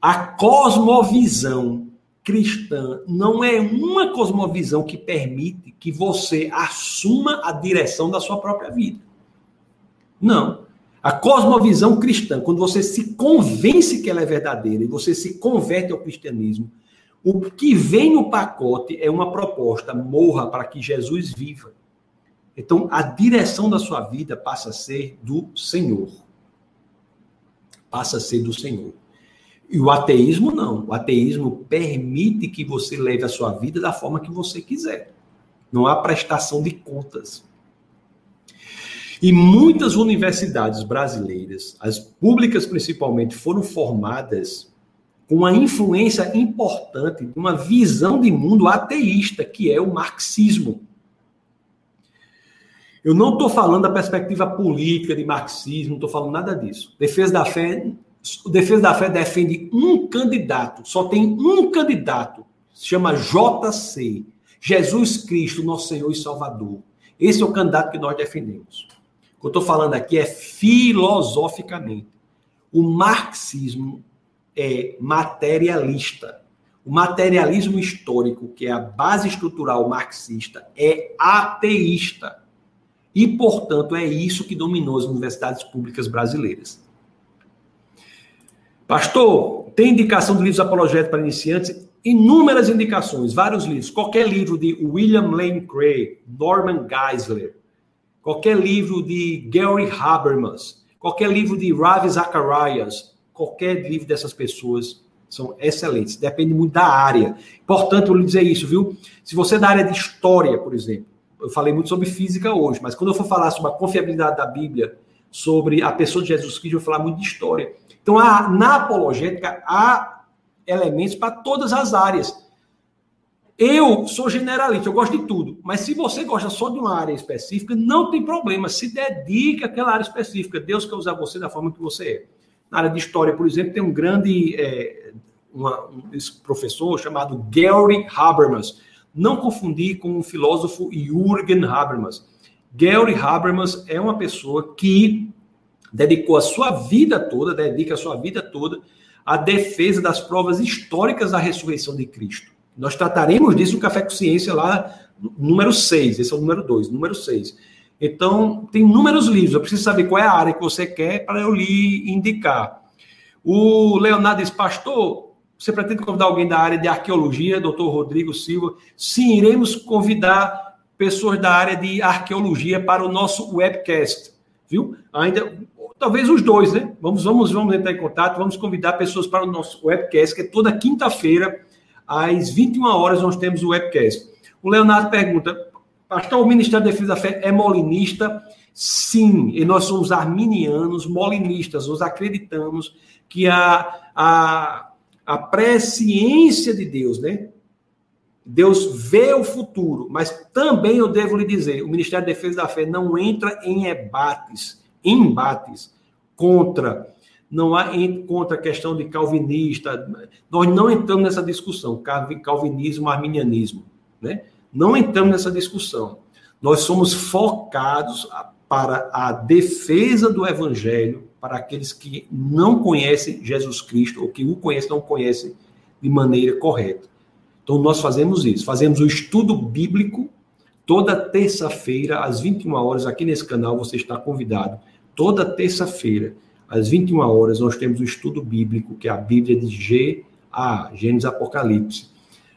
A cosmovisão cristã não é uma cosmovisão que permite que você assuma a direção da sua própria vida. Não. A cosmovisão cristã, quando você se convence que ela é verdadeira e você se converte ao cristianismo, o que vem no pacote é uma proposta: morra para que Jesus viva. Então, a direção da sua vida passa a ser do Senhor. Passa a ser do Senhor. E o ateísmo não. O ateísmo permite que você leve a sua vida da forma que você quiser. Não há prestação de contas. E muitas universidades brasileiras, as públicas principalmente, foram formadas com uma influência importante de uma visão de mundo ateísta, que é o marxismo. Eu não estou falando da perspectiva política de marxismo, não estou falando nada disso. Defesa da fé, o Defesa da Fé defende um candidato, só tem um candidato, se chama JC, Jesus Cristo, nosso Senhor e Salvador. Esse é o candidato que nós defendemos. O que eu estou falando aqui é filosoficamente. O marxismo é materialista. O materialismo histórico, que é a base estrutural marxista, é ateísta. E, portanto, é isso que dominou as universidades públicas brasileiras. Pastor, tem indicação de livros apologéticos para iniciantes? Inúmeras indicações, vários livros. Qualquer livro de William Lane Craig, Norman Geisler, qualquer livro de Gary Habermas, qualquer livro de Ravi Zacharias, qualquer livro dessas pessoas são excelentes. Depende muito da área. Importante eu lhe dizer isso, viu? Se você é da área de história, por exemplo, eu falei muito sobre física hoje, mas quando eu for falar sobre a confiabilidade da Bíblia, sobre a pessoa de Jesus Cristo, eu vou falar muito de história. Então, na apologética, há elementos para todas as áreas. Eu sou generalista, eu gosto de tudo. Mas se você gosta só de uma área específica, não tem problema. Se dedique àquela área específica. Deus quer usar você da forma que você é. Na área de história, por exemplo, tem um grande é, uma, um professor chamado Gary Habermas. Não confundir com o filósofo Jürgen Habermas. Gary Habermas é uma pessoa que dedicou a sua vida toda, dedica a sua vida toda à defesa das provas históricas da ressurreição de Cristo. Nós trataremos disso no Café com Ciência lá, número 6, esse é o número 2, número 6. Então, tem inúmeros livros, eu preciso saber qual é a área que você quer para eu lhe indicar. O Leonardo diz, pastor, você pretende convidar alguém da área de arqueologia, doutor Rodrigo Silva? Sim, iremos convidar pessoas da área de arqueologia para o nosso webcast, viu? Ainda Talvez os dois, né? Vamos, vamos, vamos entrar em contato, vamos convidar pessoas para o nosso webcast, que é toda quinta-feira, às 21 horas, nós temos o webcast. O Leonardo pergunta: Pastor, o Ministério da Defesa da Fé é molinista? Sim, e nós somos arminianos, molinistas, nós acreditamos que a, a, a presciência de Deus, né? Deus vê o futuro, mas também eu devo lhe dizer: o Ministério da Defesa da Fé não entra em embates, embates contra, não há contra a questão de calvinista. Nós não entramos nessa discussão, calvinismo, arminianismo, né? Não entramos nessa discussão. Nós somos focados para a defesa do evangelho para aqueles que não conhecem Jesus Cristo ou que o conhecem não conhecem de maneira correta. Então nós fazemos isso, fazemos o estudo bíblico toda terça-feira às 21 horas aqui nesse canal, você está convidado toda terça-feira, às 21 horas, nós temos o estudo bíblico, que é a Bíblia de G a Gênesis Apocalipse.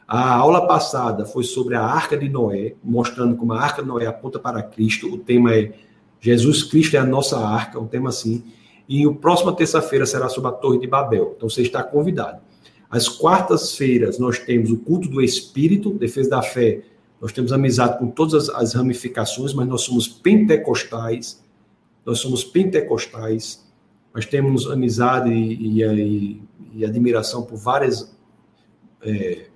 A aula passada foi sobre a Arca de Noé, mostrando como a Arca de Noé aponta para Cristo. O tema é Jesus Cristo é a nossa arca, um tema assim. E o próximo terça-feira será sobre a Torre de Babel. Então você está convidado. Às quartas-feiras nós temos o culto do Espírito, defesa da fé. Nós temos amizade com todas as ramificações, mas nós somos pentecostais nós somos pentecostais, nós temos amizade e, e, e admiração por várias, é,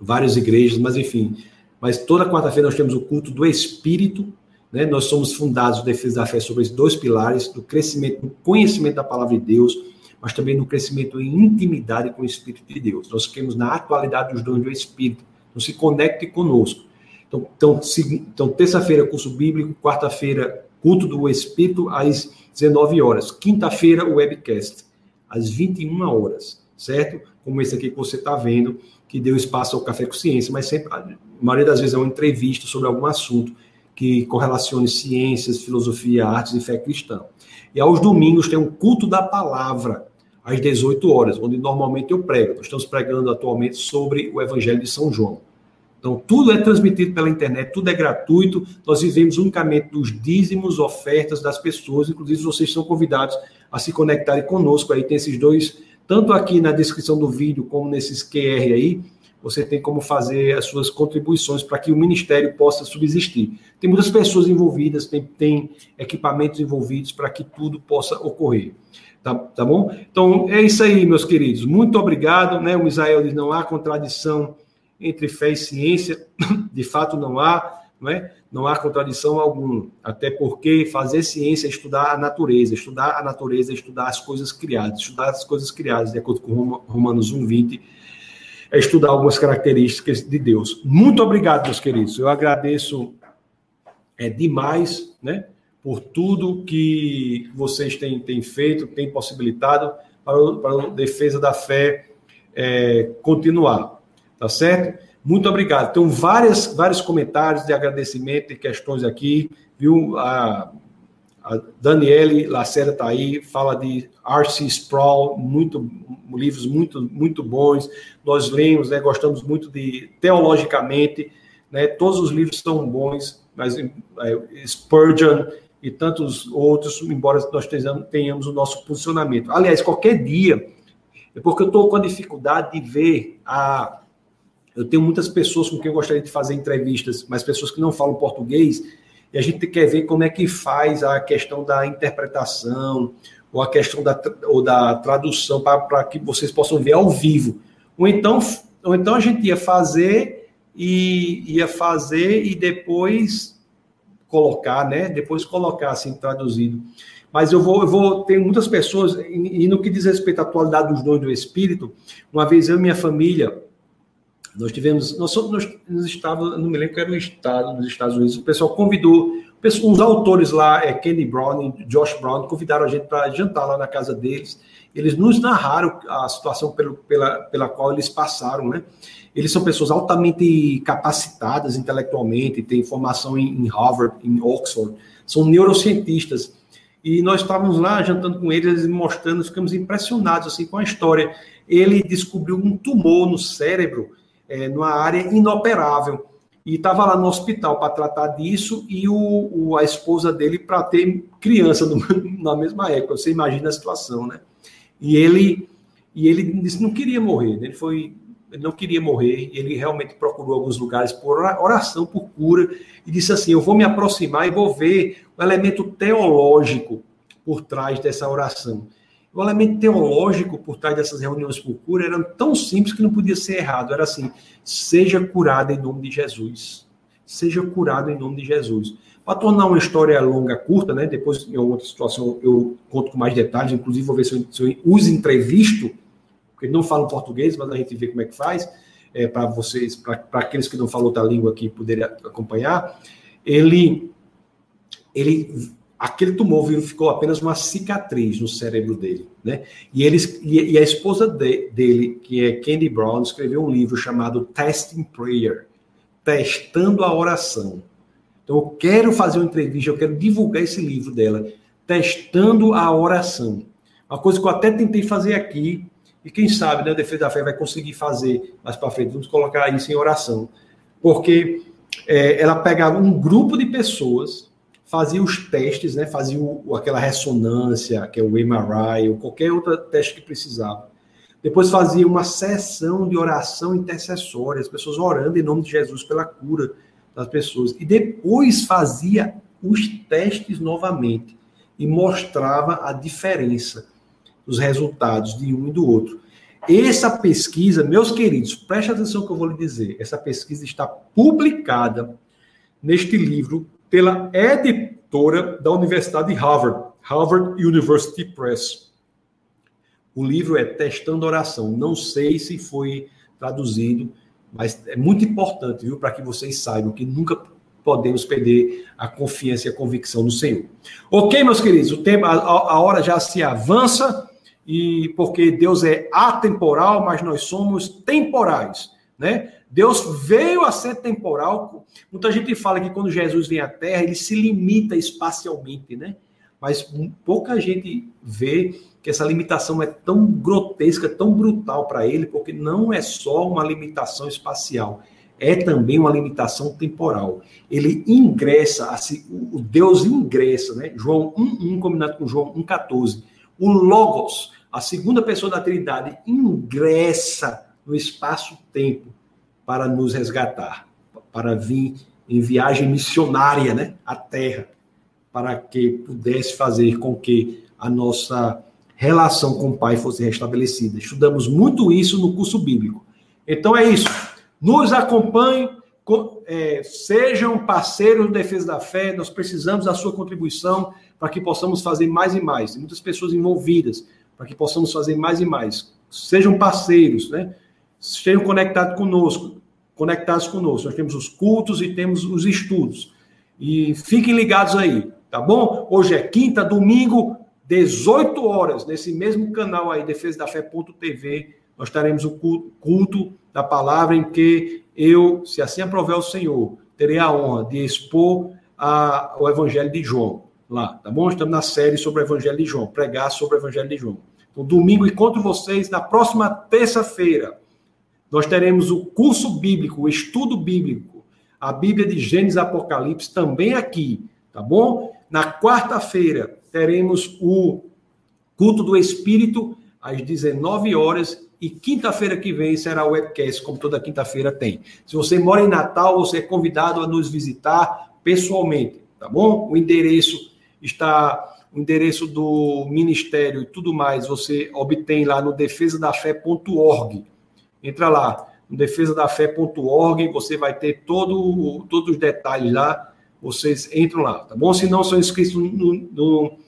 várias igrejas, mas enfim. Mas toda quarta-feira nós temos o culto do Espírito, né? Nós somos fundados, Defesa da Fé, sobre esses dois pilares, do crescimento, do conhecimento da palavra de Deus, mas também no crescimento em intimidade com o Espírito de Deus. Nós queremos na atualidade dos dons do Espírito. Então, se conecte conosco. Então, então, então terça-feira, curso bíblico, quarta-feira, culto do Espírito às 19 horas. Quinta-feira, o webcast, às 21 horas, certo? Como esse aqui que você está vendo, que deu espaço ao Café com Ciência, mas sempre, a maioria das vezes é uma entrevista sobre algum assunto que correlacione ciências, filosofia, artes e fé cristã. E aos domingos tem um culto da palavra, às 18 horas, onde normalmente eu prego. Nós estamos pregando atualmente sobre o Evangelho de São João. Então, tudo é transmitido pela internet, tudo é gratuito. Nós vivemos unicamente dos dízimos, ofertas das pessoas. Inclusive, vocês são convidados a se conectarem conosco. Aí tem esses dois, tanto aqui na descrição do vídeo, como nesses QR aí. Você tem como fazer as suas contribuições para que o ministério possa subsistir. Tem muitas pessoas envolvidas, tem, tem equipamentos envolvidos para que tudo possa ocorrer. Tá, tá bom? Então, é isso aí, meus queridos. Muito obrigado. Né? O Misael diz: não há contradição entre fé e ciência, de fato não há, não é? Não há contradição alguma, até porque fazer ciência é estudar a natureza, estudar a natureza é estudar as coisas criadas, estudar as coisas criadas, de acordo com Romanos 1:20, é estudar algumas características de Deus. Muito obrigado, meus queridos. Eu agradeço é demais, né, por tudo que vocês têm, têm feito, têm possibilitado para, para a defesa da fé é, continuar. Tá certo? Muito obrigado. Tem várias, vários comentários de agradecimento e questões aqui, viu? A, a Daniele Lacerda está aí, fala de R.C. Sproul, muito, livros muito, muito bons. Nós lemos, né, gostamos muito de, teologicamente, né, todos os livros são bons, mas é, Spurgeon e tantos outros, embora nós tenhamos, tenhamos o nosso posicionamento. Aliás, qualquer dia, é porque eu estou com a dificuldade de ver a eu tenho muitas pessoas com quem eu gostaria de fazer entrevistas, mas pessoas que não falam português, e a gente quer ver como é que faz a questão da interpretação, ou a questão da, ou da tradução, para que vocês possam ver ao vivo. Ou então, ou então a gente ia fazer e ia fazer e depois colocar, né? Depois colocar assim traduzido. Mas eu vou, eu vou ter muitas pessoas, e no que diz respeito à atualidade dos dons do Espírito, uma vez eu e minha família nós tivemos, nós, nós, nós não me lembro que era o estado dos Estados Unidos, o pessoal convidou, uns autores lá, é, Kenny Brown e Josh Brown, convidaram a gente para jantar lá na casa deles. Eles nos narraram a situação pelo, pela, pela qual eles passaram, né? Eles são pessoas altamente capacitadas intelectualmente, têm formação em, em Harvard, em Oxford, são neurocientistas. E nós estávamos lá jantando com eles, eles mostrando, ficamos impressionados assim com a história. Ele descobriu um tumor no cérebro é, numa área inoperável. E estava lá no hospital para tratar disso e o, o a esposa dele para ter criança no, na mesma época. Você imagina a situação, né? E ele, e ele disse não queria morrer. Ele foi ele não queria morrer, ele realmente procurou alguns lugares por oração, por cura, e disse assim: Eu vou me aproximar e vou ver o elemento teológico por trás dessa oração. O elemento teológico por trás dessas reuniões por cura era tão simples que não podia ser errado. Era assim: seja curado em nome de Jesus. Seja curado em nome de Jesus. Para tornar uma história longa, curta, né? Depois, em outra situação, eu conto com mais detalhes. Inclusive, vou ver se eu, se eu uso entrevisto, porque não falo português, mas a gente vê como é que faz, é, para vocês, para aqueles que não falam outra língua aqui poderem acompanhar. Ele, ele aquele tumor ficou apenas uma cicatriz no cérebro dele, né? E, eles, e a esposa de, dele, que é Candy Brown, escreveu um livro chamado Testing Prayer, Testando a Oração. Então, eu quero fazer uma entrevista, eu quero divulgar esse livro dela, Testando a Oração. Uma coisa que eu até tentei fazer aqui, e quem sabe, né, o Defesa da Fé vai conseguir fazer mais para frente, vamos colocar isso em oração. Porque é, ela pegava um grupo de pessoas fazia os testes, né? Fazia o, aquela ressonância, que é o MRI, ou qualquer outro teste que precisava. Depois fazia uma sessão de oração intercessória, as pessoas orando em nome de Jesus pela cura das pessoas. E depois fazia os testes novamente e mostrava a diferença dos resultados de um e do outro. Essa pesquisa, meus queridos, preste atenção que eu vou lhe dizer. Essa pesquisa está publicada neste livro pela editora da Universidade de Harvard, Harvard University Press. O livro é Testando Oração. Não sei se foi traduzido, mas é muito importante, viu, para que vocês saibam que nunca podemos perder a confiança e a convicção no Senhor. Ok, meus queridos, o tempo, a, a hora já se avança e porque Deus é atemporal, mas nós somos temporais, né? Deus veio a ser temporal. Muita gente fala que quando Jesus vem à Terra, ele se limita espacialmente, né? Mas pouca gente vê que essa limitação é tão grotesca, tão brutal para ele, porque não é só uma limitação espacial, é também uma limitação temporal. Ele ingressa, assim, o Deus ingressa, né? João 1:1 combinado com João 1:14. O Logos, a segunda pessoa da Trindade, ingressa no espaço-tempo para nos resgatar, para vir em viagem missionária, né, à Terra, para que pudesse fazer com que a nossa relação com o Pai fosse restabelecida. Estudamos muito isso no curso bíblico. Então é isso. Nos acompanhem, é, sejam parceiros do Defesa da Fé. Nós precisamos da sua contribuição para que possamos fazer mais e mais. Tem muitas pessoas envolvidas para que possamos fazer mais e mais. Sejam parceiros, né? Estejam conectados conosco, conectados conosco. Nós temos os cultos e temos os estudos. E fiquem ligados aí, tá bom? Hoje é quinta, domingo, 18 horas, nesse mesmo canal aí, Defesa da Fé.tv, nós teremos o culto da palavra em que eu, se assim aprover o Senhor, terei a honra de expor a, o Evangelho de João lá, tá bom? Estamos na série sobre o Evangelho de João, pregar sobre o Evangelho de João. Então, domingo encontro vocês na próxima terça-feira. Nós teremos o curso bíblico, o estudo bíblico, a Bíblia de Gênesis Apocalipse também aqui, tá bom? Na quarta-feira teremos o culto do Espírito às 19 horas e quinta-feira que vem será o webcast, como toda quinta-feira tem. Se você mora em Natal, você é convidado a nos visitar pessoalmente, tá bom? O endereço está o endereço do ministério e tudo mais, você obtém lá no defesadafé.org. Entra lá, defesadafé.org, você vai ter todo, todos os detalhes lá, vocês entram lá, tá bom? Se não são inscritos no, no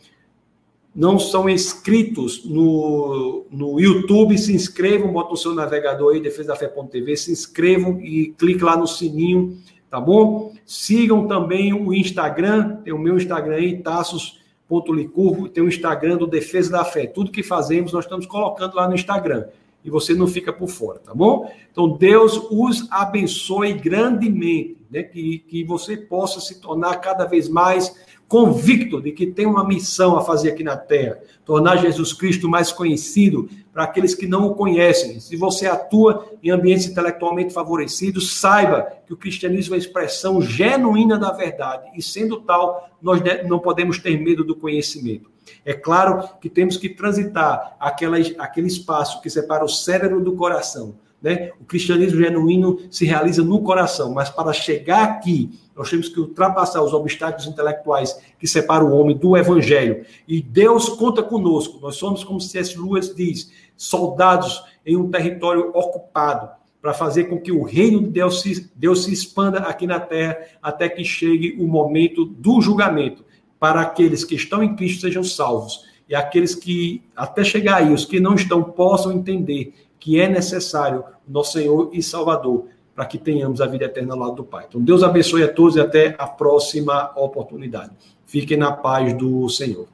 não são inscritos no, no YouTube, se inscrevam, bota o seu navegador aí, defesadafé.tv, se inscrevam e clique lá no sininho, tá bom? Sigam também o Instagram, tem o meu Instagram aí, taços.licurgo, tem o Instagram do Defesa da Fé. Tudo que fazemos, nós estamos colocando lá no Instagram. E você não fica por fora, tá bom? Então, Deus os abençoe grandemente, né? Que, que você possa se tornar cada vez mais convicto de que tem uma missão a fazer aqui na Terra, tornar Jesus Cristo mais conhecido para aqueles que não o conhecem. Se você atua em ambientes intelectualmente favorecidos, saiba que o cristianismo é expressão genuína da verdade e, sendo tal, nós não podemos ter medo do conhecimento. É claro que temos que transitar aquela, aquele espaço que separa o cérebro do coração né? O cristianismo genuíno se realiza no coração, mas para chegar aqui, nós temos que ultrapassar os obstáculos intelectuais que separam o homem do evangelho. E Deus conta conosco. Nós somos, como C.S. Lewis diz, soldados em um território ocupado para fazer com que o reino de Deus se, Deus se expanda aqui na terra até que chegue o momento do julgamento, para aqueles que estão em Cristo sejam salvos e aqueles que, até chegar aí, os que não estão, possam entender que é necessário nosso Senhor e Salvador para que tenhamos a vida eterna ao lado do Pai. Então, Deus abençoe a todos e até a próxima oportunidade. Fiquem na paz do Senhor.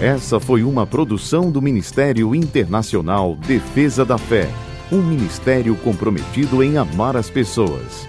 Essa foi uma produção do Ministério Internacional Defesa da Fé, um ministério comprometido em amar as pessoas,